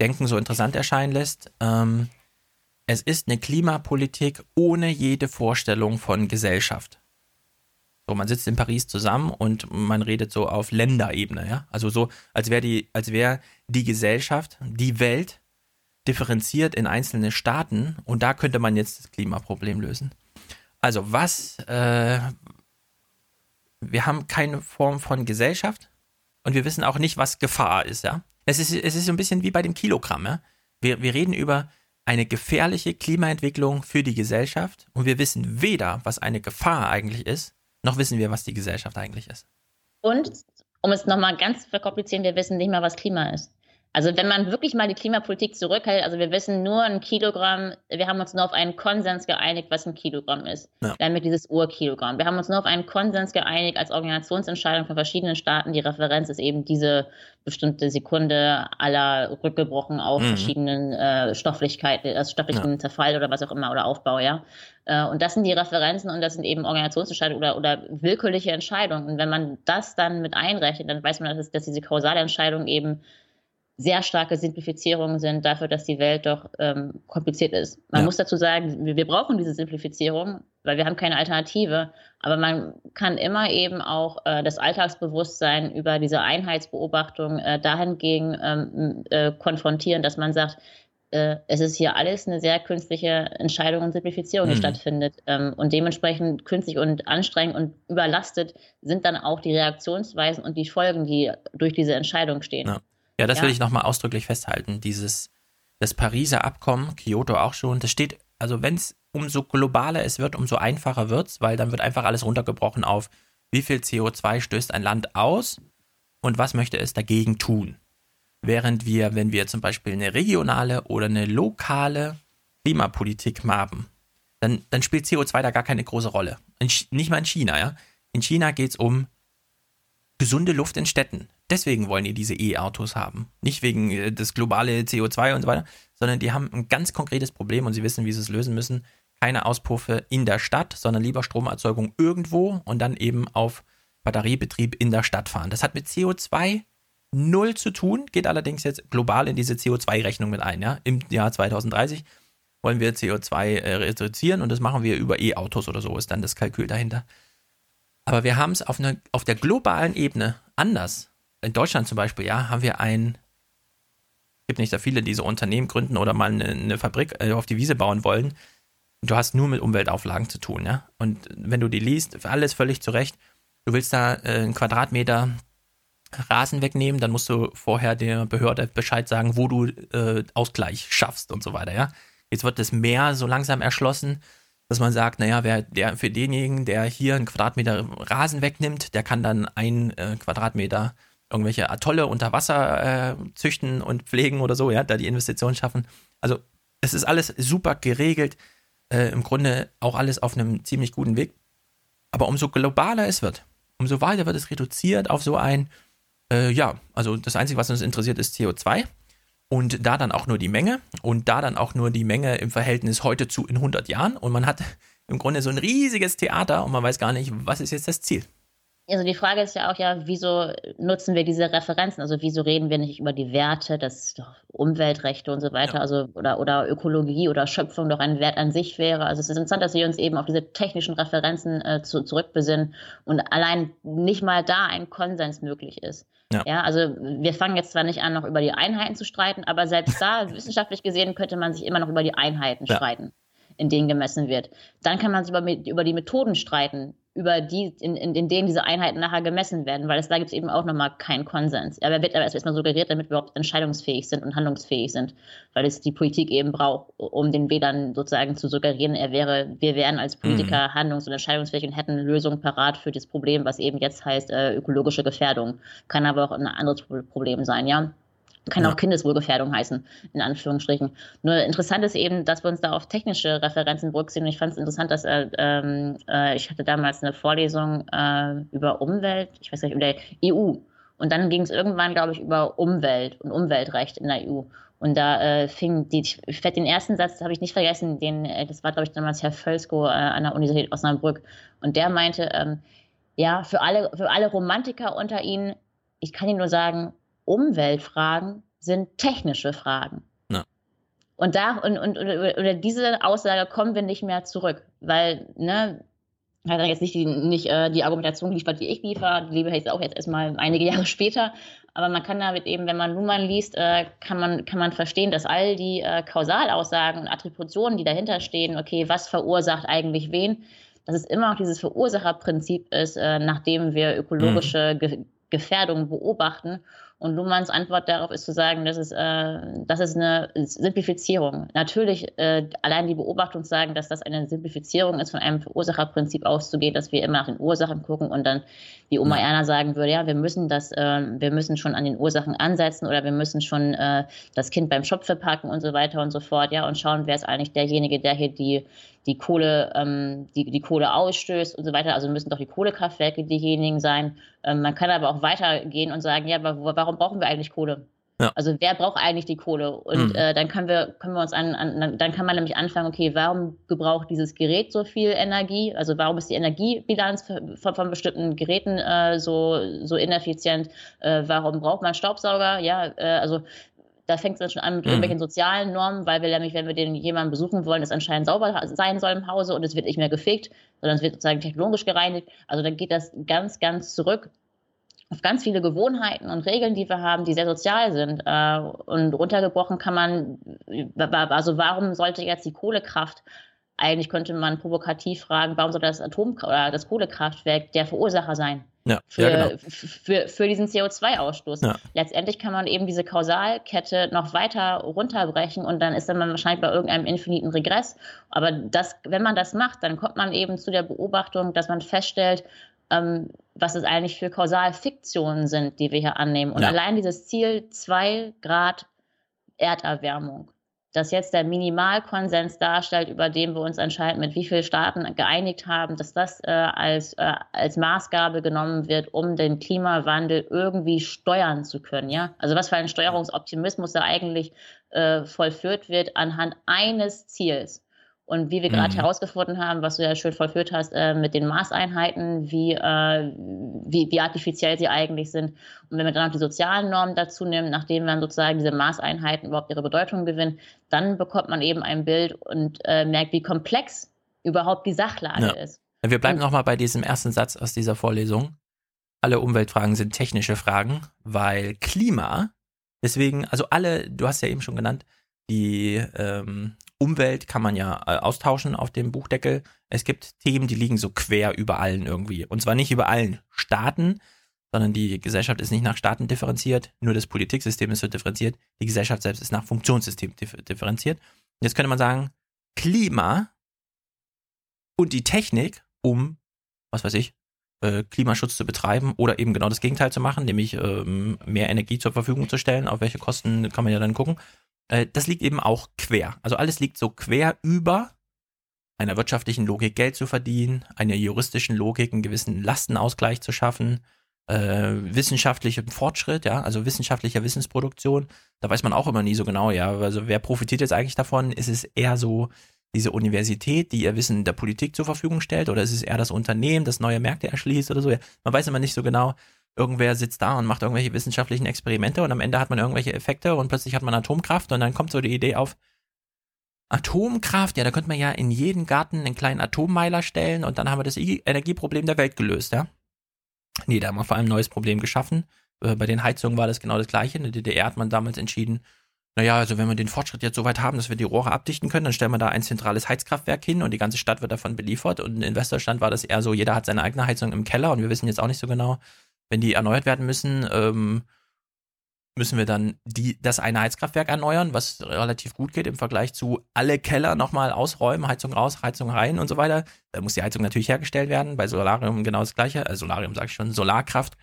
[SPEAKER 1] Denken so interessant erscheinen lässt. Ähm, es ist eine Klimapolitik ohne jede Vorstellung von Gesellschaft. So, man sitzt in Paris zusammen und man redet so auf Länderebene, ja. Also so, als wäre die, als wäre die Gesellschaft, die Welt differenziert in einzelne Staaten und da könnte man jetzt das Klimaproblem lösen. Also was, äh, wir haben keine Form von Gesellschaft und wir wissen auch nicht, was Gefahr ist, ja. Es ist, es ist so ein bisschen wie bei dem Kilogramm, ja. Wir, wir reden über eine gefährliche Klimaentwicklung für die Gesellschaft und wir wissen weder, was eine Gefahr eigentlich ist, noch wissen wir, was die Gesellschaft eigentlich ist.
[SPEAKER 2] Und, um es nochmal ganz zu verkomplizieren, wir wissen nicht mal, was Klima ist. Also wenn man wirklich mal die Klimapolitik zurückhält, also wir wissen nur ein Kilogramm, wir haben uns nur auf einen Konsens geeinigt, was ein Kilogramm ist. Ja. Damit dieses Urkilogramm. Wir haben uns nur auf einen Konsens geeinigt als Organisationsentscheidung von verschiedenen Staaten. Die Referenz ist eben diese bestimmte Sekunde aller rückgebrochen auf mhm. verschiedenen äh, Stofflichkeiten, also stofflichen ja. Zerfall oder was auch immer oder Aufbau, ja. Äh, und das sind die Referenzen und das sind eben Organisationsentscheidungen oder, oder willkürliche Entscheidungen. Und wenn man das dann mit einrechnet, dann weiß man, dass, dass diese kausale Entscheidung eben sehr starke Simplifizierungen sind dafür, dass die Welt doch ähm, kompliziert ist. Man ja. muss dazu sagen, wir, wir, brauchen diese Simplifizierung, weil wir haben keine Alternative. Aber man kann immer eben auch äh, das Alltagsbewusstsein über diese Einheitsbeobachtung äh, dahingegen ähm, äh, konfrontieren, dass man sagt, äh, es ist hier alles eine sehr künstliche Entscheidung und Simplifizierung, die mhm. stattfindet. Ähm, und dementsprechend künstlich und anstrengend und überlastet sind dann auch die Reaktionsweisen und die Folgen, die durch diese Entscheidung stehen.
[SPEAKER 1] Ja. Ja, das ja. will ich nochmal ausdrücklich festhalten. Dieses, das Pariser Abkommen, Kyoto auch schon, das steht, also wenn es umso globaler es wird, umso einfacher wird es, weil dann wird einfach alles runtergebrochen auf, wie viel CO2 stößt ein Land aus und was möchte es dagegen tun. Während wir, wenn wir zum Beispiel eine regionale oder eine lokale Klimapolitik haben, dann, dann spielt CO2 da gar keine große Rolle. In, nicht mal in China, ja. In China geht es um gesunde Luft in Städten. Deswegen wollen die diese E-Autos haben. Nicht wegen äh, des globale CO2 und so weiter, sondern die haben ein ganz konkretes Problem und sie wissen, wie sie es lösen müssen. Keine Auspuffe in der Stadt, sondern lieber Stromerzeugung irgendwo und dann eben auf Batteriebetrieb in der Stadt fahren. Das hat mit CO2 null zu tun, geht allerdings jetzt global in diese CO2-Rechnung mit ein. Ja? Im Jahr 2030 wollen wir CO2 äh, reduzieren und das machen wir über E-Autos oder so, ist dann das Kalkül dahinter. Aber wir haben es auf, auf der globalen Ebene anders. In Deutschland zum Beispiel, ja, haben wir ein, es gibt nicht so viele, die so Unternehmen gründen oder mal eine, eine Fabrik äh, auf die Wiese bauen wollen. Du hast nur mit Umweltauflagen zu tun, ja. Und wenn du die liest, alles völlig zurecht. Du willst da äh, einen Quadratmeter Rasen wegnehmen, dann musst du vorher der Behörde Bescheid sagen, wo du äh, Ausgleich schaffst und so weiter, ja. Jetzt wird das Meer so langsam erschlossen dass man sagt, naja, wer der für denjenigen, der hier einen Quadratmeter Rasen wegnimmt, der kann dann ein äh, Quadratmeter irgendwelche Atolle unter Wasser äh, züchten und pflegen oder so, ja, da die Investitionen schaffen. Also es ist alles super geregelt, äh, im Grunde auch alles auf einem ziemlich guten Weg. Aber umso globaler es wird, umso weiter wird es reduziert auf so ein, äh, ja, also das Einzige, was uns interessiert, ist CO2 und da dann auch nur die Menge und da dann auch nur die Menge im Verhältnis heute zu in 100 Jahren und man hat im Grunde so ein riesiges Theater und man weiß gar nicht, was ist jetzt das Ziel.
[SPEAKER 2] Also die Frage ist ja auch ja, wieso nutzen wir diese Referenzen? Also wieso reden wir nicht über die Werte, das Umweltrechte und so weiter, ja. also oder, oder Ökologie oder Schöpfung doch ein Wert an sich wäre. Also es ist interessant, dass wir uns eben auf diese technischen Referenzen äh, zu, zurückbesinnen und allein nicht mal da ein Konsens möglich ist. Ja. ja. also wir fangen jetzt zwar nicht an, noch über die Einheiten zu streiten, aber selbst da, [laughs] wissenschaftlich gesehen, könnte man sich immer noch über die Einheiten ja. streiten, in denen gemessen wird. Dann kann man sich über, über die Methoden streiten, über die, in, in, in denen diese Einheiten nachher gemessen werden, weil es, da gibt es eben auch nochmal keinen Konsens. Aber er wird aber erstmal suggeriert, damit wir überhaupt entscheidungsfähig sind und handlungsfähig sind, weil es die Politik eben braucht, um den Wählern sozusagen zu suggerieren, er wäre, wir wären als Politiker mhm. handlungs- und entscheidungsfähig und hätten Lösungen parat für das Problem, was eben jetzt heißt äh, ökologische Gefährdung. Kann aber auch ein anderes Problem sein, ja. Kann ja. auch Kindeswohlgefährdung heißen, in Anführungsstrichen. Nur interessant ist eben, dass wir uns da auf technische Referenzen berücksichtigen. Ich fand es interessant, dass äh, äh, ich hatte damals eine Vorlesung äh, über Umwelt, ich weiß nicht, über die EU. Und dann ging es irgendwann, glaube ich, über Umwelt und Umweltrecht in der EU. Und da äh, fing die, ich den ersten Satz habe ich nicht vergessen, den, äh, das war, glaube ich, damals Herr Völsko äh, an der Universität Osnabrück. Und der meinte, ähm, ja, für alle, für alle Romantiker unter Ihnen, ich kann Ihnen nur sagen, Umweltfragen sind technische Fragen. Ja. Und da und, und oder diese Aussage kommen wir nicht mehr zurück, weil ne hat dann jetzt nicht die, nicht, äh, die Argumentation geliefert, die ich liefere, die liebe ich jetzt auch jetzt erstmal einige Jahre [laughs] später. Aber man kann damit eben, wenn man Nummern liest, äh, kann, man, kann man verstehen, dass all die äh, Kausalaussagen und Attributionen, die dahinter stehen, okay, was verursacht eigentlich wen, dass es immer noch dieses Verursacherprinzip ist, äh, nachdem wir ökologische mhm. Ge Gefährdungen beobachten und Luhmanns Antwort darauf ist zu sagen, das ist, äh, das ist eine Simplifizierung. Natürlich, äh, allein die Beobachtung sagen, dass das eine Simplifizierung ist, von einem Verursacherprinzip auszugehen, dass wir immer nach den Ursachen gucken und dann wie Oma Erna sagen würde, ja, wir müssen das, äh, wir müssen schon an den Ursachen ansetzen oder wir müssen schon äh, das Kind beim Schopfe packen und so weiter und so fort, ja, und schauen, wer ist eigentlich derjenige, der hier die die Kohle, ähm, die, die Kohle ausstößt und so weiter. Also müssen doch die Kohlekraftwerke diejenigen sein. Ähm, man kann aber auch weitergehen und sagen, ja, aber warum brauchen wir eigentlich Kohle? Ja. Also wer braucht eigentlich die Kohle? Und mhm. äh, dann können wir, können wir uns an, an, dann kann man nämlich anfangen, okay, warum gebraucht dieses Gerät so viel Energie? Also warum ist die Energiebilanz von, von bestimmten Geräten äh, so, so ineffizient? Äh, warum braucht man Staubsauger? Ja, äh, also da fängt es dann schon an mit mhm. irgendwelchen sozialen Normen, weil wir nämlich, wenn wir den jemanden besuchen wollen, es anscheinend sauber sein soll im Hause und es wird nicht mehr gefegt, sondern es wird sozusagen technologisch gereinigt. Also dann geht das ganz, ganz zurück auf ganz viele Gewohnheiten und Regeln, die wir haben, die sehr sozial sind. Äh, und runtergebrochen kann man, also warum sollte jetzt die Kohlekraft eigentlich könnte man provokativ fragen, warum soll das Atom- oder das Kohlekraftwerk der Verursacher sein?
[SPEAKER 1] Ja,
[SPEAKER 2] für,
[SPEAKER 1] ja, genau.
[SPEAKER 2] für, für diesen CO2-Ausstoß. Ja. Letztendlich kann man eben diese Kausalkette noch weiter runterbrechen und dann ist dann man wahrscheinlich bei irgendeinem infiniten Regress. Aber das, wenn man das macht, dann kommt man eben zu der Beobachtung, dass man feststellt, ähm, was es eigentlich für Kausalfiktionen sind, die wir hier annehmen. Und allein dieses Ziel 2 Grad Erderwärmung das jetzt der Minimalkonsens darstellt, über den wir uns anscheinend mit wie vielen Staaten geeinigt haben, dass das äh, als, äh, als Maßgabe genommen wird, um den Klimawandel irgendwie steuern zu können. Ja? Also was für ein Steuerungsoptimismus da eigentlich äh, vollführt wird anhand eines Ziels. Und wie wir gerade mhm. herausgefunden haben, was du ja schön vollführt hast, äh, mit den Maßeinheiten, wie, äh, wie, wie artifiziell sie eigentlich sind. Und wenn wir dann auch die sozialen Normen dazu nehmen, nachdem dann sozusagen diese Maßeinheiten überhaupt ihre Bedeutung gewinnen, dann bekommt man eben ein Bild und äh, merkt, wie komplex überhaupt die Sachlage ja. ist.
[SPEAKER 1] Wir bleiben nochmal bei diesem ersten Satz aus dieser Vorlesung. Alle Umweltfragen sind technische Fragen, weil Klima, deswegen, also alle, du hast ja eben schon genannt, die ähm, Umwelt kann man ja äh, austauschen auf dem Buchdeckel. Es gibt Themen, die liegen so quer über allen irgendwie. Und zwar nicht über allen Staaten, sondern die Gesellschaft ist nicht nach Staaten differenziert, nur das Politiksystem ist so differenziert. Die Gesellschaft selbst ist nach Funktionssystem differenziert. Und jetzt könnte man sagen, Klima und die Technik, um, was weiß ich, äh, Klimaschutz zu betreiben oder eben genau das Gegenteil zu machen, nämlich ähm, mehr Energie zur Verfügung zu stellen. Auf welche Kosten kann man ja dann gucken. Äh, das liegt eben auch quer. Also alles liegt so quer über einer wirtschaftlichen Logik Geld zu verdienen, einer juristischen Logik einen gewissen Lastenausgleich zu schaffen, äh, wissenschaftlichem Fortschritt, ja, also wissenschaftlicher Wissensproduktion. Da weiß man auch immer nie so genau, ja, also wer profitiert jetzt eigentlich davon? Ist es eher so diese Universität, die ihr Wissen der Politik zur Verfügung stellt, oder ist es eher das Unternehmen, das neue Märkte erschließt oder so? Ja, man weiß immer nicht so genau irgendwer sitzt da und macht irgendwelche wissenschaftlichen Experimente und am Ende hat man irgendwelche Effekte und plötzlich hat man Atomkraft und dann kommt so die Idee auf, Atomkraft, ja, da könnte man ja in jeden Garten einen kleinen Atommeiler stellen und dann haben wir das Energieproblem der Welt gelöst, ja. Nee, da haben wir vor allem ein neues Problem geschaffen. Äh, bei den Heizungen war das genau das gleiche. In der DDR hat man damals entschieden, naja, also wenn wir den Fortschritt jetzt so weit haben, dass wir die Rohre abdichten können, dann stellen wir da ein zentrales Heizkraftwerk hin und die ganze Stadt wird davon beliefert. Und in Westdeutschland war das eher so, jeder hat seine eigene Heizung im Keller und wir wissen jetzt auch nicht so genau, wenn die erneuert werden müssen, ähm, müssen wir dann die, das eine Heizkraftwerk erneuern, was relativ gut geht im Vergleich zu alle Keller nochmal ausräumen, Heizung raus, Heizung rein und so weiter. Da muss die Heizung natürlich hergestellt werden. Bei Solarium genau das gleiche. Also Solarium sage ich schon, Solarkraft.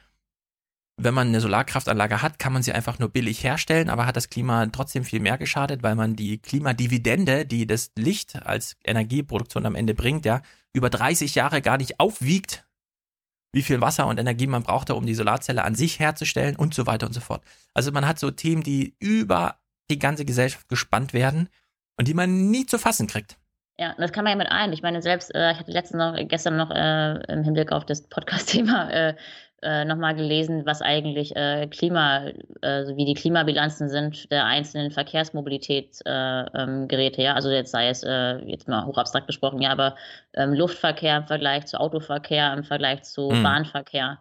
[SPEAKER 1] Wenn man eine Solarkraftanlage hat, kann man sie einfach nur billig herstellen, aber hat das Klima trotzdem viel mehr geschadet, weil man die Klimadividende, die das Licht als Energieproduktion am Ende bringt, ja, über 30 Jahre gar nicht aufwiegt wie viel Wasser und Energie man brauchte, um die Solarzelle an sich herzustellen und so weiter und so fort. Also man hat so Themen, die über die ganze Gesellschaft gespannt werden und die man nie zu fassen kriegt.
[SPEAKER 2] Ja, das kann man ja mit allen. Ich meine, selbst, äh, ich hatte letztens noch, gestern noch äh, im Hinblick auf das Podcast-Thema äh, äh, nochmal gelesen, was eigentlich äh, Klima, äh, wie die Klimabilanzen sind der einzelnen Verkehrsmobilitätsgeräte, äh, ja. Also jetzt sei es äh, jetzt mal hoch abstrakt gesprochen, ja, aber ähm, Luftverkehr im Vergleich zu Autoverkehr, im Vergleich zu mhm. Bahnverkehr.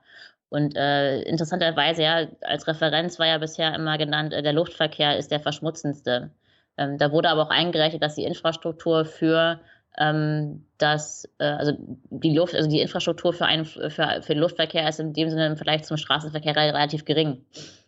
[SPEAKER 2] Und äh, interessanterweise, ja, als Referenz war ja bisher immer genannt, der Luftverkehr ist der verschmutzendste. Ähm, da wurde aber auch eingerechnet, dass die Infrastruktur für ähm, dass äh, also die Luft, also die Infrastruktur für, einen, für, für den Luftverkehr ist in dem Sinne im Vergleich zum Straßenverkehr relativ gering.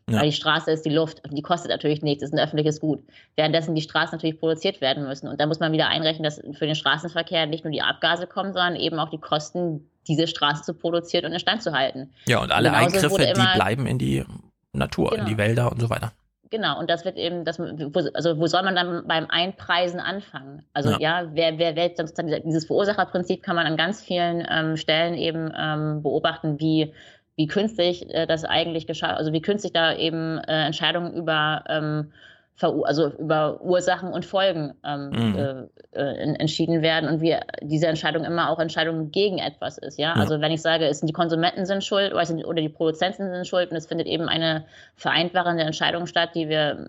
[SPEAKER 2] Ja. Weil die Straße ist die Luft und die kostet natürlich nichts, ist ein öffentliches Gut. Währenddessen die Straßen natürlich produziert werden müssen. Und da muss man wieder einrechnen, dass für den Straßenverkehr nicht nur die Abgase kommen, sondern eben auch die Kosten, diese Straße zu produzieren und instand zu halten.
[SPEAKER 1] Ja, und alle Eingriffe, die bleiben in die Natur, genau. in die. Wälder und so weiter.
[SPEAKER 2] Genau, und das wird eben, das, also wo soll man dann beim Einpreisen anfangen? Also ja, ja wer, wer, wer sozusagen dieses Verursacherprinzip kann man an ganz vielen ähm, Stellen eben ähm, beobachten, wie, wie künstlich äh, das eigentlich geschah, also wie künstlich da eben äh, Entscheidungen über ähm, also über Ursachen und Folgen ähm, mhm. äh, äh entschieden werden und wie diese Entscheidung immer auch Entscheidungen gegen etwas ist. Ja, ja. also wenn ich sage, es sind die Konsumenten sind schuld oder, sind, oder die Produzenten sind schuld und es findet eben eine vereinfachende Entscheidung statt, die wir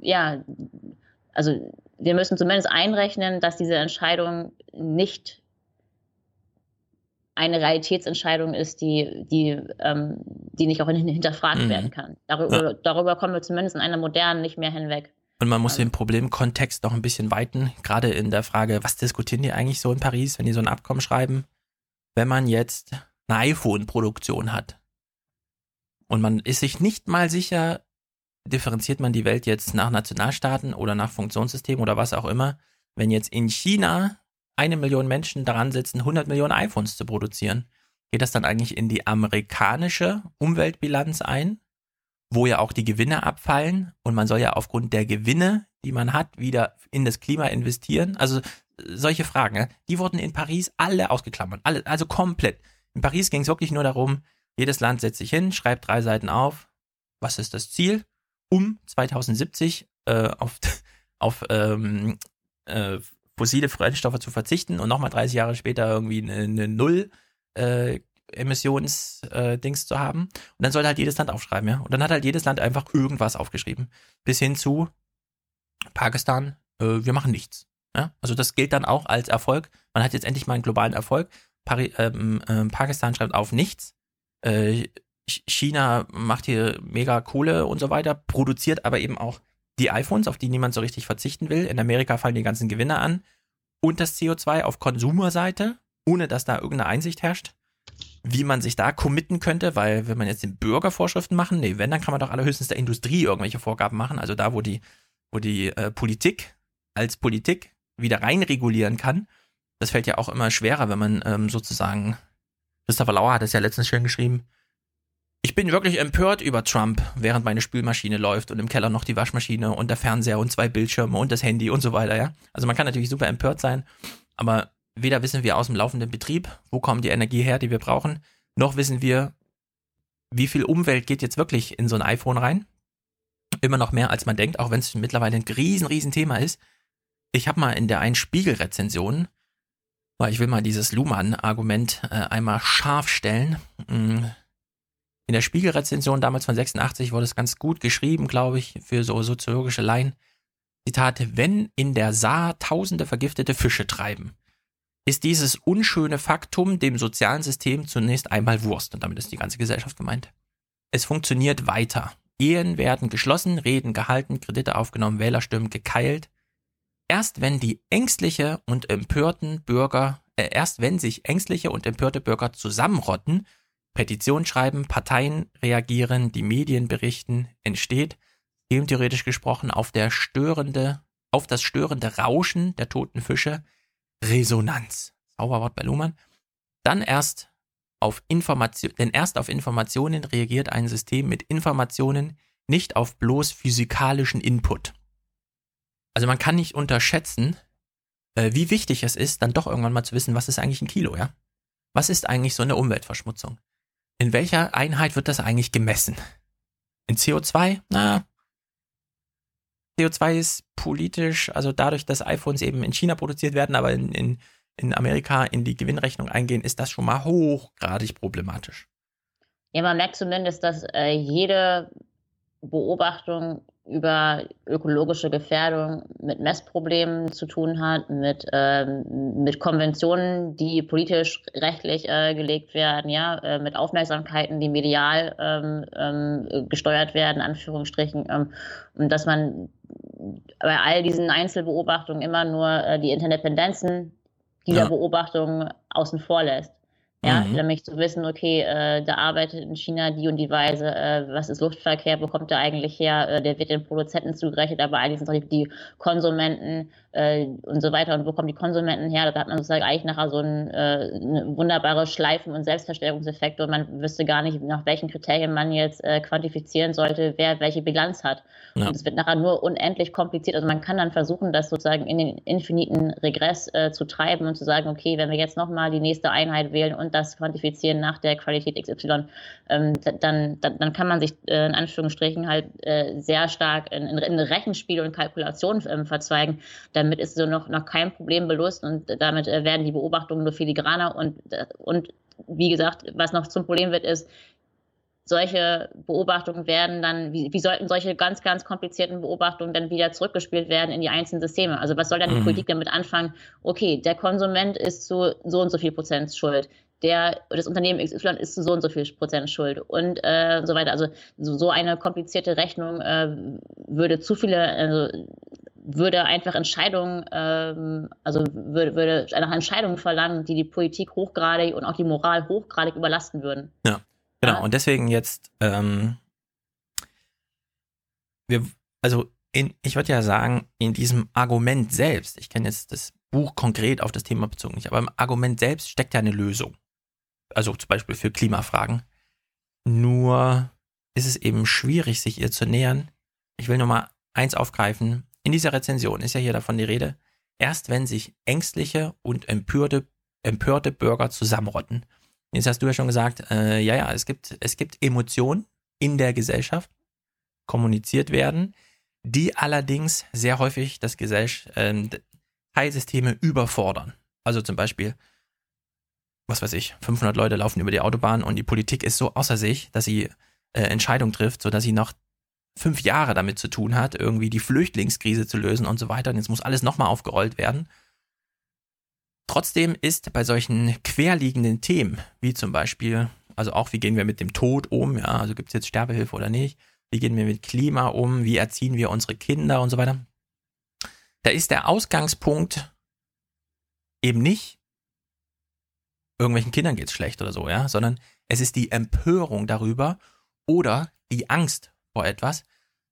[SPEAKER 2] ja, also wir müssen zumindest einrechnen, dass diese Entscheidung nicht eine Realitätsentscheidung ist, die, die, ähm, die nicht auch hinterfragt mhm. werden kann. Darüber, ja. darüber kommen wir zumindest in einer modernen nicht mehr hinweg.
[SPEAKER 1] Und man muss den Problemkontext noch ein bisschen weiten, gerade in der Frage, was diskutieren die eigentlich so in Paris, wenn die so ein Abkommen schreiben? Wenn man jetzt eine iPhone-Produktion hat und man ist sich nicht mal sicher, differenziert man die Welt jetzt nach Nationalstaaten oder nach Funktionssystemen oder was auch immer, wenn jetzt in China eine Million Menschen daran sitzen, 100 Millionen iPhones zu produzieren, geht das dann eigentlich in die amerikanische Umweltbilanz ein, wo ja auch die Gewinne abfallen? Und man soll ja aufgrund der Gewinne, die man hat, wieder in das Klima investieren? Also solche Fragen, die wurden in Paris alle ausgeklammert, alle, also komplett. In Paris ging es wirklich nur darum, jedes Land setzt sich hin, schreibt drei Seiten auf, was ist das Ziel, um 2070 äh, auf, [laughs] auf ähm, äh, fossile Brennstoffe zu verzichten und nochmal 30 Jahre später irgendwie eine, eine Null äh, Emissions-Dings äh, zu haben. Und dann sollte halt jedes Land aufschreiben, ja. Und dann hat halt jedes Land einfach irgendwas aufgeschrieben. Bis hin zu Pakistan, äh, wir machen nichts. Ja? Also das gilt dann auch als Erfolg. Man hat jetzt endlich mal einen globalen Erfolg. Pari ähm, äh, Pakistan schreibt auf nichts. Äh, China macht hier mega Kohle und so weiter, produziert aber eben auch die iPhones, auf die niemand so richtig verzichten will. In Amerika fallen die ganzen Gewinne an. Und das CO2 auf Konsumerseite, ohne dass da irgendeine Einsicht herrscht, wie man sich da committen könnte, weil wenn man jetzt den Bürger Vorschriften machen, nee, wenn, dann kann man doch allerhöchstens der Industrie irgendwelche Vorgaben machen. Also da, wo die, wo die äh, Politik als Politik wieder reinregulieren kann. Das fällt ja auch immer schwerer, wenn man ähm, sozusagen, Christopher Lauer hat es ja letztens schön geschrieben, ich bin wirklich empört über Trump, während meine Spülmaschine läuft und im Keller noch die Waschmaschine und der Fernseher und zwei Bildschirme und das Handy und so weiter, ja. Also man kann natürlich super empört sein, aber weder wissen wir aus dem laufenden Betrieb, wo kommt die Energie her, die wir brauchen, noch wissen wir, wie viel Umwelt geht jetzt wirklich in so ein iPhone rein. Immer noch mehr, als man denkt, auch wenn es mittlerweile ein riesen, riesen Thema ist. Ich habe mal in der einen Spiegel-Rezension, weil ich will mal dieses Luhmann-Argument äh, einmal scharf stellen. In der Spiegelrezension damals von 86 wurde es ganz gut geschrieben, glaube ich, für so soziologische Laien. Zitat, wenn in der Saar tausende vergiftete Fische treiben, ist dieses unschöne Faktum dem sozialen System zunächst einmal Wurst. Und damit ist die ganze Gesellschaft gemeint. Es funktioniert weiter. Ehen werden geschlossen, Reden gehalten, Kredite aufgenommen, Wählerstimmen gekeilt. Erst wenn die ängstliche und empörten Bürger, äh, erst wenn sich ängstliche und empörte Bürger zusammenrotten, Petition schreiben, Parteien reagieren, die Medien berichten, entsteht, eben theoretisch gesprochen, auf störende, auf das störende Rauschen der toten Fische Resonanz. Zauberwort bei Luhmann. Dann erst auf Information, denn erst auf Informationen reagiert ein System mit Informationen, nicht auf bloß physikalischen Input. Also man kann nicht unterschätzen, äh, wie wichtig es ist, dann doch irgendwann mal zu wissen, was ist eigentlich ein Kilo, ja? Was ist eigentlich so eine Umweltverschmutzung? In welcher Einheit wird das eigentlich gemessen? In CO2? Na, CO2 ist politisch, also dadurch, dass iPhones eben in China produziert werden, aber in, in, in Amerika in die Gewinnrechnung eingehen, ist das schon mal hochgradig problematisch.
[SPEAKER 2] Ja, man merkt zumindest, dass äh, jede Beobachtung über ökologische Gefährdung mit Messproblemen zu tun hat, mit, ähm, mit Konventionen, die politisch rechtlich äh, gelegt werden, ja, äh, mit Aufmerksamkeiten, die medial ähm, ähm, gesteuert werden, Anführungsstrichen, ähm, und dass man bei all diesen Einzelbeobachtungen immer nur äh, die Interdependenzen dieser ja. Beobachtungen außen vor lässt. Ja, mhm. nämlich zu wissen, okay, äh, da arbeitet in China die und die Weise, äh, was ist Luftverkehr, wo kommt der eigentlich her, äh, der wird den Produzenten zugerechnet, aber eigentlich sind es die Konsumenten äh, und so weiter. Und wo kommen die Konsumenten her? Da hat man sozusagen eigentlich nachher so ein, äh, eine wunderbare Schleifen- und Selbstverstärkungseffekte und man wüsste gar nicht, nach welchen Kriterien man jetzt äh, quantifizieren sollte, wer welche Bilanz hat. Ja. Und es wird nachher nur unendlich kompliziert. Also man kann dann versuchen, das sozusagen in den infiniten Regress äh, zu treiben und zu sagen, okay, wenn wir jetzt nochmal die nächste Einheit wählen und das quantifizieren nach der Qualität XY, ähm, dann, dann, dann, kann man sich äh, in Anführungsstrichen halt äh, sehr stark in, in, in Rechenspiele und Kalkulationen ähm, verzweigen. Damit ist so noch, noch kein Problem belust und damit äh, werden die Beobachtungen nur filigraner und, äh, und wie gesagt, was noch zum Problem wird, ist, solche Beobachtungen werden dann, wie, wie, sollten solche ganz, ganz komplizierten Beobachtungen dann wieder zurückgespielt werden in die einzelnen Systeme? Also was soll dann die mhm. Politik damit anfangen? Okay, der Konsument ist zu so und so viel Prozent schuld. Der, das Unternehmen XY ist zu so und so viel Prozent schuld und äh, so weiter. Also so, so eine komplizierte Rechnung äh, würde zu viele, also würde einfach Entscheidungen, ähm, also würde, würde nach Entscheidungen verlangen, die die Politik hochgradig und auch die Moral hochgradig überlasten würden.
[SPEAKER 1] Ja. Genau, ja. und deswegen jetzt, ähm, wir, also in, ich würde ja sagen, in diesem Argument selbst, ich kenne jetzt das Buch konkret auf das Thema bezogen nicht, aber im Argument selbst steckt ja eine Lösung. Also zum Beispiel für Klimafragen. Nur ist es eben schwierig, sich ihr zu nähern. Ich will nur mal eins aufgreifen. In dieser Rezension ist ja hier davon die Rede, erst wenn sich ängstliche und empörte, empörte Bürger zusammenrotten, Jetzt hast du ja schon gesagt, äh, ja, ja, es gibt, es gibt Emotionen in der Gesellschaft, kommuniziert werden, die allerdings sehr häufig das Gesell äh, Teilsysteme überfordern. Also zum Beispiel, was weiß ich, 500 Leute laufen über die Autobahn und die Politik ist so außer sich, dass sie äh, Entscheidungen trifft, sodass sie noch fünf Jahre damit zu tun hat, irgendwie die Flüchtlingskrise zu lösen und so weiter. Und jetzt muss alles nochmal aufgerollt werden. Trotzdem ist bei solchen querliegenden Themen, wie zum Beispiel, also auch wie gehen wir mit dem Tod um, ja, also gibt es jetzt Sterbehilfe oder nicht, wie gehen wir mit Klima um, wie erziehen wir unsere Kinder und so weiter, da ist der Ausgangspunkt eben nicht, irgendwelchen Kindern geht es schlecht oder so, ja, sondern es ist die Empörung darüber oder die Angst vor etwas.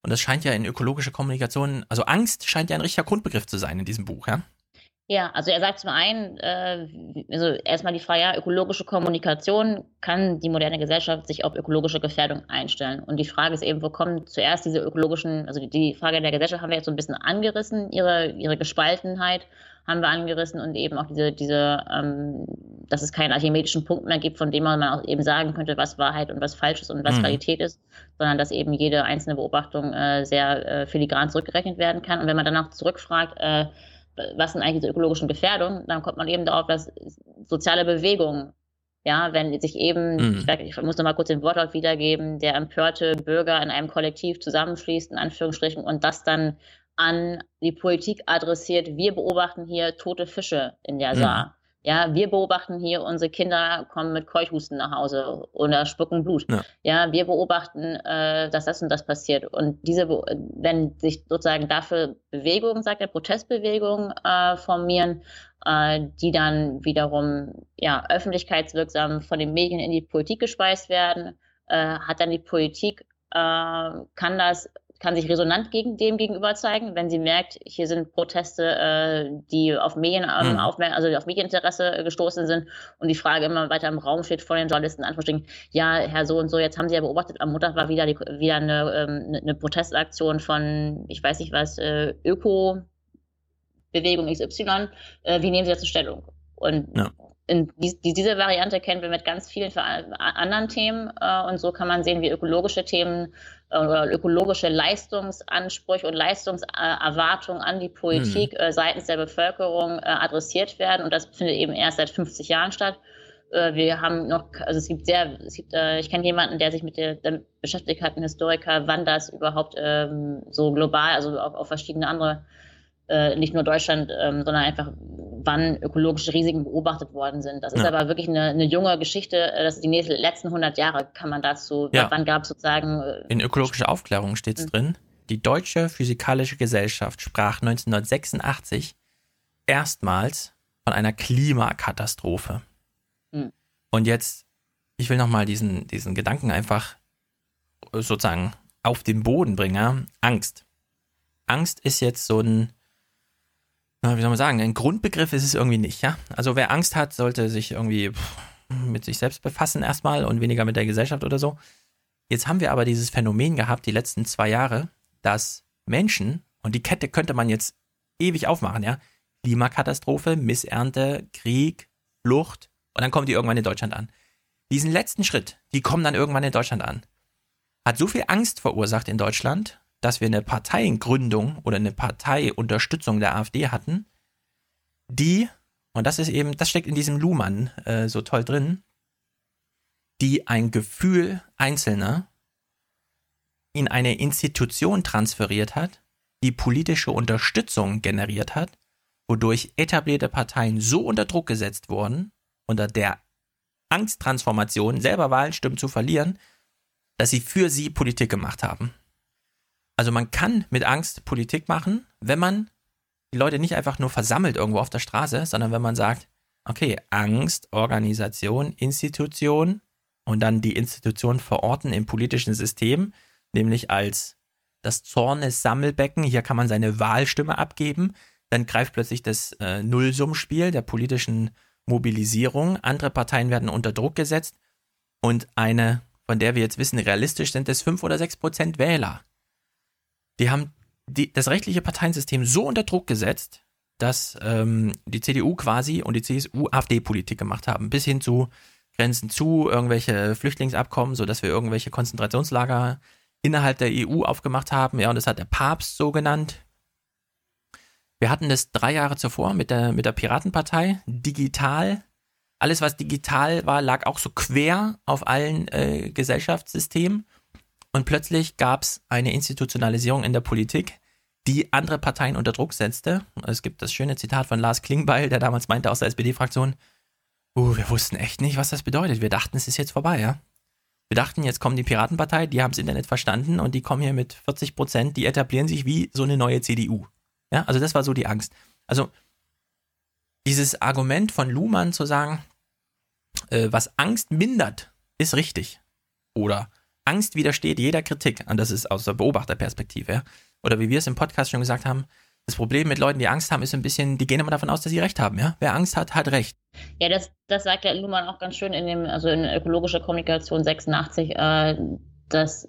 [SPEAKER 1] Und das scheint ja in ökologischer Kommunikation, also Angst scheint ja ein richtiger Grundbegriff zu sein in diesem Buch, ja.
[SPEAKER 2] Ja, also er sagt zum einen, äh, also erstmal die Frage, ja, ökologische Kommunikation, kann die moderne Gesellschaft sich auf ökologische Gefährdung einstellen? Und die Frage ist eben, wo kommen zuerst diese ökologischen, also die Frage der Gesellschaft haben wir jetzt so ein bisschen angerissen, ihre, ihre Gespaltenheit haben wir angerissen und eben auch diese, diese ähm, dass es keinen archimedischen Punkt mehr gibt, von dem man auch eben sagen könnte, was Wahrheit und was falsch ist und was mhm. Realität ist, sondern dass eben jede einzelne Beobachtung äh, sehr äh, filigran zurückgerechnet werden kann. Und wenn man danach zurückfragt, äh, was sind eigentlich diese ökologischen Gefährdungen, dann kommt man eben darauf, dass soziale Bewegungen, ja, wenn sich eben, mhm. ich, ich, muss noch mal kurz den Wortlaut wiedergeben, der empörte Bürger in einem Kollektiv zusammenschließt, in Anführungsstrichen, und das dann an die Politik adressiert, wir beobachten hier tote Fische in der Saar. Mhm. Ja, wir beobachten hier, unsere Kinder kommen mit Keuchhusten nach Hause oder spucken Blut. Ja, ja wir beobachten, äh, dass das und das passiert. Und diese, wenn sich sozusagen dafür Bewegungen, sagt er, Protestbewegungen äh, formieren, äh, die dann wiederum ja, öffentlichkeitswirksam von den Medien in die Politik gespeist werden, äh, hat dann die Politik, äh, kann das kann sich resonant gegen dem gegenüber zeigen, wenn sie merkt, hier sind Proteste, äh, die auf Medien ähm, mhm. aufmerksam, also auf Medieninteresse äh, gestoßen sind und die Frage immer weiter im Raum steht vor den Journalisten antworten, ja, Herr so und so, jetzt haben Sie ja beobachtet, am Montag war wieder, die, wieder eine, ähm, eine Protestaktion von, ich weiß nicht was, äh, Öko Bewegung XY, äh, wie nehmen Sie dazu Stellung? Und ja in die, diese Variante kennen wir mit ganz vielen anderen Themen äh, und so kann man sehen, wie ökologische Themen äh, oder ökologische Leistungsansprüche und Leistungserwartungen an die Politik mhm. äh, seitens der Bevölkerung adressiert werden und das findet eben erst seit 50 Jahren statt. Wir haben noch, also es gibt sehr, es gibt, ich kenne jemanden, der sich mit der, damit beschäftigt hat, einen Historiker, wann das überhaupt ähm, so global, also auf, auf verschiedene andere, äh, nicht nur Deutschland, ähm, sondern einfach, wann ökologische Risiken beobachtet worden sind. Das ist ja. aber wirklich eine, eine, junge Geschichte. Äh, das die nächsten, letzten 100 Jahre kann man dazu, ja. wann gab es sozusagen. Äh,
[SPEAKER 1] In ökologischer Aufklärung steht es mhm. drin. Die Deutsche Physikalische Gesellschaft sprach 1986 erstmals von einer Klimakatastrophe. Mhm. Und jetzt, ich will nochmal diesen, diesen Gedanken einfach sozusagen auf den Boden bringen. Angst. Angst ist jetzt so ein, wie soll man sagen, ein Grundbegriff ist es irgendwie nicht, ja. Also wer Angst hat, sollte sich irgendwie mit sich selbst befassen erstmal und weniger mit der Gesellschaft oder so. Jetzt haben wir aber dieses Phänomen gehabt, die letzten zwei Jahre, dass Menschen, und die Kette könnte man jetzt ewig aufmachen, ja, Klimakatastrophe, Missernte, Krieg, Flucht, und dann kommen die irgendwann in Deutschland an. Diesen letzten Schritt, die kommen dann irgendwann in Deutschland an, hat so viel Angst verursacht in Deutschland, dass wir eine Parteiengründung oder eine Parteiunterstützung der AfD hatten, die, und das ist eben, das steckt in diesem Luhmann äh, so toll drin, die ein Gefühl Einzelner in eine Institution transferiert hat, die politische Unterstützung generiert hat, wodurch etablierte Parteien so unter Druck gesetzt wurden, unter der Angsttransformation, selber Wahlstimmen zu verlieren, dass sie für sie Politik gemacht haben. Also man kann mit Angst Politik machen, wenn man die Leute nicht einfach nur versammelt irgendwo auf der Straße, sondern wenn man sagt, okay, Angst, Organisation, Institution und dann die Institution verorten im politischen System, nämlich als das Zornes-Sammelbecken, hier kann man seine Wahlstimme abgeben, dann greift plötzlich das äh, Nullsummspiel der politischen Mobilisierung, andere Parteien werden unter Druck gesetzt und eine, von der wir jetzt wissen, realistisch sind es fünf oder sechs Prozent Wähler die haben die, das rechtliche Parteiensystem so unter Druck gesetzt, dass ähm, die CDU quasi und die CSU AfD-Politik gemacht haben, bis hin zu Grenzen zu, irgendwelche Flüchtlingsabkommen, sodass wir irgendwelche Konzentrationslager innerhalb der EU aufgemacht haben. Ja, und das hat der Papst so genannt. Wir hatten das drei Jahre zuvor mit der, mit der Piratenpartei, digital. Alles, was digital war, lag auch so quer auf allen äh, Gesellschaftssystemen. Und plötzlich gab es eine Institutionalisierung in der Politik, die andere Parteien unter Druck setzte. Es gibt das schöne Zitat von Lars Klingbeil, der damals meinte aus der SPD-Fraktion, uh, wir wussten echt nicht, was das bedeutet. Wir dachten, es ist jetzt vorbei, ja. Wir dachten, jetzt kommt die Piratenpartei, die haben das Internet verstanden und die kommen hier mit 40 Prozent, die etablieren sich wie so eine neue CDU. Ja, also das war so die Angst. Also dieses Argument von Luhmann zu sagen, äh, was Angst mindert, ist richtig. Oder Angst widersteht jeder Kritik. Und das ist aus der Beobachterperspektive. Ja? Oder wie wir es im Podcast schon gesagt haben, das Problem mit Leuten, die Angst haben, ist ein bisschen, die gehen immer davon aus, dass sie Recht haben. Ja? Wer Angst hat, hat Recht.
[SPEAKER 2] Ja, das, das sagt der Luhmann auch ganz schön in dem, also in ökologischer Kommunikation 86, äh, dass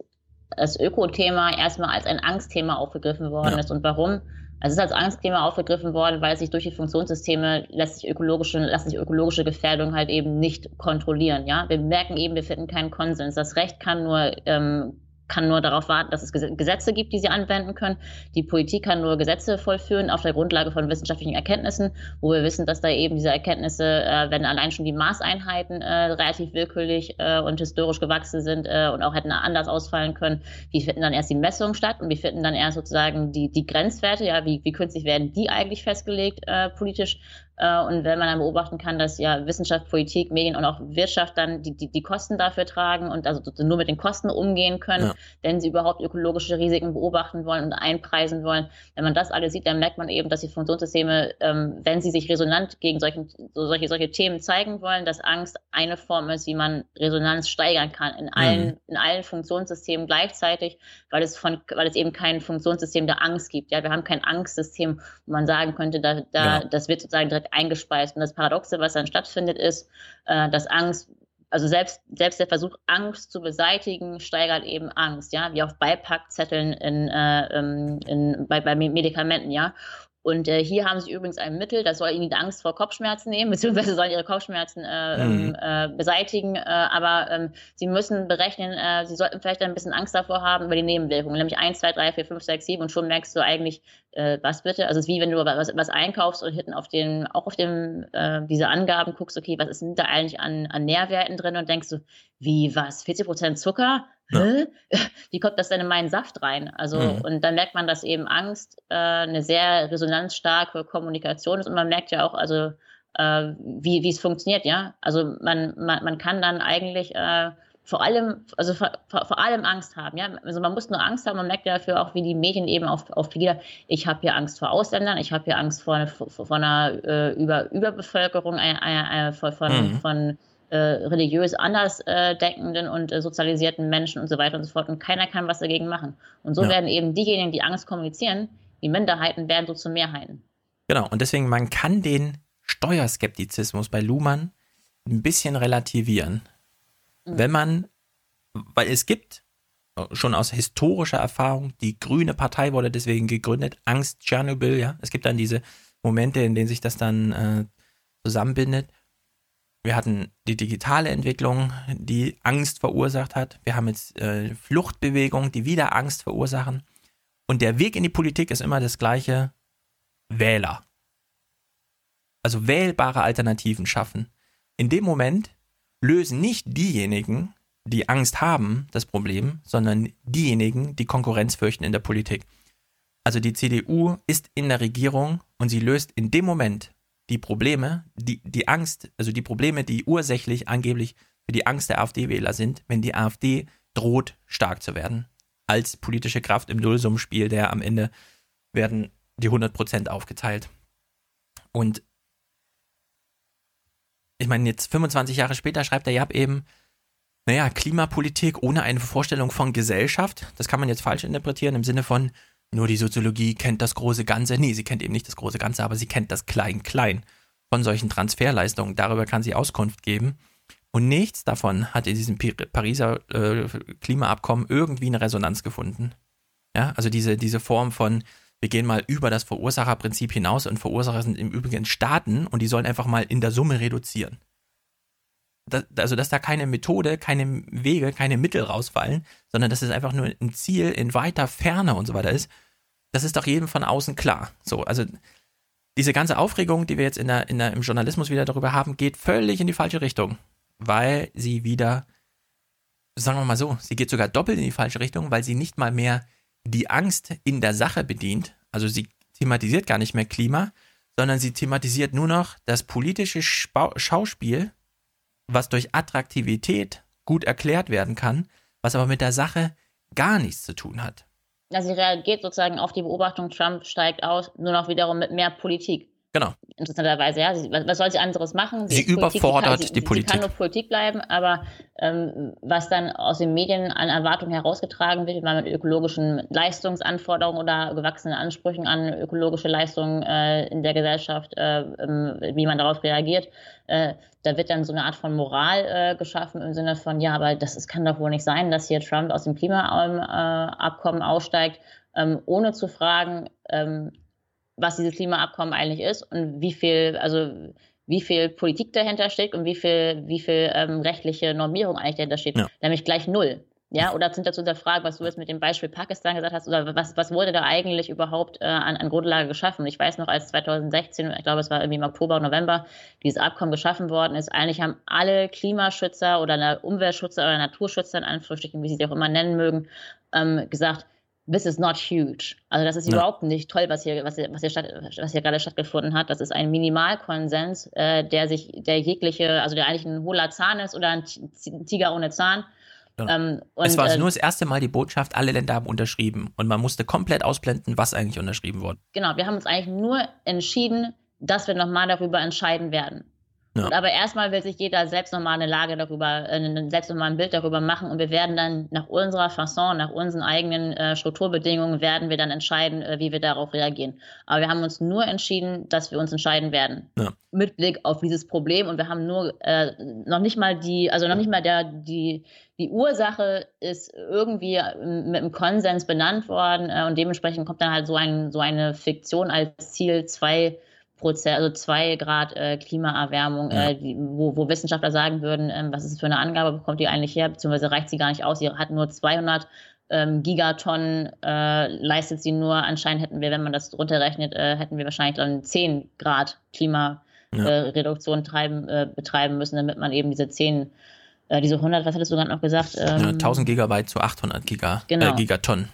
[SPEAKER 2] das Ökothema erstmal als ein Angstthema aufgegriffen worden ja. ist. Und warum? Also es ist als Angstthema aufgegriffen worden, weil sich durch die Funktionssysteme lässt sich ökologische, lässt sich ökologische Gefährdung halt eben nicht kontrollieren. Ja, wir merken eben, wir finden keinen Konsens. Das Recht kann nur ähm, kann nur darauf warten, dass es Gesetze gibt, die sie anwenden können. Die Politik kann nur Gesetze vollführen auf der Grundlage von wissenschaftlichen Erkenntnissen, wo wir wissen, dass da eben diese Erkenntnisse, äh, wenn allein schon die Maßeinheiten äh, relativ willkürlich äh, und historisch gewachsen sind äh, und auch hätten anders ausfallen können, wie finden dann erst die Messungen statt und wie finden dann erst sozusagen die, die Grenzwerte, ja, wie, wie künstlich werden die eigentlich festgelegt äh, politisch und wenn man dann beobachten kann, dass ja Wissenschaft, Politik, Medien und auch Wirtschaft dann die, die, die Kosten dafür tragen und also nur mit den Kosten umgehen können, ja. wenn sie überhaupt ökologische Risiken beobachten wollen und einpreisen wollen. Wenn man das alles sieht, dann merkt man eben, dass die Funktionssysteme, ähm, wenn sie sich resonant gegen solchen, so solche, solche Themen zeigen wollen, dass Angst eine Form ist, wie man Resonanz steigern kann in allen, mhm. in allen Funktionssystemen gleichzeitig, weil es von, weil es eben kein Funktionssystem der Angst gibt. Ja, wir haben kein Angstsystem, wo man sagen könnte, da, da, ja. das wird sozusagen direkt eingespeist. Und das Paradoxe, was dann stattfindet, ist, äh, dass Angst also selbst, selbst der Versuch, Angst zu beseitigen, steigert eben Angst, ja, wie auf Beipackzetteln in, äh, ähm, in, bei, bei Medikamenten, ja. Und äh, hier haben sie übrigens ein Mittel, das soll ihnen die Angst vor Kopfschmerzen nehmen, [laughs] beziehungsweise sollen ihre Kopfschmerzen äh, mhm. äh, beseitigen. Äh, aber ähm, sie müssen berechnen, äh, sie sollten vielleicht ein bisschen Angst davor haben über die Nebenwirkungen, nämlich 1, 2, 3, 4, 5, 6, 7 und schon merkst du eigentlich, äh, was bitte? Also es ist wie wenn du was, was einkaufst und hinten auf den, auch auf dem, diese Angaben guckst, okay, was ist denn da eigentlich an, an Nährwerten drin und denkst du, wie was, 40 Prozent Zucker? Ja. [laughs] Wie kommt das denn in meinen Saft rein? Also, mhm. und dann merkt man, dass eben Angst äh, eine sehr resonanzstarke Kommunikation ist und man merkt ja auch, also, äh, wie, wie es funktioniert, ja. Also, man, man, man kann dann eigentlich äh, vor allem, also vor, vor, allem Angst haben, ja. Also, man muss nur Angst haben, man merkt ja dafür auch, wie die Medien eben auf, auf Pegida, ich habe hier Angst vor Ausländern, ich habe hier Angst vor, vor, vor einer äh, Über, Überbevölkerung, äh, äh, von, von, mhm. von äh, religiös anders äh, denkenden und äh, sozialisierten Menschen und so weiter und so fort. Und keiner kann was dagegen machen. Und so ja. werden eben diejenigen, die Angst kommunizieren, die Minderheiten werden so zu Mehrheiten.
[SPEAKER 1] Genau, und deswegen, man kann den Steuerskeptizismus bei Luhmann ein bisschen relativieren. Mhm. Wenn man, weil es gibt schon aus historischer Erfahrung, die Grüne Partei wurde deswegen gegründet, Angst Tschernobyl, ja. Es gibt dann diese Momente, in denen sich das dann äh, zusammenbindet. Wir hatten die digitale Entwicklung, die Angst verursacht hat. Wir haben jetzt äh, Fluchtbewegungen, die wieder Angst verursachen. Und der Weg in die Politik ist immer das gleiche: Wähler. Also wählbare Alternativen schaffen. In dem Moment lösen nicht diejenigen, die Angst haben, das Problem, sondern diejenigen, die Konkurrenz fürchten in der Politik. Also die CDU ist in der Regierung und sie löst in dem Moment die Probleme, die, die Angst, also die Probleme, die ursächlich angeblich für die Angst der AfD-Wähler sind, wenn die AfD droht, stark zu werden. Als politische Kraft im Nullsummenspiel, der am Ende werden die 100% aufgeteilt. Und ich meine, jetzt 25 Jahre später schreibt der Jab eben, naja, Klimapolitik ohne eine Vorstellung von Gesellschaft, das kann man jetzt falsch interpretieren im Sinne von, nur die Soziologie kennt das große Ganze. Nee, sie kennt eben nicht das große Ganze, aber sie kennt das Klein-Klein von solchen Transferleistungen. Darüber kann sie Auskunft geben. Und nichts davon hat in diesem Pariser äh, Klimaabkommen irgendwie eine Resonanz gefunden. Ja, also diese, diese Form von, wir gehen mal über das Verursacherprinzip hinaus und Verursacher sind im Übrigen Staaten und die sollen einfach mal in der Summe reduzieren. Das, also, dass da keine Methode, keine Wege, keine Mittel rausfallen, sondern dass es einfach nur ein Ziel in weiter Ferne und so weiter ist, das ist doch jedem von außen klar. So, also diese ganze Aufregung, die wir jetzt in der, in der, im Journalismus wieder darüber haben, geht völlig in die falsche Richtung, weil sie wieder, sagen wir mal so, sie geht sogar doppelt in die falsche Richtung, weil sie nicht mal mehr die Angst in der Sache bedient. Also sie thematisiert gar nicht mehr Klima, sondern sie thematisiert nur noch das politische Schauspiel, was durch Attraktivität gut erklärt werden kann, was aber mit der Sache gar nichts zu tun hat.
[SPEAKER 2] Also sie reagiert sozusagen auf die Beobachtung, Trump steigt aus, nur noch wiederum mit mehr Politik.
[SPEAKER 1] Genau.
[SPEAKER 2] Interessanterweise, ja. Sie, was soll sie anderes machen?
[SPEAKER 1] Sie, sie überfordert
[SPEAKER 2] Politik, sie,
[SPEAKER 1] die Politik.
[SPEAKER 2] Sie kann nur Politik bleiben, aber ähm, was dann aus den Medien an Erwartungen herausgetragen wird, wie man mit ökologischen Leistungsanforderungen oder gewachsenen Ansprüchen an ökologische Leistungen äh, in der Gesellschaft, äh, äh, wie man darauf reagiert, äh, da wird dann so eine Art von Moral äh, geschaffen im Sinne von, ja, aber das, das kann doch wohl nicht sein, dass hier Trump aus dem Klimaabkommen aussteigt, ähm, ohne zu fragen, ähm, was dieses Klimaabkommen eigentlich ist und wie viel, also wie viel Politik dahinter steckt und wie viel, wie viel ähm, rechtliche Normierung eigentlich dahinter steht. Ja. Nämlich gleich null. Ja, oder sind dazu der Frage, was du jetzt mit dem Beispiel Pakistan gesagt hast, oder was, was wurde da eigentlich überhaupt äh, an, an Grundlage geschaffen? Ich weiß noch, als 2016, ich glaube, es war irgendwie im Oktober, November, dieses Abkommen geschaffen worden ist, eigentlich haben alle Klimaschützer oder Umweltschützer oder Naturschützer, in Anführungsstrichen, wie sie sich auch immer nennen mögen, ähm, gesagt, this is not huge. Also das ist ja. überhaupt nicht toll, was hier, was hier, was hier, statt, was hier gerade stattgefunden hat. Das ist ein Minimalkonsens, äh, der sich, der jegliche, also der eigentlich ein hohler Zahn ist oder ein Tiger ohne Zahn.
[SPEAKER 1] Ja. Ähm, und, es war also nur das erste Mal die Botschaft, alle Länder haben unterschrieben und man musste komplett ausblenden, was eigentlich unterschrieben wurde.
[SPEAKER 2] Genau, wir haben uns eigentlich nur entschieden, dass wir nochmal darüber entscheiden werden. Ja. Und aber erstmal will sich jeder selbst nochmal eine Lage darüber, äh, selbst nochmal ein Bild darüber machen und wir werden dann nach unserer Fasson, nach unseren eigenen äh, Strukturbedingungen, werden wir dann entscheiden, äh, wie wir darauf reagieren. Aber wir haben uns nur entschieden, dass wir uns entscheiden werden. Ja. Mit Blick auf dieses Problem und wir haben nur äh, noch nicht mal die, also noch nicht mal der, die, die Ursache ist irgendwie äh, mit einem Konsens benannt worden äh, und dementsprechend kommt dann halt so, ein, so eine Fiktion als Ziel zwei Prozent, also zwei Grad äh, Klimaerwärmung, ja. äh, die, wo, wo, Wissenschaftler sagen würden, ähm, was ist das für eine Angabe, bekommt die eigentlich her, beziehungsweise reicht sie gar nicht aus, sie hat nur 200 ähm, Gigatonnen, äh, leistet sie nur, anscheinend hätten wir, wenn man das runterrechnet, äh, hätten wir wahrscheinlich dann 10 Grad Klimareduktion ja. äh, betreiben müssen, damit man eben diese 10 äh, diese 100, was hattest du gerade noch gesagt?
[SPEAKER 1] Ähm, ja, 1000 Gigabyte zu 800 Giga,
[SPEAKER 2] genau.
[SPEAKER 1] Gigatonnen.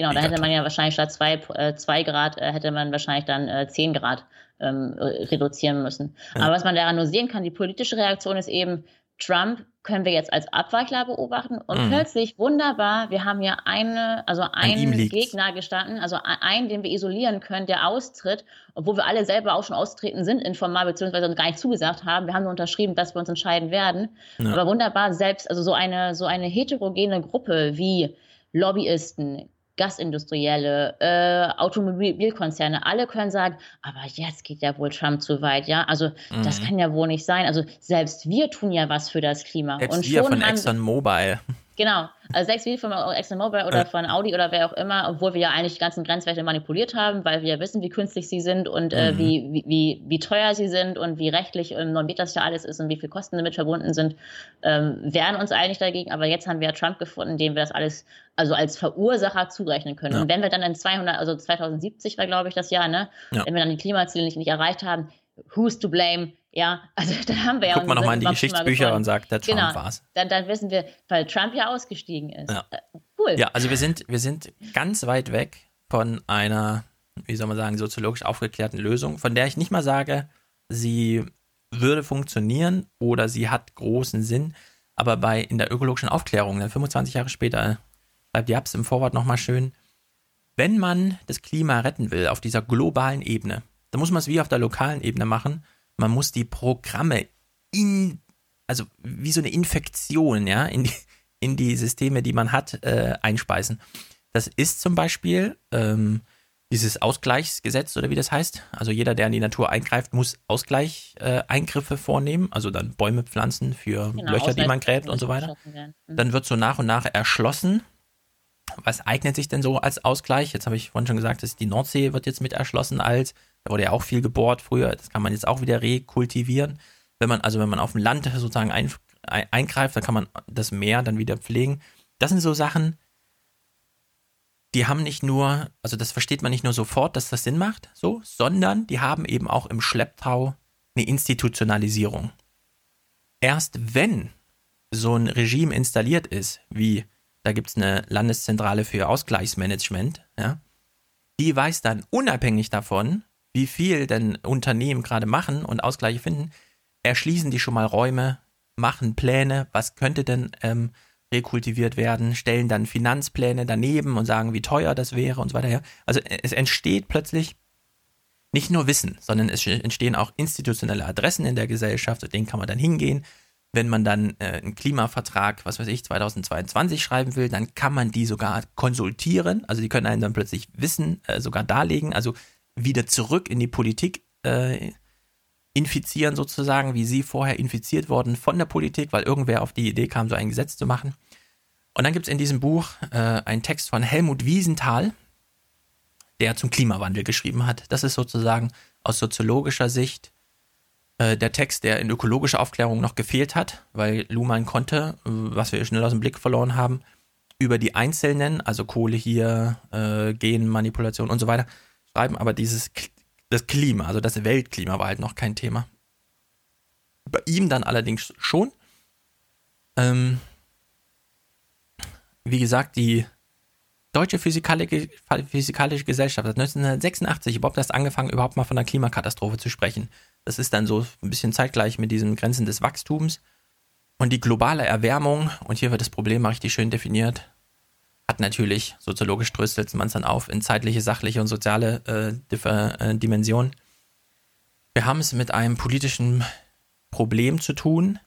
[SPEAKER 2] Genau, da hätte man ja wahrscheinlich statt 2 äh, Grad, äh, hätte man wahrscheinlich dann äh, 10 Grad ähm, reduzieren müssen. Ja. Aber was man daran nur sehen kann, die politische Reaktion ist eben, Trump können wir jetzt als Abweichler beobachten und mhm. plötzlich wunderbar, wir haben ja eine, also einen Gegner gestanden, also einen, den wir isolieren können, der austritt, obwohl wir alle selber auch schon austreten sind informal, beziehungsweise uns gar nicht zugesagt haben. Wir haben nur unterschrieben, dass wir uns entscheiden werden. Ja. Aber wunderbar, selbst, also so eine, so eine heterogene Gruppe wie Lobbyisten, Gasindustrielle, äh, Automobilkonzerne, alle können sagen, aber jetzt geht ja wohl Trump zu weit, ja. Also mhm. das kann ja wohl nicht sein. Also selbst wir tun ja was für das Klima.
[SPEAKER 1] Selbst und wir schon von ExxonMobil.
[SPEAKER 2] Genau. Also sechs wie von ExxonMobil oder von Audi oder wer auch immer, obwohl wir ja eigentlich die ganzen Grenzwerte manipuliert haben, weil wir ja wissen, wie künstlich sie sind und äh, mhm. wie, wie, wie teuer sie sind und wie rechtlich und normiert das ja alles ist und wie viel Kosten damit verbunden sind, ähm, wehren uns eigentlich dagegen. Aber jetzt haben wir ja Trump gefunden, dem wir das alles also als Verursacher zurechnen können. Ja. Und wenn wir dann in 200, also 2070 war glaube ich das Jahr, ne, ja. wenn wir dann die Klimaziele nicht, nicht erreicht haben, who's to blame? Ja, [laughs] also da haben wir ja.
[SPEAKER 1] Guckt man nochmal in die Geschichtsbücher und sagt, der Trump genau, war's.
[SPEAKER 2] Dann, dann wissen wir, weil Trump ja ausgestiegen ist.
[SPEAKER 1] Ja. Äh, cool. Ja, also wir sind, wir sind ganz weit weg von einer, wie soll man sagen, soziologisch aufgeklärten Lösung, von der ich nicht mal sage, sie würde funktionieren oder sie hat großen Sinn. Aber bei in der ökologischen Aufklärung, dann 25 Jahre später, schreibt die Abs im Vorwort nochmal schön, wenn man das Klima retten will auf dieser globalen Ebene, dann muss man es wie auf der lokalen Ebene machen man muss die Programme in, also wie so eine Infektion, ja, in die, in die Systeme, die man hat, äh, einspeisen. Das ist zum Beispiel ähm, dieses Ausgleichsgesetz oder wie das heißt. Also jeder, der in die Natur eingreift, muss Ausgleichseingriffe äh, vornehmen, also dann Bäume pflanzen für genau, Löcher, die man gräbt und so weiter. Mhm. Dann wird so nach und nach erschlossen. Was eignet sich denn so als Ausgleich? Jetzt habe ich vorhin schon gesagt, dass die Nordsee wird jetzt mit erschlossen als da wurde ja auch viel gebohrt früher. Das kann man jetzt auch wieder rekultivieren. Wenn man, also wenn man auf dem Land sozusagen ein, ein, eingreift, dann kann man das Meer dann wieder pflegen. Das sind so Sachen, die haben nicht nur, also das versteht man nicht nur sofort, dass das Sinn macht, so, sondern die haben eben auch im Schlepptau eine Institutionalisierung. Erst wenn so ein Regime installiert ist, wie da gibt es eine Landeszentrale für Ausgleichsmanagement, ja, die weiß dann unabhängig davon, wie viel denn Unternehmen gerade machen und Ausgleiche finden, erschließen die schon mal Räume, machen Pläne, was könnte denn ähm, rekultiviert werden, stellen dann Finanzpläne daneben und sagen, wie teuer das wäre und so weiter. Also es entsteht plötzlich nicht nur Wissen, sondern es entstehen auch institutionelle Adressen in der Gesellschaft, zu denen kann man dann hingehen. Wenn man dann äh, einen Klimavertrag, was weiß ich, 2022 schreiben will, dann kann man die sogar konsultieren. Also die können einen dann plötzlich Wissen äh, sogar darlegen. Also wieder zurück in die Politik äh, infizieren, sozusagen, wie sie vorher infiziert wurden von der Politik, weil irgendwer auf die Idee kam, so ein Gesetz zu machen. Und dann gibt es in diesem Buch äh, einen Text von Helmut Wiesenthal, der zum Klimawandel geschrieben hat. Das ist sozusagen aus soziologischer Sicht äh, der Text, der in ökologischer Aufklärung noch gefehlt hat, weil Luhmann konnte, äh, was wir schnell aus dem Blick verloren haben, über die einzelnen, also Kohle hier, äh, Genmanipulation und so weiter, schreiben, aber dieses das Klima, also das Weltklima war halt noch kein Thema. Bei ihm dann allerdings schon. Ähm, wie gesagt, die Deutsche Physikalische, Physikalische Gesellschaft hat 1986 überhaupt erst angefangen, überhaupt mal von einer Klimakatastrophe zu sprechen. Das ist dann so ein bisschen zeitgleich mit diesen Grenzen des Wachstums. Und die globale Erwärmung, und hier wird das Problem mal richtig schön definiert, hat natürlich, soziologisch dröstelt man es dann auf, in zeitliche, sachliche und soziale äh, äh, Dimensionen. Wir haben es mit einem politischen Problem zu tun,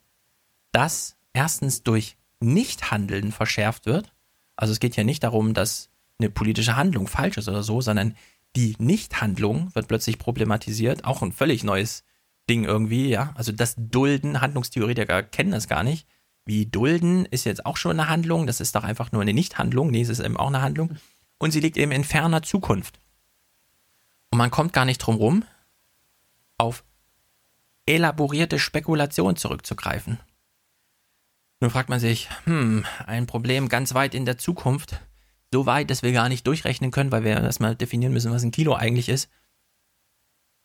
[SPEAKER 1] das erstens durch Nichthandeln verschärft wird. Also es geht ja nicht darum, dass eine politische Handlung falsch ist oder so, sondern die Nichthandlung wird plötzlich problematisiert. Auch ein völlig neues Ding irgendwie, ja. Also das Dulden, Handlungstheoretiker kennen das gar nicht. Wie Dulden ist jetzt auch schon eine Handlung, das ist doch einfach nur eine Nichthandlung. Nee, es ist eben auch eine Handlung. Und sie liegt eben in ferner Zukunft. Und man kommt gar nicht drum rum, auf elaborierte Spekulation zurückzugreifen. Nun fragt man sich, hm, ein Problem ganz weit in der Zukunft, so weit, dass wir gar nicht durchrechnen können, weil wir erstmal definieren müssen, was ein Kilo eigentlich ist.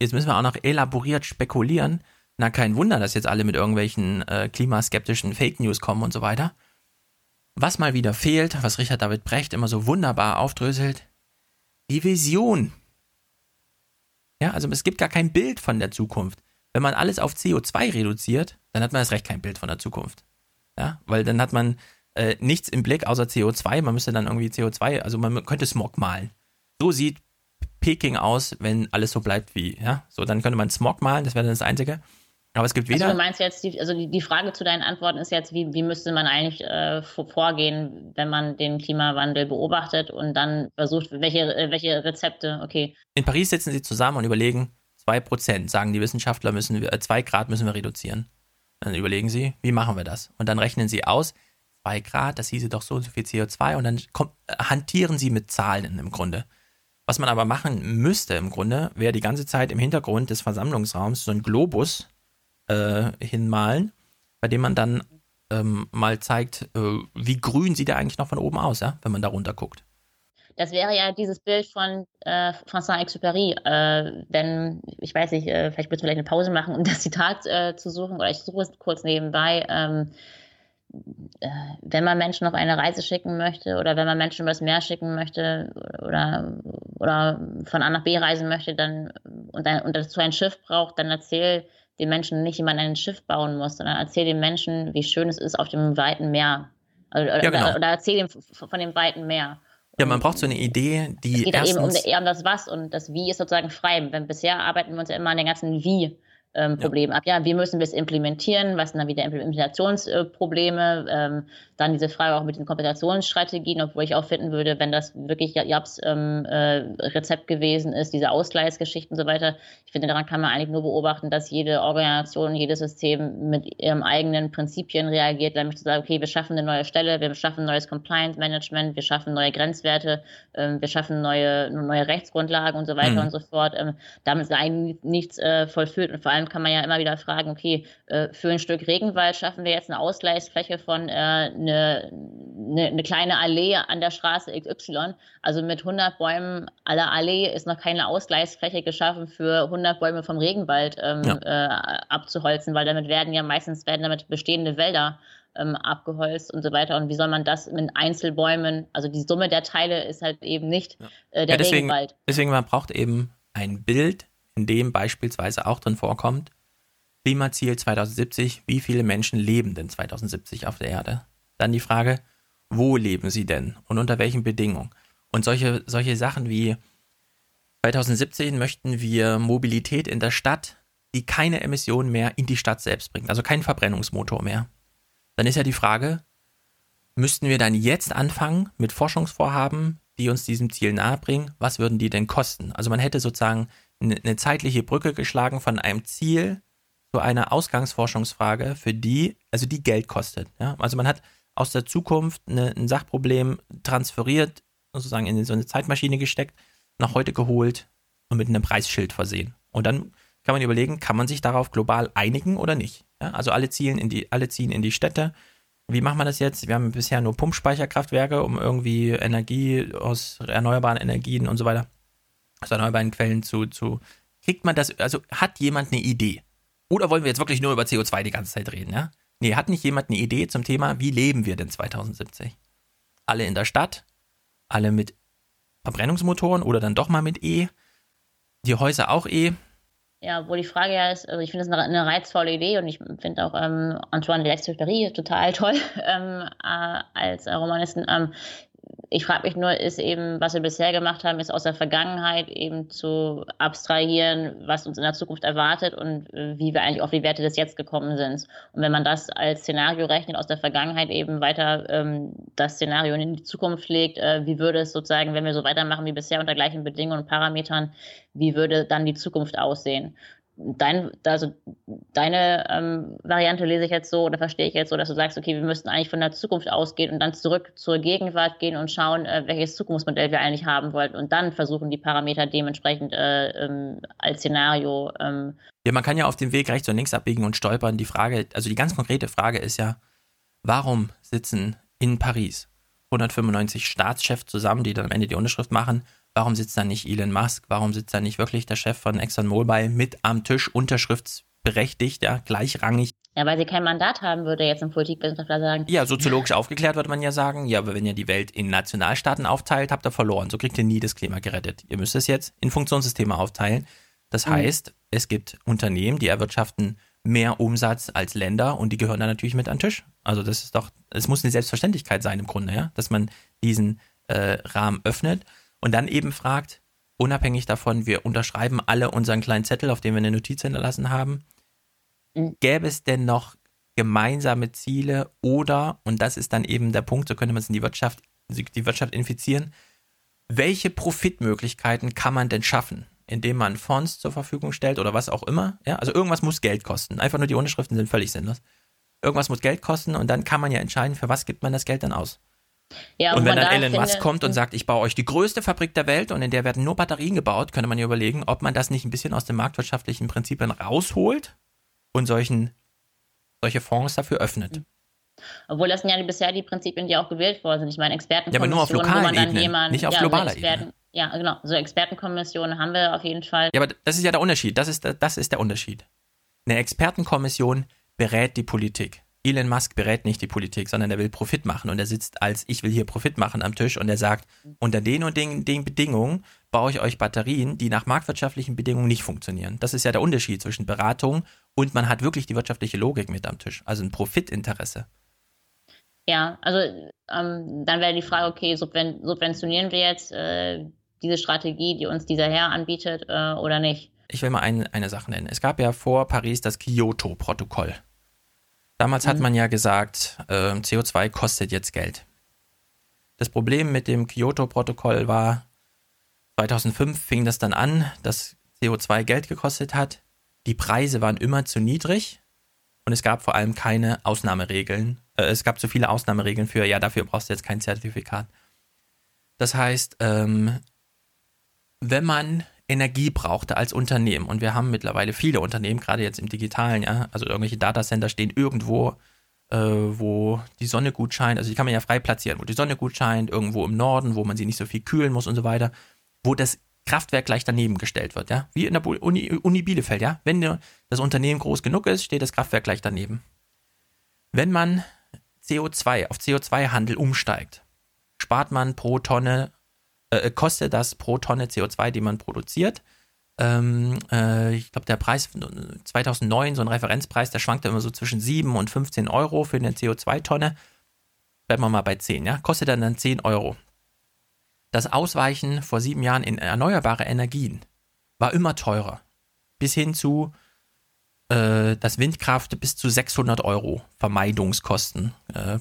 [SPEAKER 1] Jetzt müssen wir auch noch elaboriert spekulieren. Na, kein Wunder, dass jetzt alle mit irgendwelchen äh, klimaskeptischen Fake News kommen und so weiter. Was mal wieder fehlt, was Richard David Brecht immer so wunderbar aufdröselt, die Vision. Ja, also es gibt gar kein Bild von der Zukunft. Wenn man alles auf CO2 reduziert, dann hat man erst recht kein Bild von der Zukunft. Ja, weil dann hat man äh, nichts im Blick außer CO2. Man müsste dann irgendwie CO2, also man könnte Smog malen. So sieht Peking aus, wenn alles so bleibt wie, ja. So, dann könnte man Smog malen, das wäre dann das Einzige. Aber es gibt weder.
[SPEAKER 2] Also du meinst jetzt, die, also die, die Frage zu deinen Antworten ist jetzt, wie, wie müsste man eigentlich äh, vorgehen, wenn man den Klimawandel beobachtet und dann versucht, welche, äh, welche Rezepte, okay.
[SPEAKER 1] In Paris sitzen sie zusammen und überlegen, 2%, sagen die Wissenschaftler, müssen wir, 2 äh, Grad müssen wir reduzieren. Dann überlegen sie, wie machen wir das? Und dann rechnen sie aus, 2 Grad, das hieße doch so und so viel CO2 und dann kommt, hantieren sie mit Zahlen im Grunde. Was man aber machen müsste im Grunde, wäre die ganze Zeit im Hintergrund des Versammlungsraums so ein Globus äh, hinmalen, bei dem man dann ähm, mal zeigt, äh, wie grün sieht er eigentlich noch von oben aus, ja, wenn man da runter guckt.
[SPEAKER 2] Das wäre ja dieses Bild von äh, François Exupéry. Äh, wenn, ich weiß nicht, äh, vielleicht müssen wir vielleicht eine Pause machen, um [laughs] das Zitat äh, zu suchen, oder ich suche es kurz nebenbei. Ähm, äh, wenn man Menschen auf eine Reise schicken möchte oder wenn man Menschen übers Meer schicken möchte oder, oder von A nach B reisen möchte dann, und, dann, und dazu ein Schiff braucht, dann erzähl den Menschen nicht, wie man ein Schiff bauen muss, sondern erzähl den Menschen, wie schön es ist auf dem weiten Meer. Oder, ja, genau. oder, oder erzähl ihm von dem weiten Meer.
[SPEAKER 1] Ja, man braucht so eine Idee, die.
[SPEAKER 2] Es geht erstens, eben um, eher um das Was und das Wie ist sozusagen frei. Wenn bisher arbeiten wir uns ja immer an den ganzen Wie ähm, Problem ja. ab. Ja, wie müssen wir es implementieren? Was sind dann wieder Implementationsprobleme? Ähm, dann diese Frage auch mit den Kompensationsstrategien, obwohl ich auch finden würde, wenn das wirklich Japs ähm, äh, Rezept gewesen ist, diese Ausgleichsgeschichten und so weiter. Ich finde, daran kann man eigentlich nur beobachten, dass jede Organisation, jedes System mit ihren eigenen Prinzipien reagiert, nämlich zu sagen, okay, wir schaffen eine neue Stelle, wir schaffen neues Compliance Management, wir schaffen neue Grenzwerte, ähm, wir schaffen neue, neue Rechtsgrundlagen und so weiter mhm. und so fort. Ähm, damit ist eigentlich nichts äh, vollführt und vor allem kann man ja immer wieder fragen, okay, äh, für ein Stück Regenwald schaffen wir jetzt eine Ausgleichsfläche von äh, eine, eine, eine, kleine Allee an der Straße XY. Also mit 100 Bäumen aller Allee ist noch keine Ausgleichsfläche geschaffen für 100 Bäume vom Regenwald ähm, ja. äh, abzuholzen, weil damit werden ja meistens werden damit bestehende Wälder ähm, abgeholzt und so weiter. Und wie soll man das mit Einzelbäumen, also die Summe der Teile ist halt eben nicht äh, der ja,
[SPEAKER 1] deswegen,
[SPEAKER 2] Regenwald.
[SPEAKER 1] Deswegen, man braucht eben ein Bild, in dem beispielsweise auch drin vorkommt, Klimaziel 2070, wie viele Menschen leben denn 2070 auf der Erde? Dann die Frage, wo leben sie denn und unter welchen Bedingungen? Und solche, solche Sachen wie 2017 möchten wir Mobilität in der Stadt, die keine Emissionen mehr in die Stadt selbst bringt, also kein Verbrennungsmotor mehr. Dann ist ja die Frage, müssten wir dann jetzt anfangen mit Forschungsvorhaben, die uns diesem Ziel nahebringen? Was würden die denn kosten? Also man hätte sozusagen eine zeitliche Brücke geschlagen von einem Ziel zu einer Ausgangsforschungsfrage, für die, also die Geld kostet. Ja? Also man hat aus der Zukunft eine, ein Sachproblem transferiert, sozusagen in so eine Zeitmaschine gesteckt, nach heute geholt und mit einem Preisschild versehen. Und dann kann man überlegen, kann man sich darauf global einigen oder nicht? Ja? Also alle zielen in die, alle ziehen in die Städte. Wie macht man das jetzt? Wir haben bisher nur Pumpspeicherkraftwerke, um irgendwie Energie aus erneuerbaren Energien und so weiter aus erneuerbaren Quellen zu, zu. Kriegt man das, also hat jemand eine Idee? Oder wollen wir jetzt wirklich nur über CO2 die ganze Zeit reden, ja? Nee, hat nicht jemand eine Idee zum Thema, wie leben wir denn 2070? Alle in der Stadt, alle mit Verbrennungsmotoren oder dann doch mal mit E, die Häuser auch E.
[SPEAKER 2] Ja, wo die Frage ja ist, also ich finde es eine, eine, reizvolle Idee und ich finde auch ähm, Antoine de Exupéry total toll [laughs] ähm, äh, als äh, Romanisten. Ähm, ich frage mich nur, ist eben, was wir bisher gemacht haben, ist aus der Vergangenheit eben zu abstrahieren, was uns in der Zukunft erwartet und äh, wie wir eigentlich auf die Werte des Jetzt gekommen sind. Und wenn man das als Szenario rechnet, aus der Vergangenheit eben weiter ähm, das Szenario in die Zukunft legt, äh, wie würde es sozusagen, wenn wir so weitermachen wie bisher unter gleichen Bedingungen und Parametern, wie würde dann die Zukunft aussehen? Dein, also deine ähm, Variante lese ich jetzt so oder verstehe ich jetzt so, dass du sagst, okay, wir müssten eigentlich von der Zukunft ausgehen und dann zurück zur Gegenwart gehen und schauen, äh, welches Zukunftsmodell wir eigentlich haben wollten und dann versuchen, die Parameter dementsprechend äh, ähm, als Szenario. Ähm
[SPEAKER 1] ja, man kann ja auf dem Weg rechts und links abbiegen und stolpern. Die Frage, also die ganz konkrete Frage ist ja, warum sitzen in Paris 195 Staatschefs zusammen, die dann am Ende die Unterschrift machen Warum sitzt da nicht Elon Musk? Warum sitzt da nicht wirklich der Chef von ExxonMobil mit am Tisch, unterschriftsberechtigt, ja, gleichrangig?
[SPEAKER 2] Ja, weil sie kein Mandat haben, würde jetzt ein Politikwissenschaftler sagen.
[SPEAKER 1] Ja, soziologisch aufgeklärt würde man ja sagen, ja, aber wenn ihr die Welt in Nationalstaaten aufteilt, habt ihr verloren. So kriegt ihr nie das Klima gerettet. Ihr müsst es jetzt in Funktionssysteme aufteilen. Das mhm. heißt, es gibt Unternehmen, die erwirtschaften mehr Umsatz als Länder und die gehören dann natürlich mit an den Tisch. Also das ist doch, es muss eine Selbstverständlichkeit sein im Grunde, ja, dass man diesen äh, Rahmen öffnet und dann eben fragt, unabhängig davon, wir unterschreiben alle unseren kleinen Zettel, auf dem wir eine Notiz hinterlassen haben, mhm. gäbe es denn noch gemeinsame Ziele oder, und das ist dann eben der Punkt, so könnte man es in die Wirtschaft, die Wirtschaft infizieren, welche Profitmöglichkeiten kann man denn schaffen, indem man Fonds zur Verfügung stellt oder was auch immer? Ja, also irgendwas muss Geld kosten. Einfach nur die Unterschriften sind völlig sinnlos. Irgendwas muss Geld kosten und dann kann man ja entscheiden, für was gibt man das Geld dann aus. Ja, und, wenn dann Elon finde, Musk kommt und sagt, ich baue euch die größte Fabrik der Welt und in der werden nur Batterien gebaut, könnte man ja überlegen, ob man das nicht ein bisschen aus den marktwirtschaftlichen Prinzipien rausholt und solchen, solche Fonds dafür öffnet.
[SPEAKER 2] Obwohl das sind ja bisher die Prinzipien, die auch gewählt worden sind. Ich meine, Expertenkommissionen,
[SPEAKER 1] ja, aber nur auf lokalen Ebene, jemand, nicht auf
[SPEAKER 2] ja,
[SPEAKER 1] globaler
[SPEAKER 2] so Experten,
[SPEAKER 1] Ebene.
[SPEAKER 2] Ja, genau. So Expertenkommissionen haben wir auf jeden Fall.
[SPEAKER 1] Ja, aber das ist ja der Unterschied. Das ist, das ist der Unterschied. Eine Expertenkommission berät die Politik. Elon Musk berät nicht die Politik, sondern er will Profit machen und er sitzt als ich will hier Profit machen am Tisch und er sagt, unter den und den, den Bedingungen baue ich euch Batterien, die nach marktwirtschaftlichen Bedingungen nicht funktionieren. Das ist ja der Unterschied zwischen Beratung und man hat wirklich die wirtschaftliche Logik mit am Tisch, also ein Profitinteresse.
[SPEAKER 2] Ja, also ähm, dann wäre die Frage, okay, subven subventionieren wir jetzt äh, diese Strategie, die uns dieser Herr anbietet äh, oder nicht?
[SPEAKER 1] Ich will mal ein, eine Sache nennen. Es gab ja vor Paris das Kyoto-Protokoll. Damals mhm. hat man ja gesagt, äh, CO2 kostet jetzt Geld. Das Problem mit dem Kyoto-Protokoll war, 2005 fing das dann an, dass CO2 Geld gekostet hat. Die Preise waren immer zu niedrig und es gab vor allem keine Ausnahmeregeln. Äh, es gab zu viele Ausnahmeregeln für, ja, dafür brauchst du jetzt kein Zertifikat. Das heißt, ähm, wenn man Energie brauchte als Unternehmen. Und wir haben mittlerweile viele Unternehmen, gerade jetzt im Digitalen, ja, also irgendwelche Datacenter stehen irgendwo, äh, wo die Sonne gut scheint, also die kann man ja frei platzieren, wo die Sonne gut scheint, irgendwo im Norden, wo man sie nicht so viel kühlen muss und so weiter, wo das Kraftwerk gleich daneben gestellt wird, ja, wie in der Uni, Uni Bielefeld, ja. Wenn das Unternehmen groß genug ist, steht das Kraftwerk gleich daneben. Wenn man CO2 auf CO2-Handel umsteigt, spart man pro Tonne äh, kostet das pro Tonne CO2, die man produziert. Ähm, äh, ich glaube, der Preis 2009, so ein Referenzpreis, der schwankte immer so zwischen 7 und 15 Euro für eine CO2-Tonne. Bleiben wir mal bei 10, ja? Kostet dann, dann 10 Euro. Das Ausweichen vor sieben Jahren in erneuerbare Energien war immer teurer. Bis hin zu, äh, dass Windkraft bis zu 600 Euro Vermeidungskosten, äh,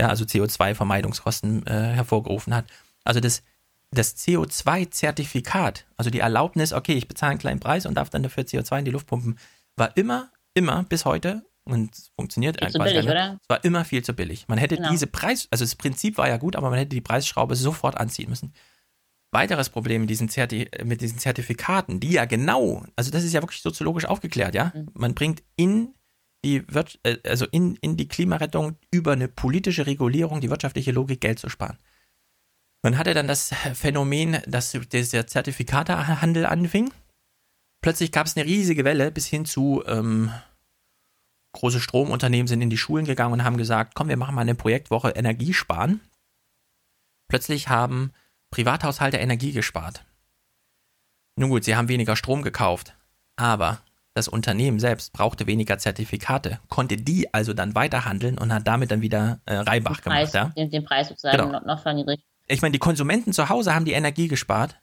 [SPEAKER 1] ja, also CO2-Vermeidungskosten äh, hervorgerufen hat. Also das das CO2-Zertifikat, also die Erlaubnis, okay, ich bezahle einen kleinen Preis und darf dann dafür CO2 in die Luft pumpen, war immer, immer bis heute und es funktioniert
[SPEAKER 2] einfach. Billig, oder?
[SPEAKER 1] Es war immer viel zu billig. Man hätte genau. diese Preis, also das Prinzip war ja gut, aber man hätte die Preisschraube sofort anziehen müssen. Weiteres Problem mit diesen, Zerti mit diesen Zertifikaten, die ja genau, also das ist ja wirklich soziologisch aufgeklärt, ja. Mhm. Man bringt in die Wirt äh, also in, in die Klimarettung über eine politische Regulierung die wirtschaftliche Logik Geld zu sparen. Man hatte dann das Phänomen, dass der Zertifikatehandel anfing. Plötzlich gab es eine riesige Welle bis hin zu ähm, große Stromunternehmen sind in die Schulen gegangen und haben gesagt, komm, wir machen mal eine Projektwoche Energie sparen. Plötzlich haben Privathaushalte Energie gespart. Nun gut, sie haben weniger Strom gekauft, aber das Unternehmen selbst brauchte weniger Zertifikate, konnte die also dann weiterhandeln und hat damit dann wieder äh, Reibach
[SPEAKER 2] Preis,
[SPEAKER 1] gemacht. Ja?
[SPEAKER 2] Den, den Preis sozusagen genau. noch, noch verniedrigt.
[SPEAKER 1] Ich meine, die Konsumenten zu Hause haben die Energie gespart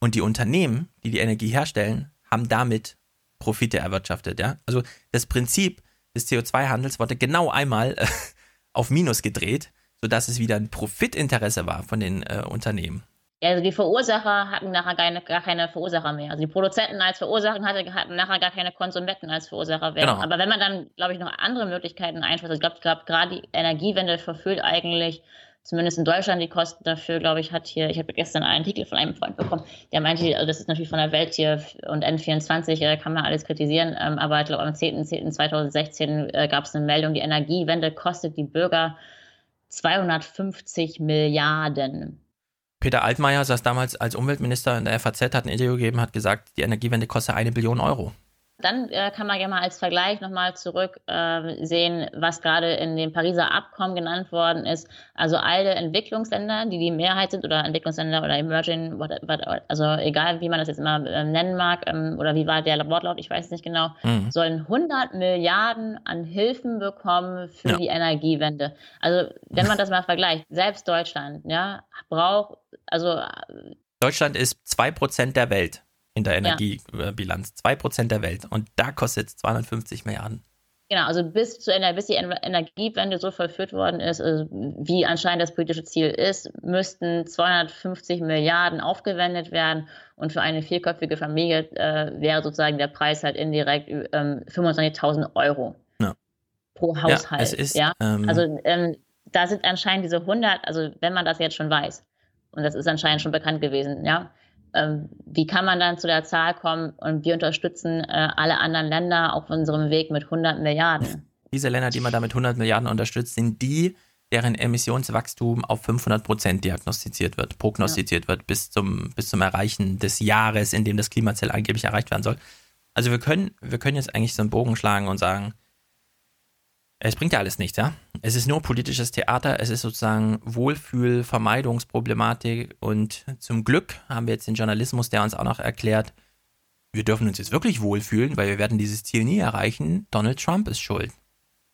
[SPEAKER 1] und die Unternehmen, die die Energie herstellen, haben damit Profite erwirtschaftet. Ja? Also das Prinzip des CO2-Handels wurde genau einmal äh, [laughs] auf Minus gedreht, sodass es wieder ein Profitinteresse war von den äh, Unternehmen.
[SPEAKER 2] Also die Verursacher hatten nachher keine, gar keine Verursacher mehr. Also die Produzenten als Verursacher hatten, hatten nachher gar keine Konsumenten als Verursacher mehr. Genau. Aber wenn man dann, glaube ich, noch andere Möglichkeiten einschätzt, also ich glaube, glaub, gerade die Energiewende verfüllt eigentlich zumindest in Deutschland die Kosten dafür, glaube ich, hat hier, ich habe gestern einen Artikel von einem Freund bekommen, der meinte, also das ist natürlich von der Welt hier und N24 äh, kann man alles kritisieren, ähm, aber ich glaube am 10.10.2016 äh, gab es eine Meldung, die Energiewende kostet die Bürger 250 Milliarden.
[SPEAKER 1] Peter Altmaier saß damals als Umweltminister in der FAZ, hat ein Interview gegeben, hat gesagt, die Energiewende kostet eine Billion Euro.
[SPEAKER 2] Dann äh, kann man ja mal als Vergleich nochmal zurück äh, sehen, was gerade in dem Pariser Abkommen genannt worden ist. Also alle Entwicklungsländer, die die Mehrheit sind oder Entwicklungsländer oder Emerging, what, what, also egal wie man das jetzt immer äh, nennen mag ähm, oder wie war der Wortlaut, ich weiß es nicht genau, mhm. sollen 100 Milliarden an Hilfen bekommen für ja. die Energiewende. Also wenn man das mal vergleicht, selbst Deutschland, ja, braucht, also
[SPEAKER 1] äh, Deutschland ist 2% der Welt in der Energiebilanz. Zwei Prozent der Welt. Und da kostet es 250 Milliarden.
[SPEAKER 2] Genau, also bis, zu, bis die Energiewende so vollführt worden ist, also wie anscheinend das politische Ziel ist, müssten 250 Milliarden aufgewendet werden und für eine vierköpfige Familie äh, wäre sozusagen der Preis halt indirekt ähm, 25.000 Euro ja. pro Haushalt. Ja, ist, ja? Ähm, also ähm, da sind anscheinend diese 100, also wenn man das jetzt schon weiß, und das ist anscheinend schon bekannt gewesen, ja, wie kann man dann zu der Zahl kommen und wir unterstützen äh, alle anderen Länder auf unserem Weg mit 100 Milliarden?
[SPEAKER 1] Diese Länder, die man da mit 100 Milliarden unterstützt, sind die, deren Emissionswachstum auf 500 Prozent diagnostiziert wird, prognostiziert ja. wird, bis zum, bis zum Erreichen des Jahres, in dem das Klimaziel angeblich erreicht werden soll. Also wir können, wir können jetzt eigentlich so einen Bogen schlagen und sagen, es bringt ja alles nichts, ja. Es ist nur politisches Theater, es ist sozusagen Wohlfühl-Vermeidungsproblematik und zum Glück haben wir jetzt den Journalismus, der uns auch noch erklärt, wir dürfen uns jetzt wirklich wohlfühlen, weil wir werden dieses Ziel nie erreichen. Donald Trump ist schuld.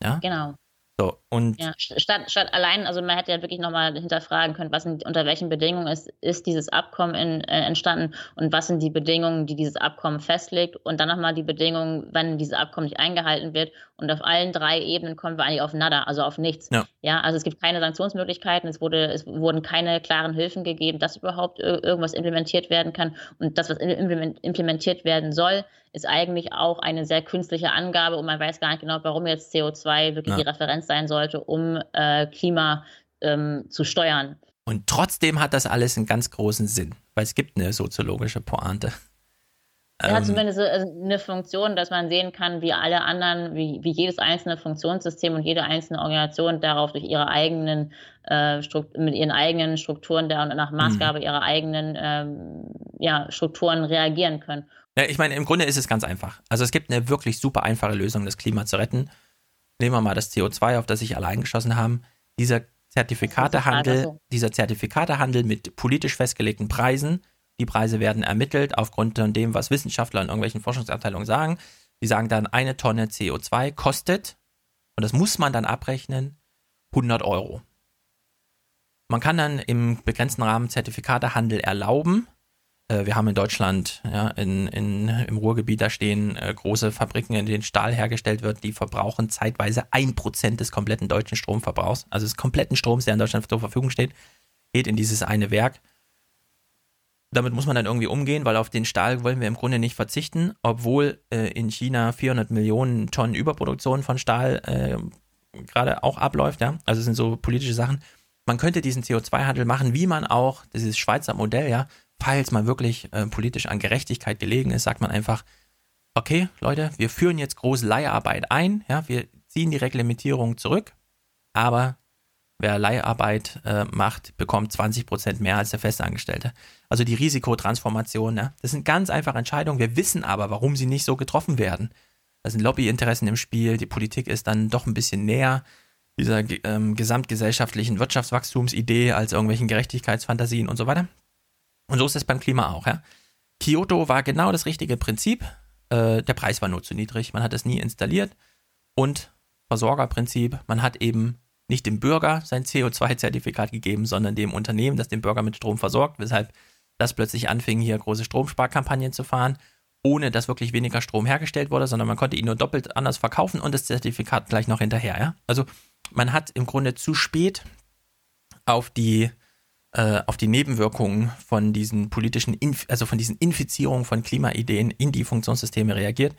[SPEAKER 1] Ja?
[SPEAKER 2] Genau.
[SPEAKER 1] So, und
[SPEAKER 2] ja, statt, statt allein, also man hätte ja wirklich nochmal hinterfragen können, was sind, unter welchen Bedingungen ist, ist dieses Abkommen in, äh, entstanden und was sind die Bedingungen, die dieses Abkommen festlegt und dann nochmal die Bedingungen, wenn dieses Abkommen nicht eingehalten wird und auf allen drei Ebenen kommen wir eigentlich auf nada, also auf nichts. Ja. ja, also es gibt keine Sanktionsmöglichkeiten, es, wurde, es wurden keine klaren Hilfen gegeben, dass überhaupt irgendwas implementiert werden kann. Und das, was implementiert werden soll, ist eigentlich auch eine sehr künstliche Angabe und man weiß gar nicht genau, warum jetzt CO2 wirklich ja. die Referenz sein sollte, um äh, Klima ähm, zu steuern.
[SPEAKER 1] Und trotzdem hat das alles einen ganz großen Sinn, weil es gibt eine soziologische Pointe.
[SPEAKER 2] Er hat ähm. zumindest eine Funktion, dass man sehen kann, wie alle anderen, wie, wie jedes einzelne Funktionssystem und jede einzelne Organisation darauf durch ihre eigenen äh, mit ihren eigenen Strukturen da und nach Maßgabe mhm. ihrer eigenen ähm, ja, Strukturen reagieren können.
[SPEAKER 1] Ich meine, im Grunde ist es ganz einfach. Also es gibt eine wirklich super einfache Lösung, das Klima zu retten. Nehmen wir mal das CO2, auf das sich alle eingeschossen haben. Dieser Zertifikatehandel, dieser Zertifikatehandel mit politisch festgelegten Preisen, die Preise werden ermittelt aufgrund von dem, was Wissenschaftler in irgendwelchen Forschungsabteilungen sagen. Die sagen dann, eine Tonne CO2 kostet, und das muss man dann abrechnen, 100 Euro. Man kann dann im begrenzten Rahmen Zertifikatehandel erlauben. Äh, wir haben in Deutschland, ja, in, in, im Ruhrgebiet, da stehen äh, große Fabriken, in denen Stahl hergestellt wird, die verbrauchen zeitweise ein Prozent des kompletten deutschen Stromverbrauchs, also des kompletten Stroms, der in Deutschland zur Verfügung steht, geht in dieses eine Werk damit muss man dann irgendwie umgehen, weil auf den Stahl wollen wir im Grunde nicht verzichten, obwohl äh, in China 400 Millionen Tonnen Überproduktion von Stahl äh, gerade auch abläuft. Ja? Also es sind so politische Sachen. Man könnte diesen CO2-Handel machen, wie man auch dieses Schweizer Modell, ja, falls man wirklich äh, politisch an Gerechtigkeit gelegen ist, sagt man einfach, okay, Leute, wir führen jetzt große Leiharbeit ein, ja, wir ziehen die Reglementierung zurück, aber wer Leiharbeit äh, macht, bekommt 20 Prozent mehr als der Festangestellte. Also die Risikotransformation, ne? das sind ganz einfache Entscheidungen. Wir wissen aber, warum sie nicht so getroffen werden. Da sind Lobbyinteressen im Spiel, die Politik ist dann doch ein bisschen näher dieser ähm, gesamtgesellschaftlichen Wirtschaftswachstumsidee als irgendwelchen Gerechtigkeitsfantasien und so weiter. Und so ist es beim Klima auch. Ja? Kyoto war genau das richtige Prinzip. Äh, der Preis war nur zu niedrig, man hat es nie installiert. Und Versorgerprinzip, man hat eben nicht dem Bürger sein CO2-Zertifikat gegeben, sondern dem Unternehmen, das den Bürger mit Strom versorgt, weshalb das plötzlich anfing, hier große Stromsparkampagnen zu fahren, ohne dass wirklich weniger Strom hergestellt wurde, sondern man konnte ihn nur doppelt anders verkaufen und das Zertifikat gleich noch hinterher. Ja? Also man hat im Grunde zu spät auf die äh, auf die Nebenwirkungen von diesen politischen, Inf also von diesen Infizierungen von Klimaideen in die Funktionssysteme reagiert.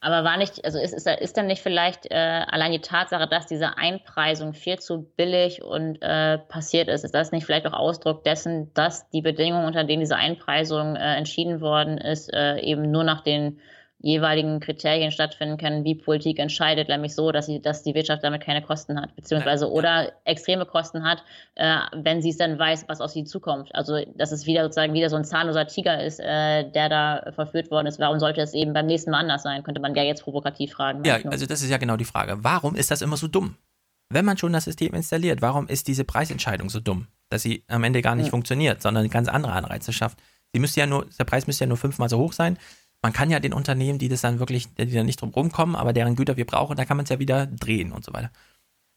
[SPEAKER 2] Aber war nicht, also ist, ist, ist dann nicht vielleicht äh, allein die Tatsache, dass diese Einpreisung viel zu billig und äh, passiert ist, ist das nicht vielleicht auch Ausdruck dessen, dass die Bedingungen, unter denen diese Einpreisung äh, entschieden worden ist, äh, eben nur nach den jeweiligen Kriterien stattfinden können, wie Politik entscheidet, nämlich so, dass, sie, dass die Wirtschaft damit keine Kosten hat, beziehungsweise ja. oder extreme Kosten hat, äh, wenn sie es dann weiß, was auf sie zukommt. Also dass es wieder sozusagen wieder so ein zahnloser Tiger ist, äh, der da verführt worden ist. Warum sollte es eben beim nächsten Mal anders sein? Könnte man ja jetzt provokativ fragen.
[SPEAKER 1] Ja, also das ist ja genau die Frage. Warum ist das immer so dumm? Wenn man schon das System installiert, warum ist diese Preisentscheidung so dumm, dass sie am Ende gar nicht ja. funktioniert, sondern ganz andere Anreize schafft? Sie müsste ja nur, der Preis müsste ja nur fünfmal so hoch sein man kann ja den Unternehmen, die das dann wirklich, die dann nicht drum rumkommen, aber deren Güter wir brauchen, da kann man es ja wieder drehen und so weiter.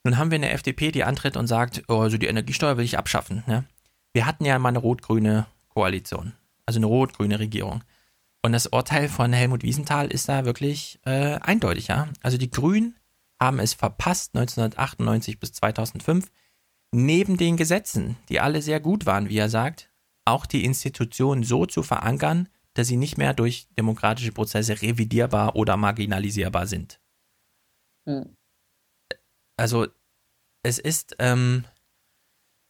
[SPEAKER 1] Nun haben wir eine FDP, die antritt und sagt, oh, also die Energiesteuer will ich abschaffen. Ne? Wir hatten ja mal eine rot-grüne Koalition, also eine rot-grüne Regierung. Und das Urteil von Helmut Wiesenthal ist da wirklich äh, eindeutig, ja. Also die Grünen haben es verpasst, 1998 bis 2005, neben den Gesetzen, die alle sehr gut waren, wie er sagt, auch die Institutionen so zu verankern, dass sie nicht mehr durch demokratische Prozesse revidierbar oder marginalisierbar sind. Mhm. Also es ist, ähm,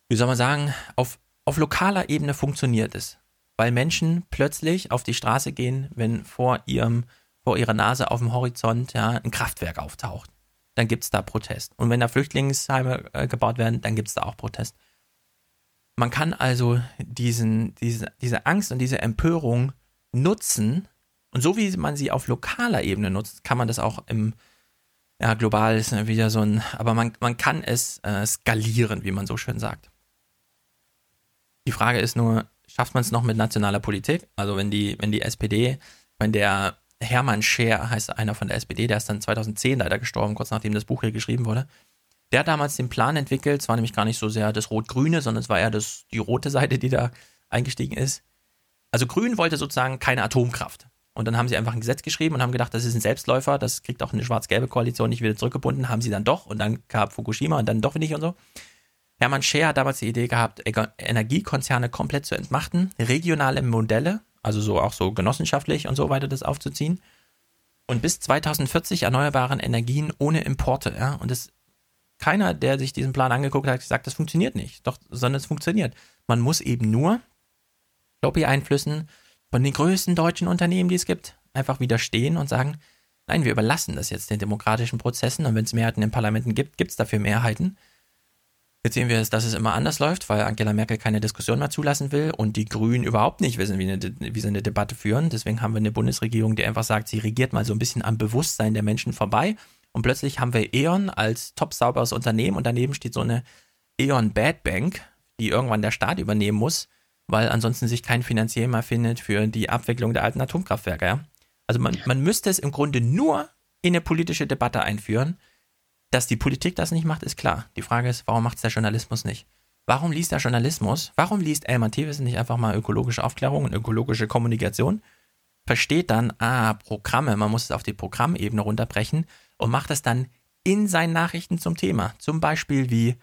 [SPEAKER 1] wie soll man sagen, auf, auf lokaler Ebene funktioniert es, weil Menschen plötzlich auf die Straße gehen, wenn vor ihrem, vor ihrer Nase auf dem Horizont ja, ein Kraftwerk auftaucht. Dann gibt es da Protest. Und wenn da Flüchtlingsheime äh, gebaut werden, dann gibt es da auch Protest. Man kann also diesen, diese, diese Angst und diese Empörung nutzen. Und so wie man sie auf lokaler Ebene nutzt, kann man das auch im, ja, global ist wieder so ein, aber man, man kann es äh, skalieren, wie man so schön sagt. Die Frage ist nur, schafft man es noch mit nationaler Politik? Also wenn die, wenn die SPD, wenn der Hermann Scher heißt einer von der SPD, der ist dann 2010 leider gestorben, kurz nachdem das Buch hier geschrieben wurde. Der hat damals den Plan entwickelt, es war nämlich gar nicht so sehr das Rot-Grüne, sondern es war eher das, die rote Seite, die da eingestiegen ist. Also Grün wollte sozusagen keine Atomkraft. Und dann haben sie einfach ein Gesetz geschrieben und haben gedacht, das ist ein Selbstläufer, das kriegt auch eine schwarz-gelbe Koalition nicht wieder zurückgebunden, haben sie dann doch und dann gab Fukushima und dann doch nicht und so. Hermann Scher hat damals die Idee gehabt, Energiekonzerne komplett zu entmachten, regionale Modelle, also so auch so genossenschaftlich und so weiter das aufzuziehen und bis 2040 erneuerbaren Energien ohne Importe. Ja? Und das keiner, der sich diesen Plan angeguckt hat, gesagt, das funktioniert nicht. Doch, sondern es funktioniert. Man muss eben nur Lobby-Einflüssen von den größten deutschen Unternehmen, die es gibt, einfach widerstehen und sagen, nein, wir überlassen das jetzt den demokratischen Prozessen und wenn es Mehrheiten in Parlamenten gibt, gibt es dafür Mehrheiten. Jetzt sehen wir, dass es immer anders läuft, weil Angela Merkel keine Diskussion mehr zulassen will und die Grünen überhaupt nicht wissen, wie, eine, wie sie eine Debatte führen. Deswegen haben wir eine Bundesregierung, die einfach sagt, sie regiert mal so ein bisschen am Bewusstsein der Menschen vorbei. Und plötzlich haben wir E.ON als top sauberes Unternehmen und daneben steht so eine E.ON Bad Bank, die irgendwann der Staat übernehmen muss weil ansonsten sich kein Finanzier mehr findet für die Abwicklung der alten Atomkraftwerke. Ja? Also man, man müsste es im Grunde nur in eine politische Debatte einführen. Dass die Politik das nicht macht, ist klar. Die Frage ist, warum macht es der Journalismus nicht? Warum liest der Journalismus, warum liest Elmar Thewissen nicht einfach mal ökologische Aufklärung und ökologische Kommunikation? Versteht dann, ah, Programme, man muss es auf die Programmebene runterbrechen und macht es dann in seinen Nachrichten zum Thema. Zum Beispiel wie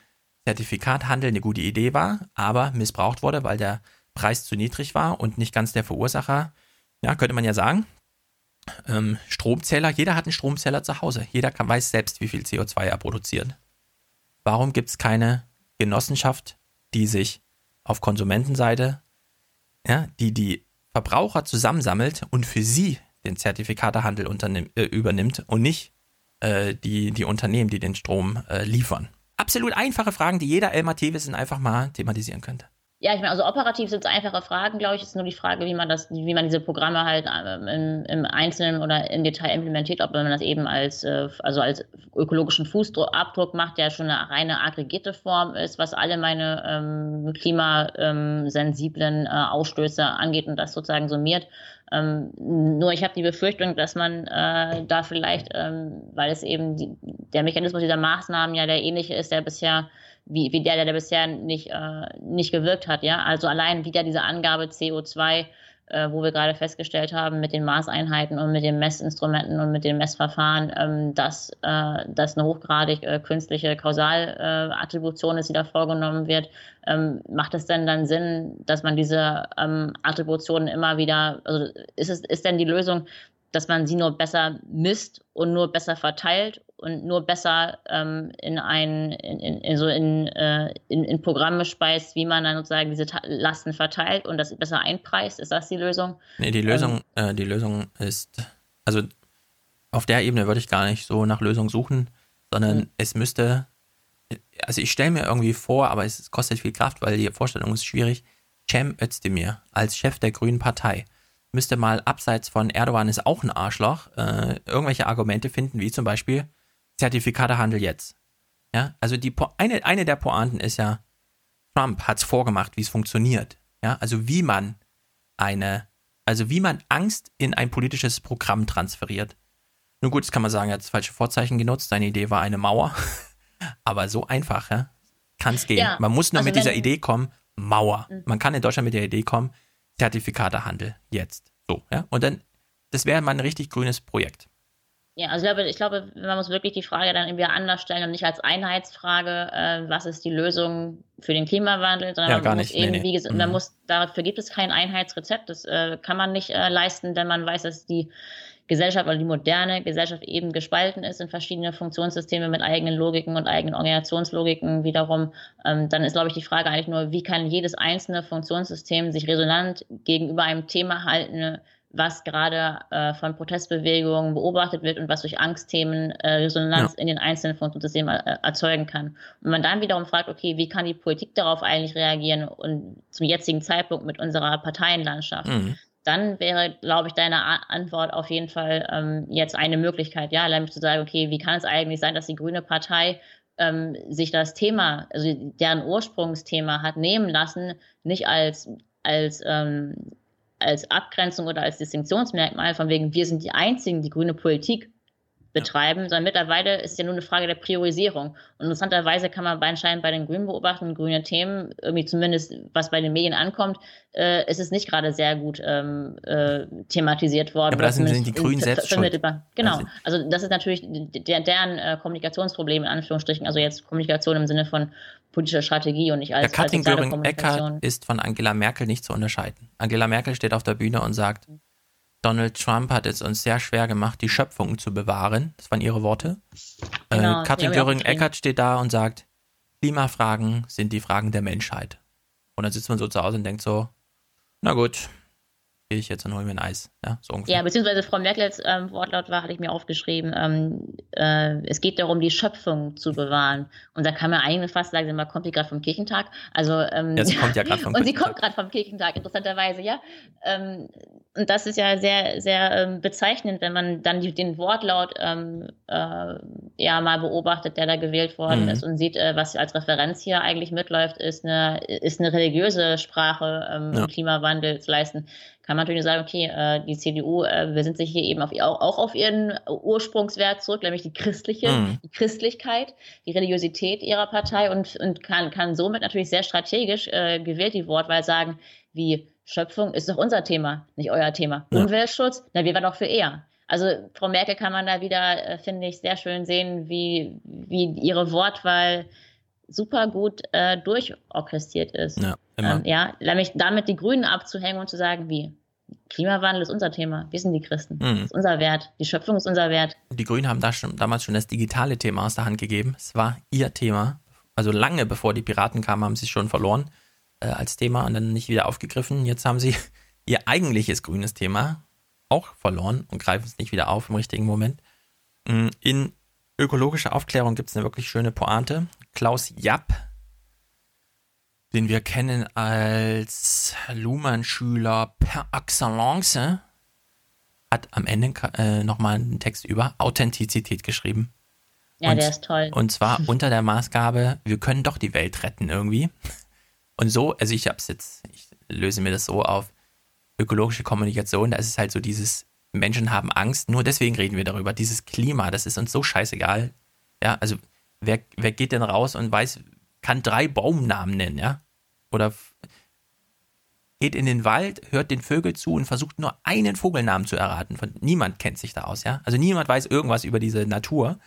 [SPEAKER 1] Zertifikathandel eine gute Idee war, aber missbraucht wurde, weil der Preis zu niedrig war und nicht ganz der Verursacher, ja, könnte man ja sagen. Ähm, Stromzähler, jeder hat einen Stromzähler zu Hause. Jeder kann, weiß selbst, wie viel CO2 er produziert. Warum gibt es keine Genossenschaft, die sich auf Konsumentenseite, ja, die die Verbraucher zusammensammelt und für sie den Zertifikatehandel äh, übernimmt und nicht äh, die, die Unternehmen, die den Strom äh, liefern? Absolut einfache Fragen, die jeder Elmar Thewissen einfach mal thematisieren könnte.
[SPEAKER 2] Ja, ich meine, also operativ sind es einfache Fragen, glaube ich. Es ist nur die Frage, wie man das, wie man diese Programme halt ähm, im, im, Einzelnen oder im Detail implementiert, ob man das eben als, äh, also als ökologischen Fußabdruck macht, der schon eine reine aggregierte Form ist, was alle meine ähm, klimasensiblen äh, Ausstöße angeht und das sozusagen summiert. Ähm, nur ich habe die Befürchtung, dass man äh, da vielleicht, ähm, weil es eben die, der Mechanismus dieser Maßnahmen ja der ähnliche ist, der bisher wie, wie der, der bisher nicht, äh, nicht gewirkt hat. Ja? Also allein wieder diese Angabe CO2, äh, wo wir gerade festgestellt haben, mit den Maßeinheiten und mit den Messinstrumenten und mit den Messverfahren, ähm, dass äh, das eine hochgradig äh, künstliche Kausalattribution ist, die da vorgenommen wird. Ähm, macht es denn dann Sinn, dass man diese ähm, Attributionen immer wieder, also ist es, ist denn die Lösung, dass man sie nur besser misst und nur besser verteilt und nur besser ähm, in ein in, in, in so in, äh, in, in, Programme speist, wie man dann sozusagen diese Lasten verteilt und das besser einpreist. Ist das die Lösung?
[SPEAKER 1] Nee, die Lösung, ähm, äh, die Lösung ist, also auf der Ebene würde ich gar nicht so nach Lösung suchen, sondern mhm. es müsste, also ich stelle mir irgendwie vor, aber es kostet viel Kraft, weil die Vorstellung ist schwierig. Cem Özdemir als Chef der Grünen Partei müsste mal abseits von Erdogan ist auch ein Arschloch äh, irgendwelche Argumente finden, wie zum Beispiel, Zertifikatehandel jetzt. Ja, also die eine, eine der Pointen ist ja, Trump hat es vorgemacht, wie es funktioniert. Ja, also wie man eine, also wie man Angst in ein politisches Programm transferiert. Nun gut, das kann man sagen, er hat das falsche Vorzeichen genutzt. Seine Idee war eine Mauer. [laughs] Aber so einfach, ja, kann es gehen. Ja, man muss nur also mit dieser Idee kommen, Mauer. Mhm. Man kann in Deutschland mit der Idee kommen, Zertifikatehandel jetzt. So, ja. Und dann, das wäre mal ein richtig grünes Projekt.
[SPEAKER 2] Ja, also ich glaube, ich glaube, man muss wirklich die Frage dann irgendwie anders stellen und nicht als Einheitsfrage, äh, was ist die Lösung für den Klimawandel, sondern ja, man muss nicht. eben, nee, nee. wie gesagt, mhm. man muss, dafür gibt es kein Einheitsrezept, das äh, kann man nicht äh, leisten, denn man weiß, dass die Gesellschaft oder die moderne Gesellschaft eben gespalten ist in verschiedene Funktionssysteme mit eigenen Logiken und eigenen Organisationslogiken wiederum, ähm, dann ist, glaube ich, die Frage eigentlich nur, wie kann jedes einzelne Funktionssystem sich resonant gegenüber einem Thema halten, was gerade äh, von Protestbewegungen beobachtet wird und was durch Angstthemen äh, Resonanz ja. in den einzelnen Funktionssystemen äh, erzeugen kann. Und man dann wiederum fragt, okay, wie kann die Politik darauf eigentlich reagieren und zum jetzigen Zeitpunkt mit unserer Parteienlandschaft? Mhm. Dann wäre, glaube ich, deine Antwort auf jeden Fall ähm, jetzt eine Möglichkeit, ja, nämlich zu sagen, okay, wie kann es eigentlich sein, dass die Grüne Partei ähm, sich das Thema, also deren Ursprungsthema hat nehmen lassen, nicht als als ähm, als Abgrenzung oder als Distinktionsmerkmal, von wegen, wir sind die Einzigen, die grüne Politik betreiben, sondern mittlerweile ist ja nur eine Frage der Priorisierung. Und interessanterweise kann man anscheinend bei den Grünen beobachten, grüne Themen, irgendwie zumindest was bei den Medien ankommt, äh, ist es nicht gerade sehr gut ähm, äh, thematisiert worden.
[SPEAKER 1] Aber das sind, sind die Grünen selbst schon.
[SPEAKER 2] Genau, also das ist natürlich der, deren äh, Kommunikationsproblem in Anführungsstrichen, also jetzt Kommunikation im Sinne von politischer Strategie und nicht als,
[SPEAKER 1] Der Katrin Göring-Eckardt ist von Angela Merkel nicht zu unterscheiden. Angela Merkel steht auf der Bühne und sagt, Donald Trump hat es uns sehr schwer gemacht, die Schöpfung zu bewahren. Das waren ihre Worte. Äh, genau, äh, Katrin Göring-Eckardt steht da und sagt, Klimafragen sind die Fragen der Menschheit. Und dann sitzt man so zu Hause und denkt so, na gut, gehe ich jetzt und hole mir ein Eis. Ja, so
[SPEAKER 2] ungefähr. Ja, beziehungsweise Frau Merkels ähm, Wortlaut war, hatte ich mir aufgeschrieben, ähm, äh, es geht darum, die Schöpfung zu bewahren. Und da kann man eigentlich fast sagen, man kommt die gerade vom Kirchentag. Also, ähm,
[SPEAKER 1] ja, sie kommt ja gerade vom
[SPEAKER 2] Kirchentag. [laughs] Und sie kommt gerade vom Kirchentag, interessanterweise, ja. Ähm, und das ist ja sehr, sehr ähm, bezeichnend, wenn man dann die, den Wortlaut ähm, äh, ja mal beobachtet, der da gewählt worden mhm. ist und sieht, äh, was als Referenz hier eigentlich mitläuft, ist eine, ist eine religiöse Sprache ja. Klimawandel zu leisten kann man natürlich sagen, okay, äh, die CDU, äh, wir sind sich hier eben auf, auch, auch auf ihren Ursprungswert zurück, nämlich die christliche, mhm. die Christlichkeit, die Religiosität ihrer Partei und, und kann, kann somit natürlich sehr strategisch äh, gewählt die Wortwahl sagen, wie Schöpfung ist doch unser Thema, nicht euer Thema. Ja. Umweltschutz, na, wir waren doch für eher. Also Frau Merkel kann man da wieder, äh, finde ich, sehr schön sehen, wie, wie ihre Wortwahl super gut äh, durchorchestriert ist. Ja, ähm, ja, nämlich damit die Grünen abzuhängen und zu sagen, wie Klimawandel ist unser Thema. Wir sind die Christen. Mhm. Das ist unser Wert. Die Schöpfung ist unser Wert.
[SPEAKER 1] Die Grünen haben da schon, damals schon das digitale Thema aus der Hand gegeben. Es war ihr Thema. Also lange bevor die Piraten kamen, haben sie es schon verloren äh, als Thema und dann nicht wieder aufgegriffen. Jetzt haben sie [laughs] ihr eigentliches grünes Thema auch verloren und greifen es nicht wieder auf im richtigen Moment. Mm, in ökologischer Aufklärung gibt es eine wirklich schöne Pointe. Klaus Japp den wir kennen als Luhmann-Schüler per excellence, hat am Ende äh, nochmal einen Text über Authentizität geschrieben.
[SPEAKER 2] Ja, und, der ist toll.
[SPEAKER 1] Und zwar [laughs] unter der Maßgabe, wir können doch die Welt retten irgendwie. Und so, also ich hab's jetzt, ich löse mir das so auf ökologische Kommunikation, da ist es halt so dieses, Menschen haben Angst, nur deswegen reden wir darüber. Dieses Klima, das ist uns so scheißegal. Ja, also wer, wer geht denn raus und weiß, kann drei Baumnamen nennen, ja? Oder geht in den Wald, hört den Vögel zu und versucht nur einen Vogelnamen zu erraten. Von, niemand kennt sich da aus, ja? Also niemand weiß irgendwas über diese Natur.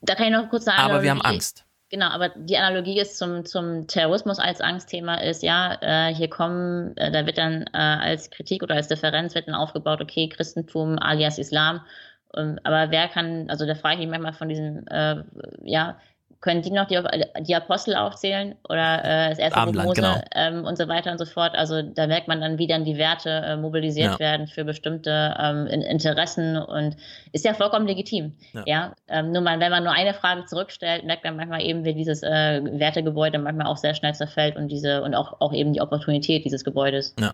[SPEAKER 2] Da kann ich noch kurz sagen.
[SPEAKER 1] Aber wir haben Angst.
[SPEAKER 2] Genau, aber die Analogie ist zum, zum Terrorismus als Angstthema ist, ja, äh, hier kommen, äh, da wird dann äh, als Kritik oder als Differenz wird dann aufgebaut, okay, Christentum alias Islam. Aber wer kann, also da frage ich mich manchmal von diesem, äh, ja, können die noch die, die Apostel aufzählen oder äh, das erste Buch Mose genau. ähm, und so weiter und so fort. Also da merkt man dann, wie dann die Werte äh, mobilisiert ja. werden für bestimmte ähm, Interessen und ist ja vollkommen legitim. Ja, ja? Ähm, nur mal, wenn man nur eine Frage zurückstellt, merkt man manchmal eben, wie dieses äh, Wertegebäude manchmal auch sehr schnell zerfällt und diese und auch, auch eben die Opportunität dieses Gebäudes.
[SPEAKER 1] Ja.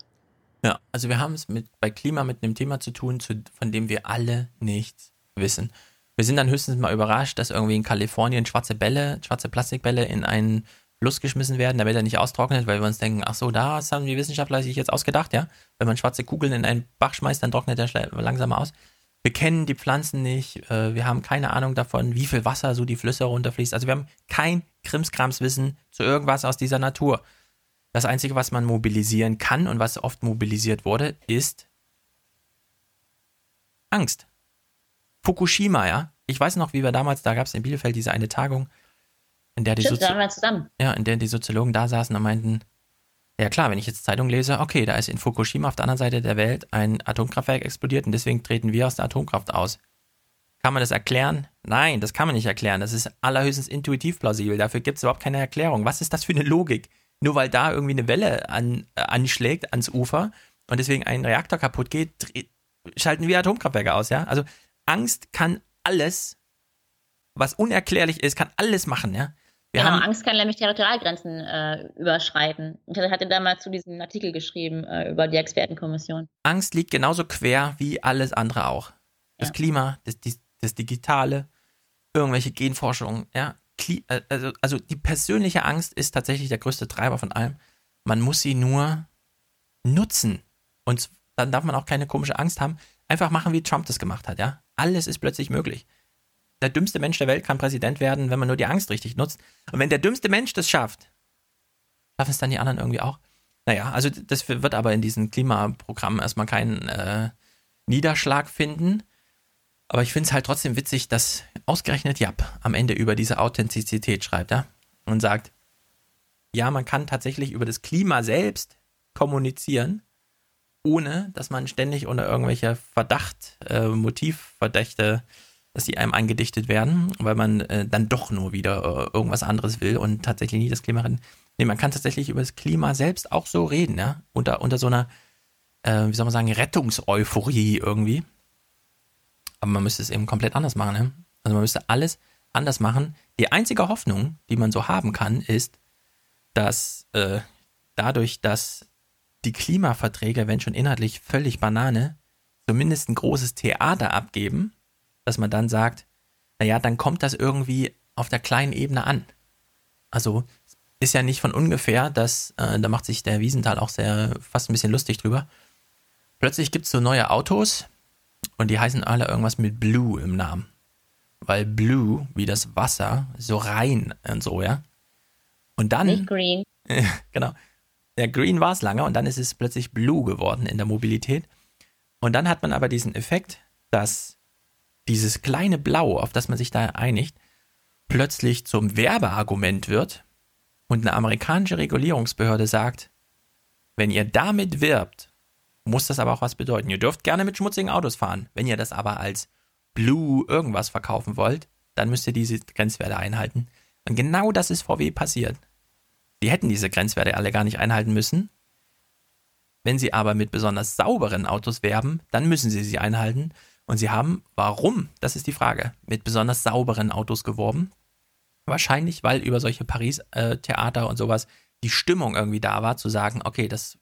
[SPEAKER 1] Ja, also wir haben es mit bei Klima mit einem Thema zu tun, zu, von dem wir alle nichts wissen. Wir sind dann höchstens mal überrascht, dass irgendwie in Kalifornien schwarze Bälle, schwarze Plastikbälle in einen Fluss geschmissen werden, damit er nicht austrocknet, weil wir uns denken, ach so, das haben die Wissenschaftler sich jetzt ausgedacht, ja. Wenn man schwarze Kugeln in einen Bach schmeißt, dann trocknet er langsamer aus. Wir kennen die Pflanzen nicht, äh, wir haben keine Ahnung davon, wie viel Wasser so die Flüsse runterfließt. Also wir haben kein Krimskramswissen zu irgendwas aus dieser Natur. Das Einzige, was man mobilisieren kann und was oft mobilisiert wurde, ist Angst. Fukushima, ja. Ich weiß noch, wie wir damals, da gab es in Bielefeld diese eine Tagung, in der die
[SPEAKER 2] Stimmt, Sozi zusammen.
[SPEAKER 1] Ja, in der die Soziologen da saßen und meinten, ja klar, wenn ich jetzt Zeitung lese, okay, da ist in Fukushima auf der anderen Seite der Welt ein Atomkraftwerk explodiert und deswegen treten wir aus der Atomkraft aus. Kann man das erklären? Nein, das kann man nicht erklären. Das ist allerhöchstens intuitiv plausibel. Dafür gibt es überhaupt keine Erklärung. Was ist das für eine Logik? Nur weil da irgendwie eine Welle an, äh, anschlägt ans Ufer und deswegen ein Reaktor kaputt geht, schalten wir Atomkraftwerke aus, ja? Also Angst kann alles, was unerklärlich ist, kann alles machen, ja.
[SPEAKER 2] Wir genau, Angst kann nämlich Territorialgrenzen äh, überschreiten. Ich hatte damals zu diesem Artikel geschrieben äh, über die Expertenkommission.
[SPEAKER 1] Angst liegt genauso quer wie alles andere auch. Das ja. Klima, das, das, das, Digitale, irgendwelche Genforschungen, ja. Äh, also, also die persönliche Angst ist tatsächlich der größte Treiber von allem. Man muss sie nur nutzen. Und dann darf man auch keine komische Angst haben. Einfach machen, wie Trump das gemacht hat, ja. Alles ist plötzlich möglich. Der dümmste Mensch der Welt kann Präsident werden, wenn man nur die Angst richtig nutzt. Und wenn der dümmste Mensch das schafft, schaffen es dann die anderen irgendwie auch. Naja, also das wird aber in diesem Klimaprogramm erstmal keinen äh, Niederschlag finden. Aber ich finde es halt trotzdem witzig, dass ausgerechnet Jap am Ende über diese Authentizität schreibt, ja? Und sagt, ja, man kann tatsächlich über das Klima selbst kommunizieren, ohne dass man ständig unter irgendwelcher Verdacht, äh, Motivverdächte, dass die einem eingedichtet werden, weil man äh, dann doch nur wieder äh, irgendwas anderes will und tatsächlich nicht das Klima retten. Nee, man kann tatsächlich über das Klima selbst auch so reden, ja, unter, unter so einer, äh, wie soll man sagen, Rettungseuphorie irgendwie. Aber man müsste es eben komplett anders machen, ne? Also man müsste alles anders machen. Die einzige Hoffnung, die man so haben kann, ist, dass äh, dadurch, dass die Klimaverträge, wenn schon inhaltlich völlig Banane, zumindest ein großes Theater abgeben, dass man dann sagt, naja, dann kommt das irgendwie auf der kleinen Ebene an. Also ist ja nicht von ungefähr, dass, äh, da macht sich der Wiesenthal auch sehr fast ein bisschen lustig drüber. Plötzlich gibt es so neue Autos und die heißen alle irgendwas mit Blue im Namen. Weil Blue, wie das Wasser, so rein und so, ja. Und dann.
[SPEAKER 2] Nicht green. [laughs]
[SPEAKER 1] genau. Der Green war es lange und dann ist es plötzlich Blue geworden in der Mobilität. Und dann hat man aber diesen Effekt, dass dieses kleine Blau, auf das man sich da einigt, plötzlich zum Werbeargument wird und eine amerikanische Regulierungsbehörde sagt, wenn ihr damit wirbt, muss das aber auch was bedeuten. Ihr dürft gerne mit schmutzigen Autos fahren. Wenn ihr das aber als Blue irgendwas verkaufen wollt, dann müsst ihr diese Grenzwerte einhalten. Und genau das ist VW passiert. Die hätten diese Grenzwerte alle gar nicht einhalten müssen. Wenn sie aber mit besonders sauberen Autos werben, dann müssen sie sie einhalten. Und sie haben, warum? Das ist die Frage, mit besonders sauberen Autos geworben. Wahrscheinlich, weil über solche Paris-Theater und sowas die Stimmung irgendwie da war, zu sagen, okay, das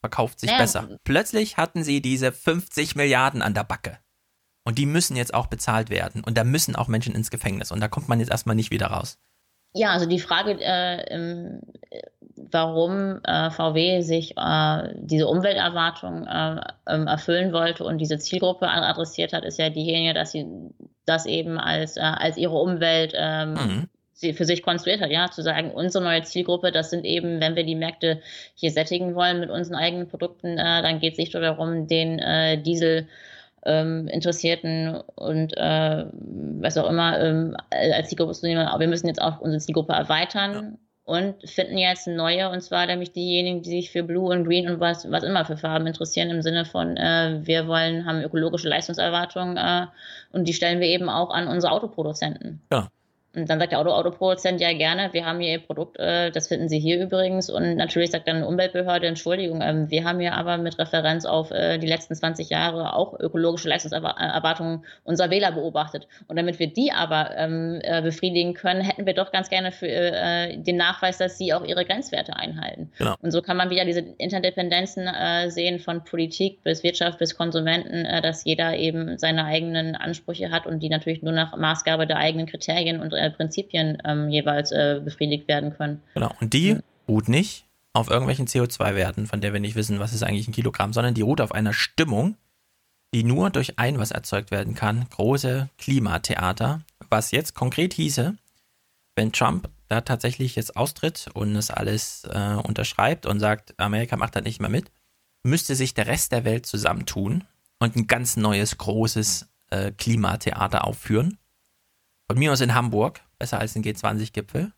[SPEAKER 1] verkauft sich ja. besser. Plötzlich hatten sie diese 50 Milliarden an der Backe. Und die müssen jetzt auch bezahlt werden. Und da müssen auch Menschen ins Gefängnis. Und da kommt man jetzt erstmal nicht wieder raus.
[SPEAKER 2] Ja, also die Frage, äh, warum äh, VW sich äh, diese Umwelterwartung äh, ähm, erfüllen wollte und diese Zielgruppe adressiert hat, ist ja diejenige, dass sie das eben als, äh, als ihre Umwelt ähm, mhm für sich konstruiert hat, ja, zu sagen, unsere neue Zielgruppe, das sind eben, wenn wir die Märkte hier sättigen wollen mit unseren eigenen Produkten, äh, dann geht es nicht nur darum, den äh, Diesel ähm, Interessierten und äh, was auch immer ähm, als Zielgruppe zu nehmen. Aber wir müssen jetzt auch unsere Zielgruppe erweitern ja. und finden jetzt neue, und zwar nämlich diejenigen, die sich für Blue und Green und was, was immer für Farben interessieren, im Sinne von, äh, wir wollen, haben ökologische Leistungserwartungen äh, und die stellen wir eben auch an unsere Autoproduzenten.
[SPEAKER 1] Ja.
[SPEAKER 2] Und dann sagt der Auto Autoproduzent ja gerne, wir haben hier Ihr Produkt, äh, das finden Sie hier übrigens. Und natürlich sagt dann eine Umweltbehörde, Entschuldigung, ähm, wir haben hier aber mit Referenz auf äh, die letzten 20 Jahre auch ökologische Leistungserwartungen unserer Wähler beobachtet. Und damit wir die aber ähm, äh, befriedigen können, hätten wir doch ganz gerne für äh, den Nachweis, dass sie auch ihre Grenzwerte einhalten. Genau. Und so kann man wieder diese Interdependenzen äh, sehen von Politik bis Wirtschaft bis Konsumenten, äh, dass jeder eben seine eigenen Ansprüche hat und die natürlich nur nach Maßgabe der eigenen Kriterien und äh, Prinzipien ähm, jeweils äh, befriedigt werden können.
[SPEAKER 1] Genau. Und die ruht nicht auf irgendwelchen CO2-Werten, von der wir nicht wissen, was ist eigentlich ein Kilogramm, sondern die ruht auf einer Stimmung, die nur durch ein was erzeugt werden kann. Große Klimatheater. Was jetzt konkret hieße, wenn Trump da tatsächlich jetzt austritt und das alles äh, unterschreibt und sagt, Amerika macht da nicht mehr mit, müsste sich der Rest der Welt zusammentun und ein ganz neues, großes äh, Klimatheater aufführen von mir aus in Hamburg, besser als ein G20-Gipfel,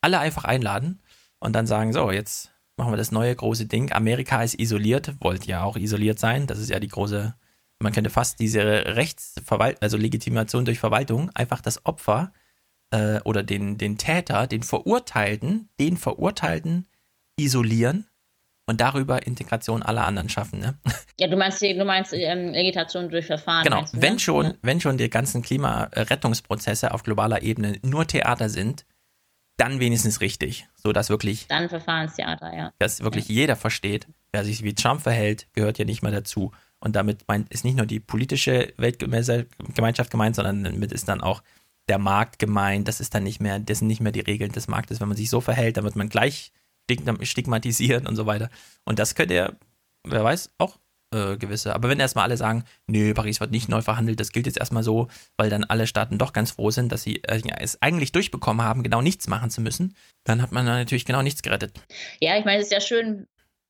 [SPEAKER 1] alle einfach einladen und dann sagen, so, jetzt machen wir das neue große Ding. Amerika ist isoliert, wollte ja auch isoliert sein. Das ist ja die große, man könnte fast diese Rechtsverwaltung, also Legitimation durch Verwaltung, einfach das Opfer äh, oder den, den Täter, den Verurteilten, den Verurteilten isolieren und darüber Integration aller anderen schaffen. Ne?
[SPEAKER 2] Ja, du meinst, du meinst ähm, Legitation durch Verfahren.
[SPEAKER 1] Genau,
[SPEAKER 2] du,
[SPEAKER 1] wenn,
[SPEAKER 2] ne?
[SPEAKER 1] schon, wenn schon die ganzen Klimarettungsprozesse auf globaler Ebene nur Theater sind, dann wenigstens richtig, so dass wirklich
[SPEAKER 2] dann Verfahrenstheater, ja.
[SPEAKER 1] Dass wirklich ja. jeder versteht, wer sich wie Trump verhält, gehört ja nicht mehr dazu. Und damit meint, ist nicht nur die politische Weltgemeinschaft gemeint, sondern damit ist dann auch der Markt gemeint. Das ist dann nicht mehr, das sind nicht mehr die Regeln des Marktes. Wenn man sich so verhält, dann wird man gleich stigmatisieren und so weiter. Und das könnte er, wer weiß, auch äh, gewisse. Aber wenn erstmal alle sagen, nö, Paris wird nicht neu verhandelt, das gilt jetzt erstmal so, weil dann alle Staaten doch ganz froh sind, dass sie äh, es eigentlich durchbekommen haben, genau nichts machen zu müssen, dann hat man natürlich genau nichts gerettet.
[SPEAKER 2] Ja, ich meine, es ist ja schön,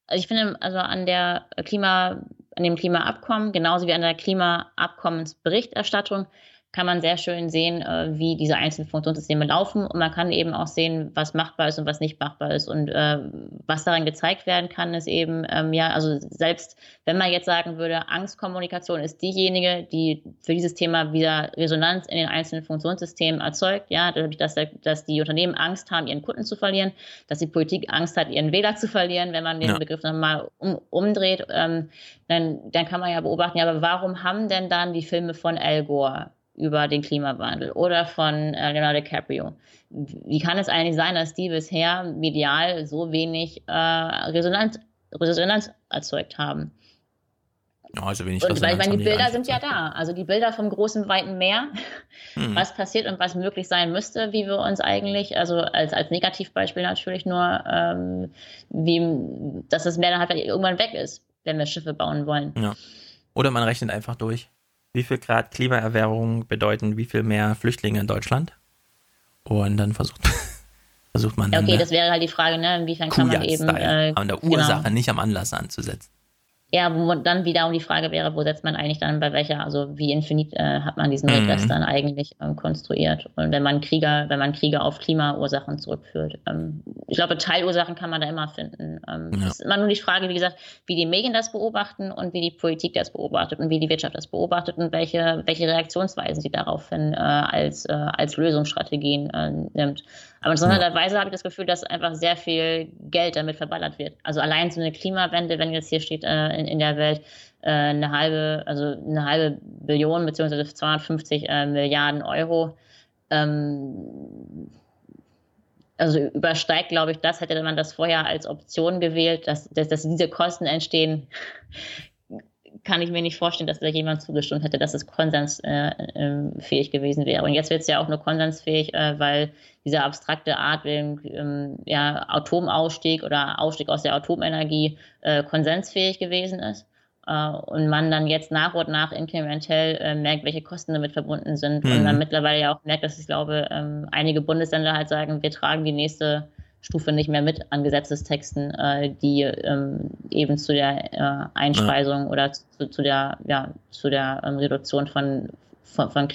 [SPEAKER 2] also ich finde, also an der Klima, an dem Klimaabkommen, genauso wie an der Klimaabkommensberichterstattung, kann man sehr schön sehen, äh, wie diese einzelnen Funktionssysteme laufen und man kann eben auch sehen, was machbar ist und was nicht machbar ist. Und äh, was daran gezeigt werden kann, ist eben, ähm, ja, also selbst wenn man jetzt sagen würde, Angstkommunikation ist diejenige, die für dieses Thema wieder Resonanz in den einzelnen Funktionssystemen erzeugt, ja, dadurch, dass, dass die Unternehmen Angst haben, ihren Kunden zu verlieren, dass die Politik Angst hat, ihren Wähler zu verlieren, wenn man den ja. Begriff nochmal um, umdreht, ähm, dann, dann kann man ja beobachten, ja, aber warum haben denn dann die Filme von Al Gore über den Klimawandel oder von äh, Leonardo DiCaprio. Wie kann es eigentlich sein, dass die bisher medial so wenig äh, Resonanz, Resonanz erzeugt haben?
[SPEAKER 1] Also wenig
[SPEAKER 2] und weil ich meine, die Bilder sind ja da. Also die Bilder vom großen, weiten Meer, hm. was passiert und was möglich sein müsste, wie wir uns eigentlich, also als, als Negativbeispiel natürlich nur, ähm, wie, dass das Meer dann halt irgendwann weg ist, wenn wir Schiffe bauen wollen.
[SPEAKER 1] Ja. Oder man rechnet einfach durch wie viel Grad Klimaerwärmung bedeuten wie viel mehr Flüchtlinge in Deutschland. Und dann versucht, [laughs] versucht man.
[SPEAKER 2] Ja, okay, das wäre halt die Frage, ne? inwiefern kann man eben.
[SPEAKER 1] Äh, an der Ursache, genau. nicht am Anlass anzusetzen.
[SPEAKER 2] Ja, wo dann wieder um die Frage wäre, wo setzt man eigentlich dann bei welcher, also wie infinit äh, hat man diesen Regress mhm. dann eigentlich ähm, konstruiert? Und wenn man Krieger, wenn man Kriege auf Klimaursachen zurückführt. Ähm, ich glaube, Teilursachen kann man da immer finden. Ähm, ja. Es ist immer nur die Frage, wie gesagt, wie die Medien das beobachten und wie die Politik das beobachtet und wie die Wirtschaft das beobachtet und welche, welche Reaktionsweisen sie daraufhin äh, als, äh, als Lösungsstrategien äh, nimmt. Aber interessanterweise ja. habe ich das Gefühl, dass einfach sehr viel Geld damit verballert wird. Also allein so eine Klimawende, wenn jetzt hier steht äh, in, in der Welt, äh, eine halbe, also eine halbe Billion beziehungsweise 250 äh, Milliarden Euro. Ähm, also übersteigt, glaube ich, das, hätte man das vorher als Option gewählt, dass, dass, dass diese Kosten entstehen, [laughs] kann ich mir nicht vorstellen, dass da jemand zugestimmt hätte, dass es konsensfähig äh, gewesen wäre. Und jetzt wird es ja auch nur konsensfähig, äh, weil diese abstrakte Art, ähm, ja, Atomausstieg oder Ausstieg aus der Atomenergie äh, konsensfähig gewesen ist. Äh, und man dann jetzt nach und nach inkrementell äh, merkt, welche Kosten damit verbunden sind. Mhm. Und man mittlerweile ja auch merkt, dass ich glaube, ähm, einige Bundesländer halt sagen, wir tragen die nächste Stufe nicht mehr mit an Gesetzestexten, äh, die ähm, eben zu der äh, Einspeisung ja. oder zu, zu, der, ja, zu der ähm, Reduktion von, von, von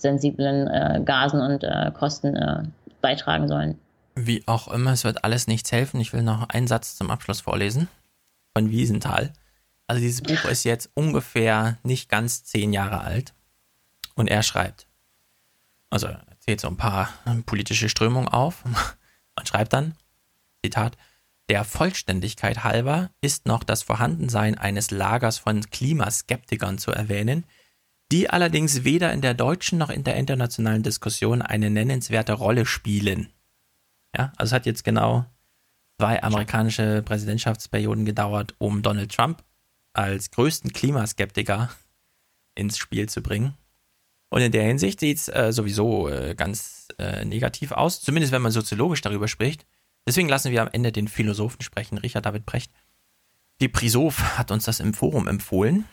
[SPEAKER 2] klimasensiblen äh, Gasen und äh, Kosten äh, beitragen sollen.
[SPEAKER 1] Wie auch immer, es wird alles nichts helfen. Ich will noch einen Satz zum Abschluss vorlesen von Wiesenthal. Also dieses Buch ist jetzt ungefähr nicht ganz zehn Jahre alt und er schreibt, also zählt so ein paar politische Strömungen auf [laughs] und schreibt dann, Zitat, der Vollständigkeit halber ist noch das Vorhandensein eines Lagers von Klimaskeptikern zu erwähnen, die allerdings weder in der deutschen noch in der internationalen Diskussion eine nennenswerte Rolle spielen. Ja, also es hat jetzt genau zwei amerikanische Präsidentschaftsperioden gedauert, um Donald Trump als größten Klimaskeptiker ins Spiel zu bringen. Und in der Hinsicht sieht es äh, sowieso äh, ganz äh, negativ aus, zumindest wenn man soziologisch darüber spricht. Deswegen lassen wir am Ende den Philosophen sprechen, Richard David Brecht. Die Prisoph hat uns das im Forum empfohlen.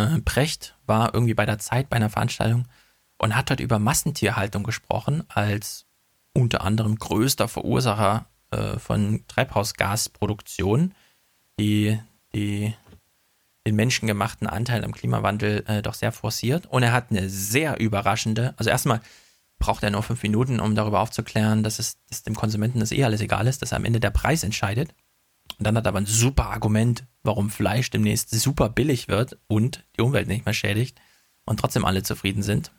[SPEAKER 1] Äh, Brecht war irgendwie bei der Zeit bei einer Veranstaltung und hat dort über Massentierhaltung gesprochen, als unter anderem größter Verursacher äh, von Treibhausgasproduktion, die, die den menschengemachten Anteil am Klimawandel äh, doch sehr forciert. Und er hat eine sehr überraschende, also erstmal braucht er nur fünf Minuten, um darüber aufzuklären, dass es dass dem Konsumenten das eh alles egal ist, dass am Ende der Preis entscheidet. Und dann hat er aber ein super Argument, warum Fleisch demnächst super billig wird und die Umwelt nicht mehr schädigt und trotzdem alle zufrieden sind.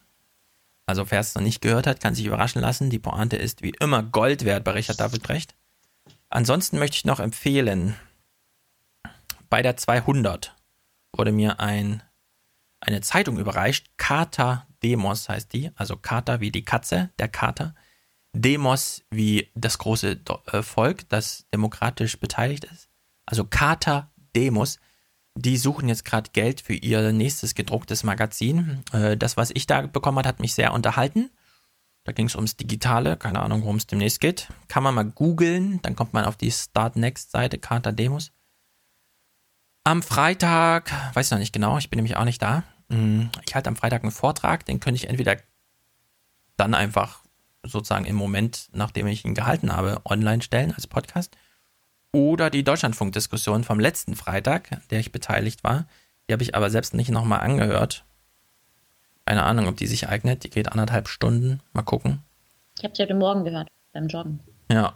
[SPEAKER 1] Also wer es noch nicht gehört hat, kann sich überraschen lassen. Die Pointe ist wie immer Gold wert bei Richard David Brecht. Ansonsten möchte ich noch empfehlen, bei der 200 wurde mir ein, eine Zeitung überreicht. Kater Demos heißt die. Also Kater wie die Katze, der Kater. Demos wie das große äh, Volk, das demokratisch beteiligt ist. Also Kater Demos. Die suchen jetzt gerade Geld für ihr nächstes gedrucktes Magazin. Äh, das, was ich da bekommen habe, hat mich sehr unterhalten. Da ging es ums Digitale, keine Ahnung, worum es demnächst geht. Kann man mal googeln, dann kommt man auf die Start Next Seite, Kater Demos. Am Freitag, weiß ich noch nicht genau, ich bin nämlich auch nicht da. Mm, ich halte am Freitag einen Vortrag, den könnte ich entweder dann einfach sozusagen im Moment, nachdem ich ihn gehalten habe, online stellen als Podcast. Oder die Deutschlandfunk-Diskussion vom letzten Freitag, der ich beteiligt war. Die habe ich aber selbst nicht nochmal angehört. Keine Ahnung, ob die sich eignet. Die geht anderthalb Stunden. Mal gucken.
[SPEAKER 2] Ich habe sie heute Morgen gehört, beim Joggen.
[SPEAKER 1] Ja,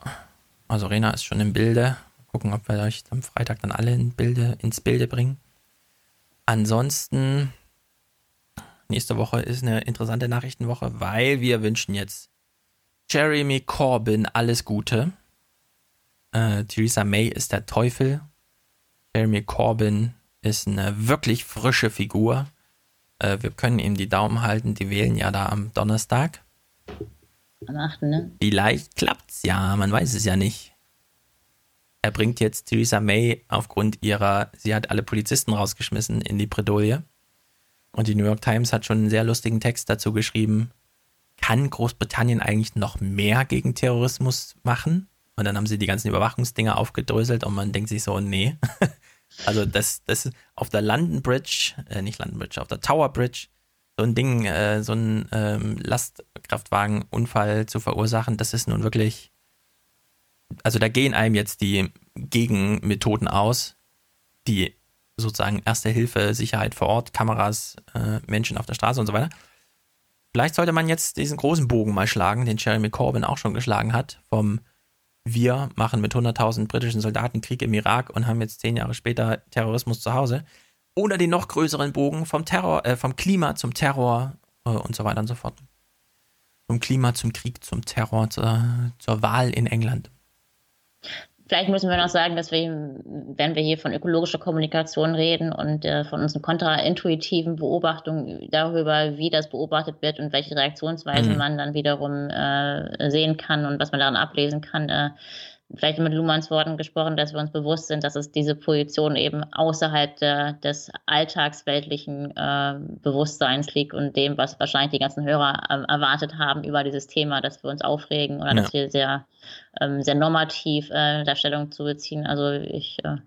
[SPEAKER 1] also Rena ist schon im Bilde gucken, ob wir euch am Freitag dann alle in Bilde, ins Bilde bringen. Ansonsten, nächste Woche ist eine interessante Nachrichtenwoche, weil wir wünschen jetzt Jeremy Corbyn alles Gute. Äh, Theresa May ist der Teufel. Jeremy Corbyn ist eine wirklich frische Figur. Äh, wir können ihm die Daumen halten. Die wählen ja da am Donnerstag.
[SPEAKER 2] Am 8. Ne?
[SPEAKER 1] Vielleicht klappt's ja, man weiß es ja nicht er bringt jetzt Theresa May aufgrund ihrer, sie hat alle Polizisten rausgeschmissen in die Bredouille. Und die New York Times hat schon einen sehr lustigen Text dazu geschrieben. Kann Großbritannien eigentlich noch mehr gegen Terrorismus machen? Und dann haben sie die ganzen Überwachungsdinger aufgedröselt und man denkt sich so, nee. [laughs] also das, das auf der London Bridge, äh, nicht London Bridge, auf der Tower Bridge, so ein Ding, äh, so ein ähm, Lastkraftwagenunfall zu verursachen, das ist nun wirklich also da gehen einem jetzt die Gegenmethoden aus, die sozusagen Erste Hilfe, Sicherheit vor Ort, Kameras, äh, Menschen auf der Straße und so weiter. Vielleicht sollte man jetzt diesen großen Bogen mal schlagen, den Jeremy Corbyn auch schon geschlagen hat, vom wir machen mit 100.000 britischen Soldaten Krieg im Irak und haben jetzt zehn Jahre später Terrorismus zu Hause. Oder den noch größeren Bogen vom Terror, äh, vom Klima zum Terror äh, und so weiter und so fort. Vom Klima zum Krieg, zum Terror, zur, zur Wahl in England
[SPEAKER 2] Vielleicht müssen wir noch sagen, dass wir, wenn wir hier von ökologischer Kommunikation reden und äh, von unseren kontraintuitiven Beobachtungen darüber, wie das beobachtet wird und welche Reaktionsweisen mhm. man dann wiederum äh, sehen kann und was man daran ablesen kann, äh, vielleicht mit Luhmanns Worten gesprochen, dass wir uns bewusst sind, dass es diese Position eben außerhalb der, des alltagsweltlichen äh, Bewusstseins liegt und dem, was wahrscheinlich die ganzen Hörer äh, erwartet haben über dieses Thema, dass wir uns aufregen oder ja. dass wir sehr, ähm, sehr normativ äh, der Stellung zu beziehen. Also ich äh,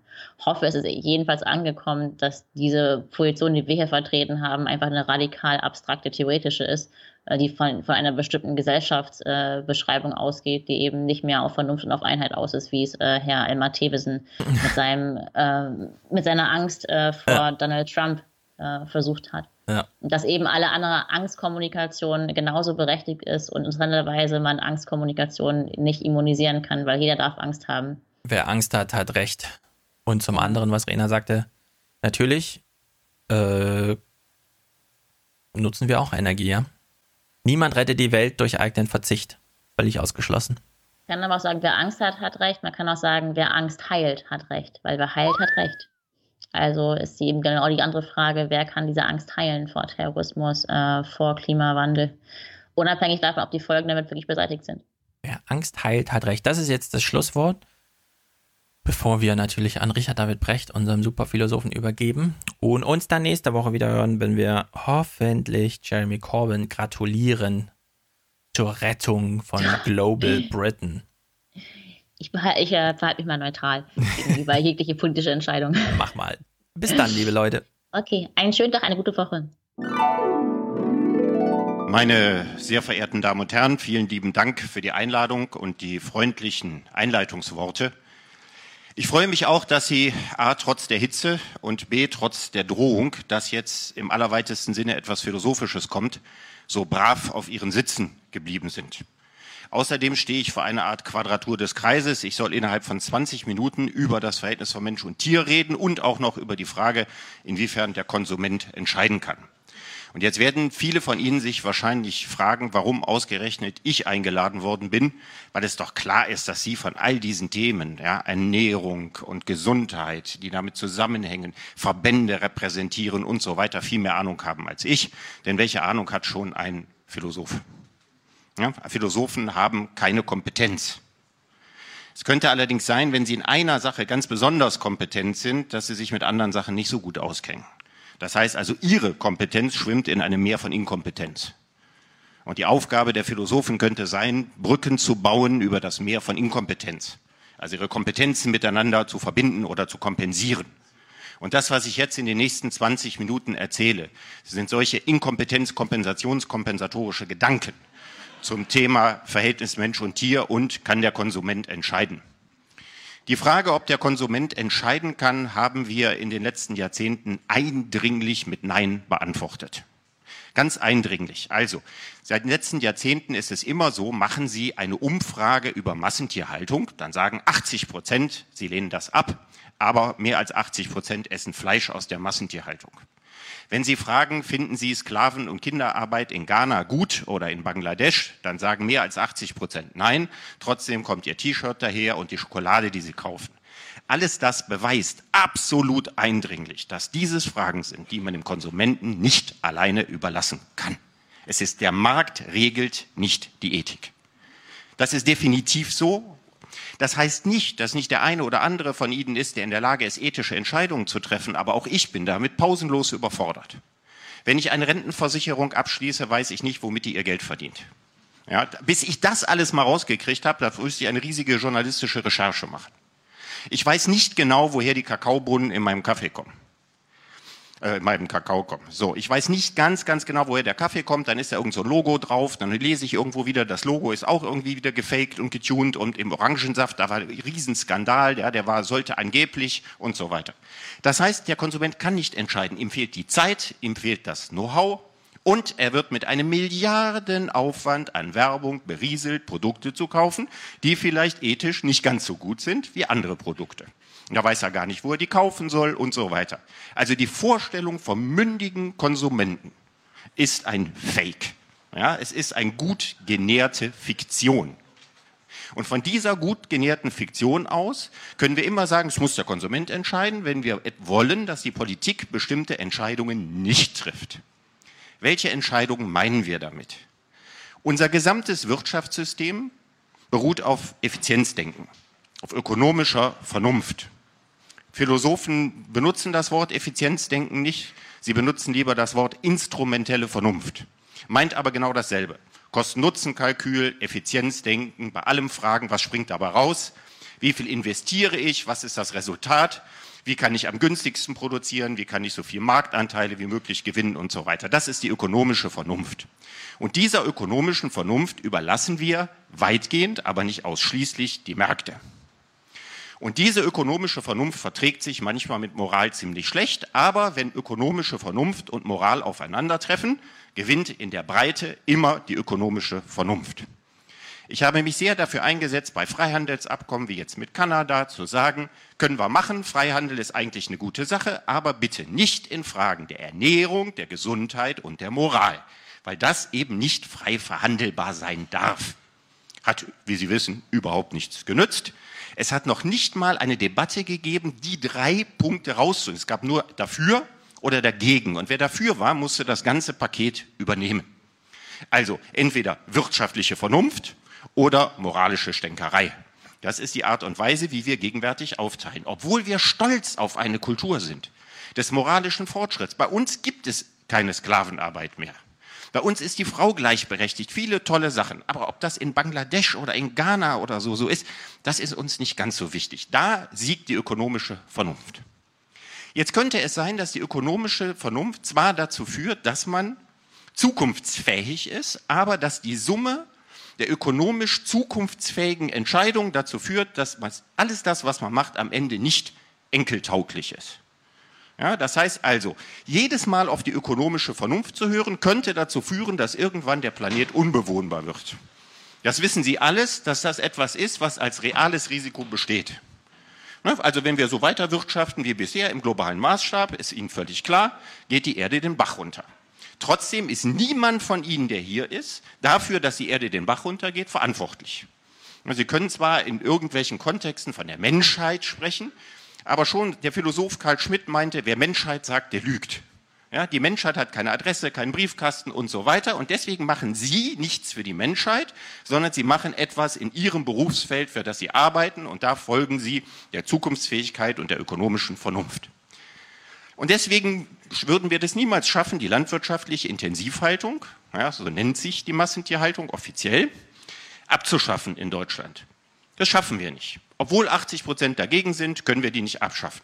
[SPEAKER 2] hoffe, es ist jedenfalls angekommen, dass diese Position, die wir hier vertreten haben, einfach eine radikal abstrakte theoretische ist die von, von einer bestimmten Gesellschaftsbeschreibung äh, ausgeht, die eben nicht mehr auf Vernunft und auf Einheit aus ist, wie es äh, Herr Elmar Thewesen [laughs] mit, seinem, äh, mit seiner Angst äh, vor ja. Donald Trump äh, versucht hat. Ja. Dass eben alle andere Angstkommunikation genauso berechtigt ist und interessanterweise man Angstkommunikation nicht immunisieren kann, weil jeder darf Angst haben.
[SPEAKER 1] Wer Angst hat, hat Recht. Und zum anderen, was Rena sagte, natürlich nutzen wir auch Energie, ja. Niemand rettet die Welt durch eigenen Verzicht. Völlig ausgeschlossen.
[SPEAKER 2] Ich kann aber auch sagen, wer Angst hat, hat recht. Man kann auch sagen, wer Angst heilt, hat recht. Weil wer heilt, hat recht. Also ist eben genau die andere Frage, wer kann diese Angst heilen vor Terrorismus, äh, vor Klimawandel, unabhängig davon, ob die Folgen damit wirklich beseitigt sind.
[SPEAKER 1] Wer Angst heilt, hat recht. Das ist jetzt das Schlusswort bevor wir natürlich an Richard David Brecht, unserem Superphilosophen, übergeben und uns dann nächste Woche wieder hören, wenn wir hoffentlich Jeremy Corbyn gratulieren zur Rettung von Global [laughs] Britain.
[SPEAKER 2] Ich, ich äh, verhalte mich mal neutral gegenüber [laughs] jegliche politische Entscheidung.
[SPEAKER 1] Mach mal. Bis dann, liebe Leute.
[SPEAKER 2] Okay, einen schönen Tag, eine gute Woche.
[SPEAKER 28] Meine sehr verehrten Damen und Herren, vielen lieben Dank für die Einladung und die freundlichen Einleitungsworte. Ich freue mich auch, dass Sie A, trotz der Hitze und B, trotz der Drohung, dass jetzt im allerweitesten Sinne etwas Philosophisches kommt, so brav auf Ihren Sitzen geblieben sind. Außerdem stehe ich vor einer Art Quadratur des Kreises. Ich soll innerhalb von 20 Minuten über das Verhältnis von Mensch und Tier reden und auch noch über die Frage, inwiefern der Konsument entscheiden kann. Und jetzt werden viele von Ihnen sich wahrscheinlich fragen, warum ausgerechnet ich eingeladen worden bin, weil es doch klar ist, dass Sie von all diesen Themen, ja, Ernährung und Gesundheit, die damit zusammenhängen, Verbände repräsentieren und so weiter, viel mehr Ahnung haben als ich. Denn welche Ahnung hat schon ein Philosoph? Ja, Philosophen haben keine Kompetenz. Es könnte allerdings sein, wenn sie in einer Sache ganz besonders kompetent sind, dass sie sich mit anderen Sachen nicht so gut auskennen. Das heißt also, ihre Kompetenz schwimmt in einem Meer von Inkompetenz. Und die Aufgabe der Philosophen könnte sein, Brücken zu bauen über das Meer von Inkompetenz. Also ihre Kompetenzen miteinander zu verbinden oder zu kompensieren. Und das, was ich jetzt in den nächsten 20 Minuten erzähle, sind solche Inkompetenz-Kompensationskompensatorische Gedanken zum Thema Verhältnis Mensch und Tier und kann der Konsument entscheiden. Die Frage, ob der Konsument entscheiden kann, haben wir in den letzten Jahrzehnten eindringlich mit Nein beantwortet. Ganz eindringlich. Also, seit den letzten Jahrzehnten ist es immer so, machen Sie eine Umfrage über Massentierhaltung, dann sagen 80 Prozent, Sie lehnen das ab, aber mehr als 80 Prozent essen Fleisch aus der Massentierhaltung. Wenn Sie fragen, finden Sie Sklaven- und Kinderarbeit in Ghana gut oder in Bangladesch, dann sagen mehr als 80 Prozent nein. Trotzdem kommt Ihr T-Shirt daher und die Schokolade, die Sie kaufen. Alles das beweist absolut eindringlich, dass dieses Fragen sind, die man dem Konsumenten nicht alleine überlassen kann. Es ist der Markt regelt nicht die Ethik. Das ist definitiv so das heißt nicht, dass nicht der eine oder andere von Ihnen ist, der in der Lage ist, ethische Entscheidungen zu treffen, aber auch ich bin damit pausenlos überfordert. Wenn ich eine Rentenversicherung abschließe, weiß ich nicht, womit die ihr Geld verdient. Ja, bis ich das alles mal rausgekriegt habe, da müsste ich eine riesige journalistische Recherche machen. Ich weiß nicht genau, woher die Kakaobohnen in meinem Kaffee kommen äh, in meinem Kakao kommen. So, ich weiß nicht ganz, ganz genau, woher der Kaffee kommt. Dann ist da irgend so ein Logo drauf. Dann lese ich irgendwo wieder, das Logo ist auch irgendwie wieder gefaked und getuned. Und im Orangensaft, da war ein Riesenskandal. Ja, der war, sollte angeblich und so weiter. Das heißt, der Konsument kann nicht entscheiden. Ihm fehlt die Zeit, ihm fehlt das Know-how. Und er wird mit einem Milliardenaufwand an Werbung berieselt, Produkte zu kaufen, die vielleicht ethisch nicht ganz so gut sind wie andere Produkte. Da weiß er gar nicht, wo er die kaufen soll und so weiter. Also die Vorstellung vom mündigen Konsumenten ist ein Fake. Ja, es ist eine gut genährte Fiktion. Und von dieser gut genährten Fiktion aus können wir immer sagen, es muss der Konsument entscheiden, wenn wir wollen, dass die Politik bestimmte Entscheidungen nicht trifft. Welche Entscheidungen meinen wir damit? Unser gesamtes Wirtschaftssystem beruht auf Effizienzdenken, auf ökonomischer Vernunft. Philosophen benutzen das Wort Effizienzdenken nicht, sie benutzen lieber das Wort instrumentelle Vernunft, meint aber genau dasselbe. Kosten-Nutzen-Kalkül, Effizienzdenken, bei allem fragen, was springt dabei raus, wie viel investiere ich, was ist das Resultat, wie kann ich am günstigsten produzieren, wie kann ich so viel Marktanteile wie möglich gewinnen und so weiter. Das ist die ökonomische Vernunft. Und dieser ökonomischen Vernunft überlassen wir weitgehend, aber nicht ausschließlich die Märkte. Und diese ökonomische Vernunft verträgt sich manchmal mit Moral ziemlich schlecht, aber wenn ökonomische Vernunft und Moral aufeinandertreffen, gewinnt in der Breite immer die ökonomische Vernunft. Ich habe mich sehr dafür eingesetzt, bei Freihandelsabkommen wie jetzt mit Kanada zu sagen, können wir machen, Freihandel ist eigentlich eine gute Sache, aber bitte nicht in Fragen der Ernährung, der Gesundheit und der Moral, weil das eben nicht frei verhandelbar sein darf. Hat, wie Sie wissen, überhaupt nichts genützt. Es hat noch nicht mal eine Debatte gegeben, die drei Punkte rauszuholen. Es gab nur dafür oder dagegen. Und wer dafür war, musste das ganze Paket übernehmen. Also entweder wirtschaftliche Vernunft oder moralische Stänkerei. Das ist die Art und Weise, wie wir gegenwärtig aufteilen. Obwohl wir stolz auf eine Kultur sind des moralischen Fortschritts. Bei uns gibt es keine Sklavenarbeit mehr. Bei uns ist die Frau gleichberechtigt, viele tolle Sachen. Aber ob das in Bangladesch oder in Ghana oder so, so ist, das ist uns nicht ganz so wichtig. Da siegt die ökonomische Vernunft. Jetzt könnte es sein, dass die ökonomische Vernunft zwar dazu führt, dass man zukunftsfähig ist, aber dass die Summe der ökonomisch zukunftsfähigen Entscheidungen dazu führt, dass alles das, was man macht, am Ende nicht enkeltauglich ist. Ja, das heißt also, jedes Mal auf die ökonomische Vernunft zu hören, könnte dazu führen, dass irgendwann der Planet unbewohnbar wird. Das wissen Sie alles, dass das etwas ist, was als reales Risiko besteht. Ne, also wenn wir so weiter wirtschaften wie bisher im globalen Maßstab, ist Ihnen völlig klar, geht die Erde den Bach runter. Trotzdem ist niemand von Ihnen, der hier ist, dafür, dass die Erde den Bach runtergeht, verantwortlich. Sie können zwar in irgendwelchen Kontexten von der Menschheit sprechen, aber schon der Philosoph Karl Schmidt meinte, wer Menschheit sagt, der lügt. Ja, die Menschheit hat keine Adresse, keinen Briefkasten und so weiter. Und deswegen machen Sie nichts für die Menschheit, sondern Sie machen etwas in Ihrem Berufsfeld, für das Sie arbeiten. Und da folgen Sie der Zukunftsfähigkeit und der ökonomischen Vernunft. Und deswegen würden wir das niemals schaffen, die landwirtschaftliche Intensivhaltung, ja, so nennt sich die Massentierhaltung offiziell, abzuschaffen in Deutschland. Das schaffen wir nicht. Obwohl 80 Prozent dagegen sind, können wir die nicht abschaffen.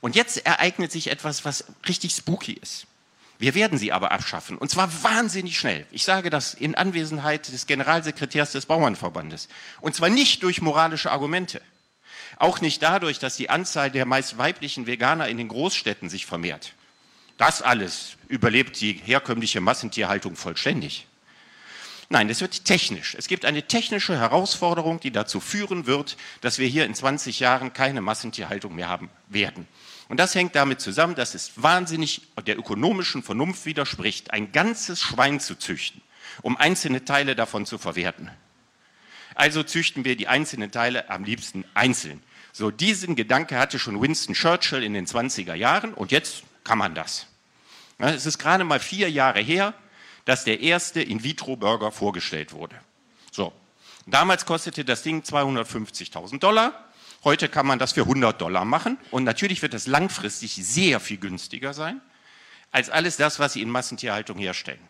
[SPEAKER 28] Und jetzt ereignet sich etwas, was richtig spooky ist. Wir werden sie aber abschaffen. Und zwar wahnsinnig schnell. Ich sage das in Anwesenheit des Generalsekretärs des Bauernverbandes. Und zwar nicht durch moralische Argumente. Auch nicht dadurch, dass die Anzahl der meist weiblichen Veganer in den Großstädten sich vermehrt. Das alles überlebt die herkömmliche Massentierhaltung vollständig. Nein, das wird technisch. Es gibt eine technische Herausforderung, die dazu führen wird, dass wir hier in 20 Jahren keine Massentierhaltung mehr haben werden. Und das hängt damit zusammen, dass es wahnsinnig der ökonomischen Vernunft widerspricht, ein ganzes Schwein zu züchten, um einzelne Teile davon zu verwerten. Also züchten wir die einzelnen Teile am liebsten einzeln. So diesen Gedanke hatte schon Winston Churchill in den 20er Jahren und jetzt kann man das. Es ist gerade mal vier Jahre her, dass der erste In-vitro-Burger vorgestellt wurde. So. Damals kostete das Ding 250.000 Dollar. Heute kann man das für 100 Dollar machen. Und natürlich wird es langfristig sehr viel günstiger sein als alles das, was Sie in Massentierhaltung herstellen.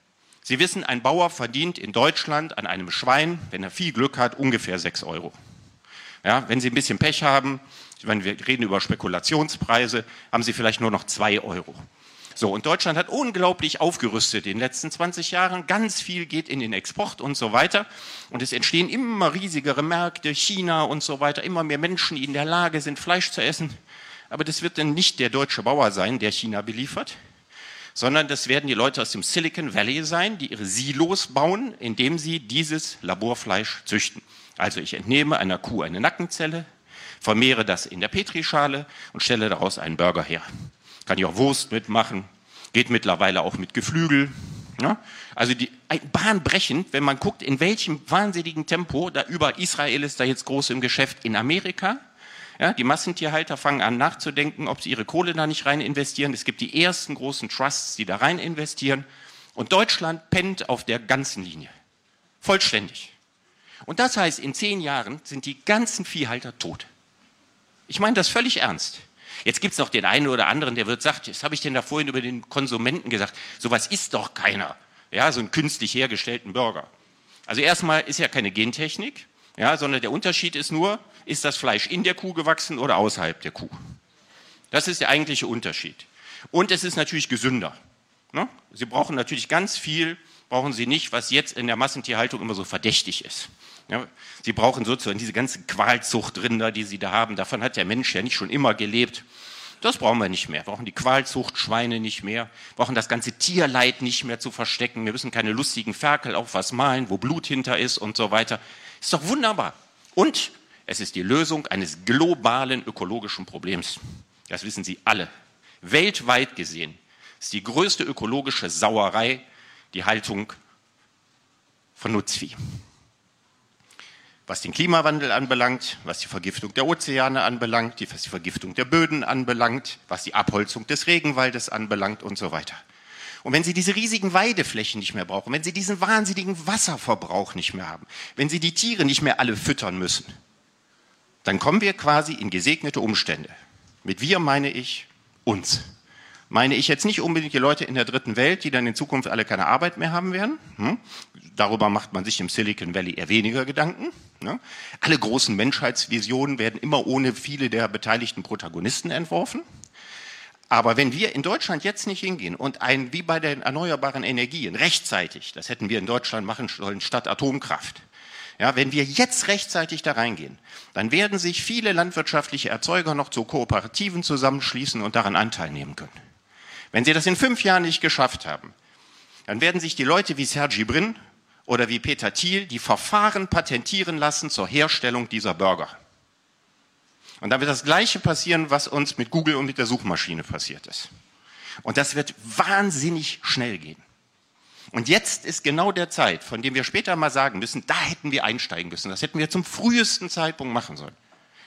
[SPEAKER 28] Sie wissen, ein Bauer verdient in Deutschland an einem Schwein, wenn er viel Glück hat, ungefähr 6 Euro. Ja, wenn Sie ein bisschen Pech haben, wenn wir reden über Spekulationspreise, haben Sie vielleicht nur noch 2 Euro. So, und Deutschland hat unglaublich aufgerüstet in den letzten 20 Jahren. Ganz viel geht in den Export und so weiter. Und es entstehen immer riesigere Märkte, China und so weiter, immer mehr Menschen, die in der Lage sind, Fleisch zu essen. Aber das wird dann nicht der deutsche Bauer sein, der China beliefert, sondern das werden die Leute aus dem Silicon Valley sein, die ihre Silos bauen, indem sie dieses Laborfleisch züchten. Also ich entnehme einer Kuh eine Nackenzelle, vermehre das in der Petrischale und stelle daraus einen Burger her. Kann ich auch Wurst mitmachen. Geht mittlerweile auch mit Geflügel. Ja? Also die, bahnbrechend, wenn man guckt, in welchem wahnsinnigen Tempo, da über Israel ist da jetzt groß im Geschäft, in Amerika, ja, die Massentierhalter fangen an nachzudenken, ob sie ihre Kohle da nicht rein investieren. Es gibt die ersten großen Trusts, die da rein investieren. Und Deutschland pennt auf der ganzen Linie. Vollständig. Und das heißt, in zehn Jahren sind die ganzen Viehhalter tot. Ich meine das völlig ernst. Jetzt gibt es noch den einen oder anderen, der wird sagt, das habe ich denn da vorhin über den Konsumenten gesagt, sowas ist doch keiner. Ja, so einen künstlich hergestellten Burger. Also erstmal ist ja keine Gentechnik, ja, sondern der Unterschied ist nur, ist das Fleisch in der Kuh gewachsen oder außerhalb der Kuh. Das ist der eigentliche Unterschied. Und es ist natürlich gesünder. Ne? Sie brauchen natürlich ganz viel, brauchen Sie nicht, was jetzt in der Massentierhaltung immer so verdächtig ist. Ja, sie brauchen sozusagen diese ganzen Qualzuchtrinder, die sie da haben. Davon hat der Mensch ja nicht schon immer gelebt. Das brauchen wir nicht mehr. Wir brauchen die Qualzuchtschweine nicht mehr. Wir brauchen das ganze Tierleid nicht mehr zu verstecken. Wir müssen keine lustigen Ferkel auf was malen, wo Blut hinter ist und so weiter. Ist doch wunderbar. Und es ist die Lösung eines globalen ökologischen Problems. Das wissen Sie alle. Weltweit gesehen ist die größte ökologische Sauerei die Haltung von Nutzvieh was den Klimawandel anbelangt, was die Vergiftung der Ozeane anbelangt, was die Vergiftung der Böden anbelangt, was die Abholzung des Regenwaldes anbelangt und so weiter. Und wenn Sie diese riesigen Weideflächen nicht mehr brauchen, wenn Sie diesen wahnsinnigen Wasserverbrauch nicht mehr haben, wenn Sie die Tiere nicht mehr alle füttern müssen, dann kommen wir quasi in gesegnete Umstände. Mit wir meine ich uns meine ich jetzt nicht unbedingt die Leute in der dritten Welt, die dann in Zukunft alle keine Arbeit mehr haben werden. Hm? Darüber macht man sich im Silicon Valley eher weniger Gedanken. Ne? Alle großen Menschheitsvisionen werden immer ohne viele der beteiligten Protagonisten entworfen. Aber wenn wir in Deutschland jetzt nicht hingehen und ein, wie bei den erneuerbaren Energien, rechtzeitig, das hätten wir in Deutschland machen sollen statt Atomkraft, ja, wenn wir jetzt rechtzeitig da reingehen, dann werden sich viele landwirtschaftliche Erzeuger noch zu Kooperativen zusammenschließen und daran Anteil nehmen können. Wenn sie das in fünf Jahren nicht geschafft haben, dann werden sich die Leute wie Sergi Brin oder wie Peter Thiel die Verfahren patentieren lassen zur Herstellung dieser Burger. Und dann wird das Gleiche passieren, was uns mit Google und mit der Suchmaschine passiert ist. Und das wird wahnsinnig schnell gehen. Und jetzt ist genau der Zeit, von dem wir später mal sagen müssen, da hätten wir einsteigen müssen. Das hätten wir zum frühesten Zeitpunkt machen sollen.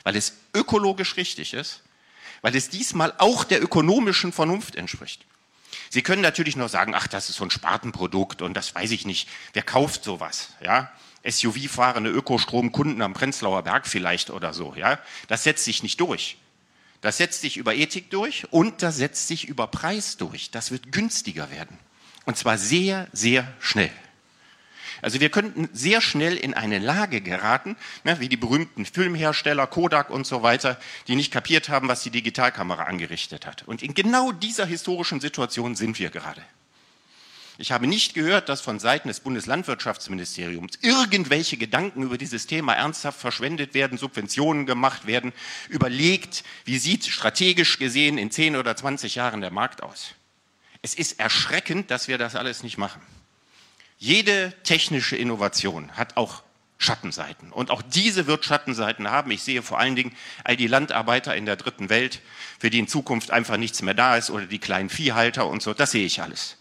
[SPEAKER 28] Weil es ökologisch richtig ist weil es diesmal auch der ökonomischen Vernunft entspricht. Sie können natürlich noch sagen, ach, das ist so ein Spartenprodukt und das weiß ich nicht. Wer kauft sowas? Ja? SUV-fahrende Ökostromkunden am Prenzlauer Berg vielleicht oder so. Ja? Das setzt sich nicht durch. Das setzt sich über Ethik durch und das setzt sich über Preis durch. Das wird günstiger werden. Und zwar sehr, sehr schnell. Also wir könnten sehr schnell in eine Lage geraten, ne, wie die berühmten Filmhersteller Kodak und so weiter, die nicht kapiert haben, was die Digitalkamera angerichtet hat. Und in genau dieser historischen Situation sind wir gerade. Ich habe nicht gehört, dass von Seiten des Bundeslandwirtschaftsministeriums irgendwelche Gedanken über dieses Thema ernsthaft verschwendet werden, Subventionen gemacht werden, überlegt, wie sieht strategisch gesehen in 10 oder 20 Jahren der Markt aus. Es ist erschreckend, dass wir das alles nicht machen. Jede technische Innovation hat auch Schattenseiten. Und auch diese wird Schattenseiten haben. Ich sehe vor allen Dingen all die Landarbeiter in der dritten Welt, für die in Zukunft einfach nichts mehr da ist oder die kleinen Viehhalter und so. Das sehe ich alles.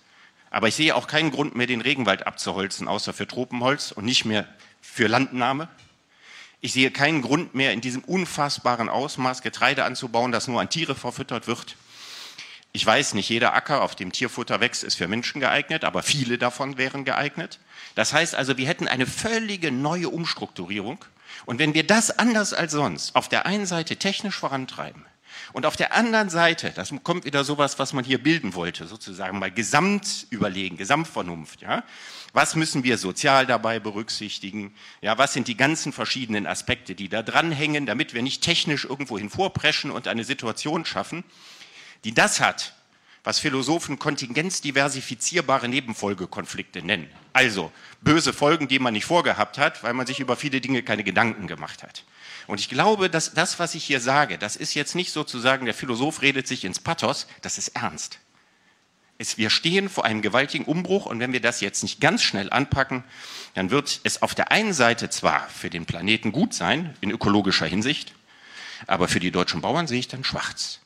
[SPEAKER 28] Aber ich sehe auch keinen Grund mehr, den Regenwald abzuholzen, außer für Tropenholz und nicht mehr für Landnahme. Ich sehe keinen Grund mehr, in diesem unfassbaren Ausmaß Getreide anzubauen, das nur an Tiere verfüttert wird. Ich weiß, nicht jeder Acker, auf dem Tierfutter wächst, ist für Menschen geeignet, aber viele davon wären geeignet. Das heißt also, wir hätten eine völlige neue Umstrukturierung. Und wenn wir das anders als sonst auf der einen Seite technisch vorantreiben und auf der anderen Seite, das kommt wieder sowas, was man hier bilden wollte, sozusagen mal gesamt überlegen, Gesamtvernunft, ja. Was müssen wir sozial dabei berücksichtigen? Ja, was sind die ganzen verschiedenen Aspekte, die da dranhängen, damit wir nicht technisch irgendwo hinvorpreschen und eine Situation schaffen, die das hat, was Philosophen kontingenzdiversifizierbare Nebenfolgekonflikte nennen. Also böse Folgen, die man nicht vorgehabt hat, weil man sich über viele Dinge keine Gedanken gemacht hat. Und ich glaube, dass das, was ich hier sage, das ist jetzt nicht sozusagen, der Philosoph redet sich ins Pathos, das ist ernst. Es, wir stehen vor einem gewaltigen Umbruch und wenn wir das jetzt nicht ganz schnell anpacken, dann wird es auf der einen Seite zwar für den Planeten gut sein, in ökologischer Hinsicht, aber für die deutschen Bauern sehe ich dann schwarz.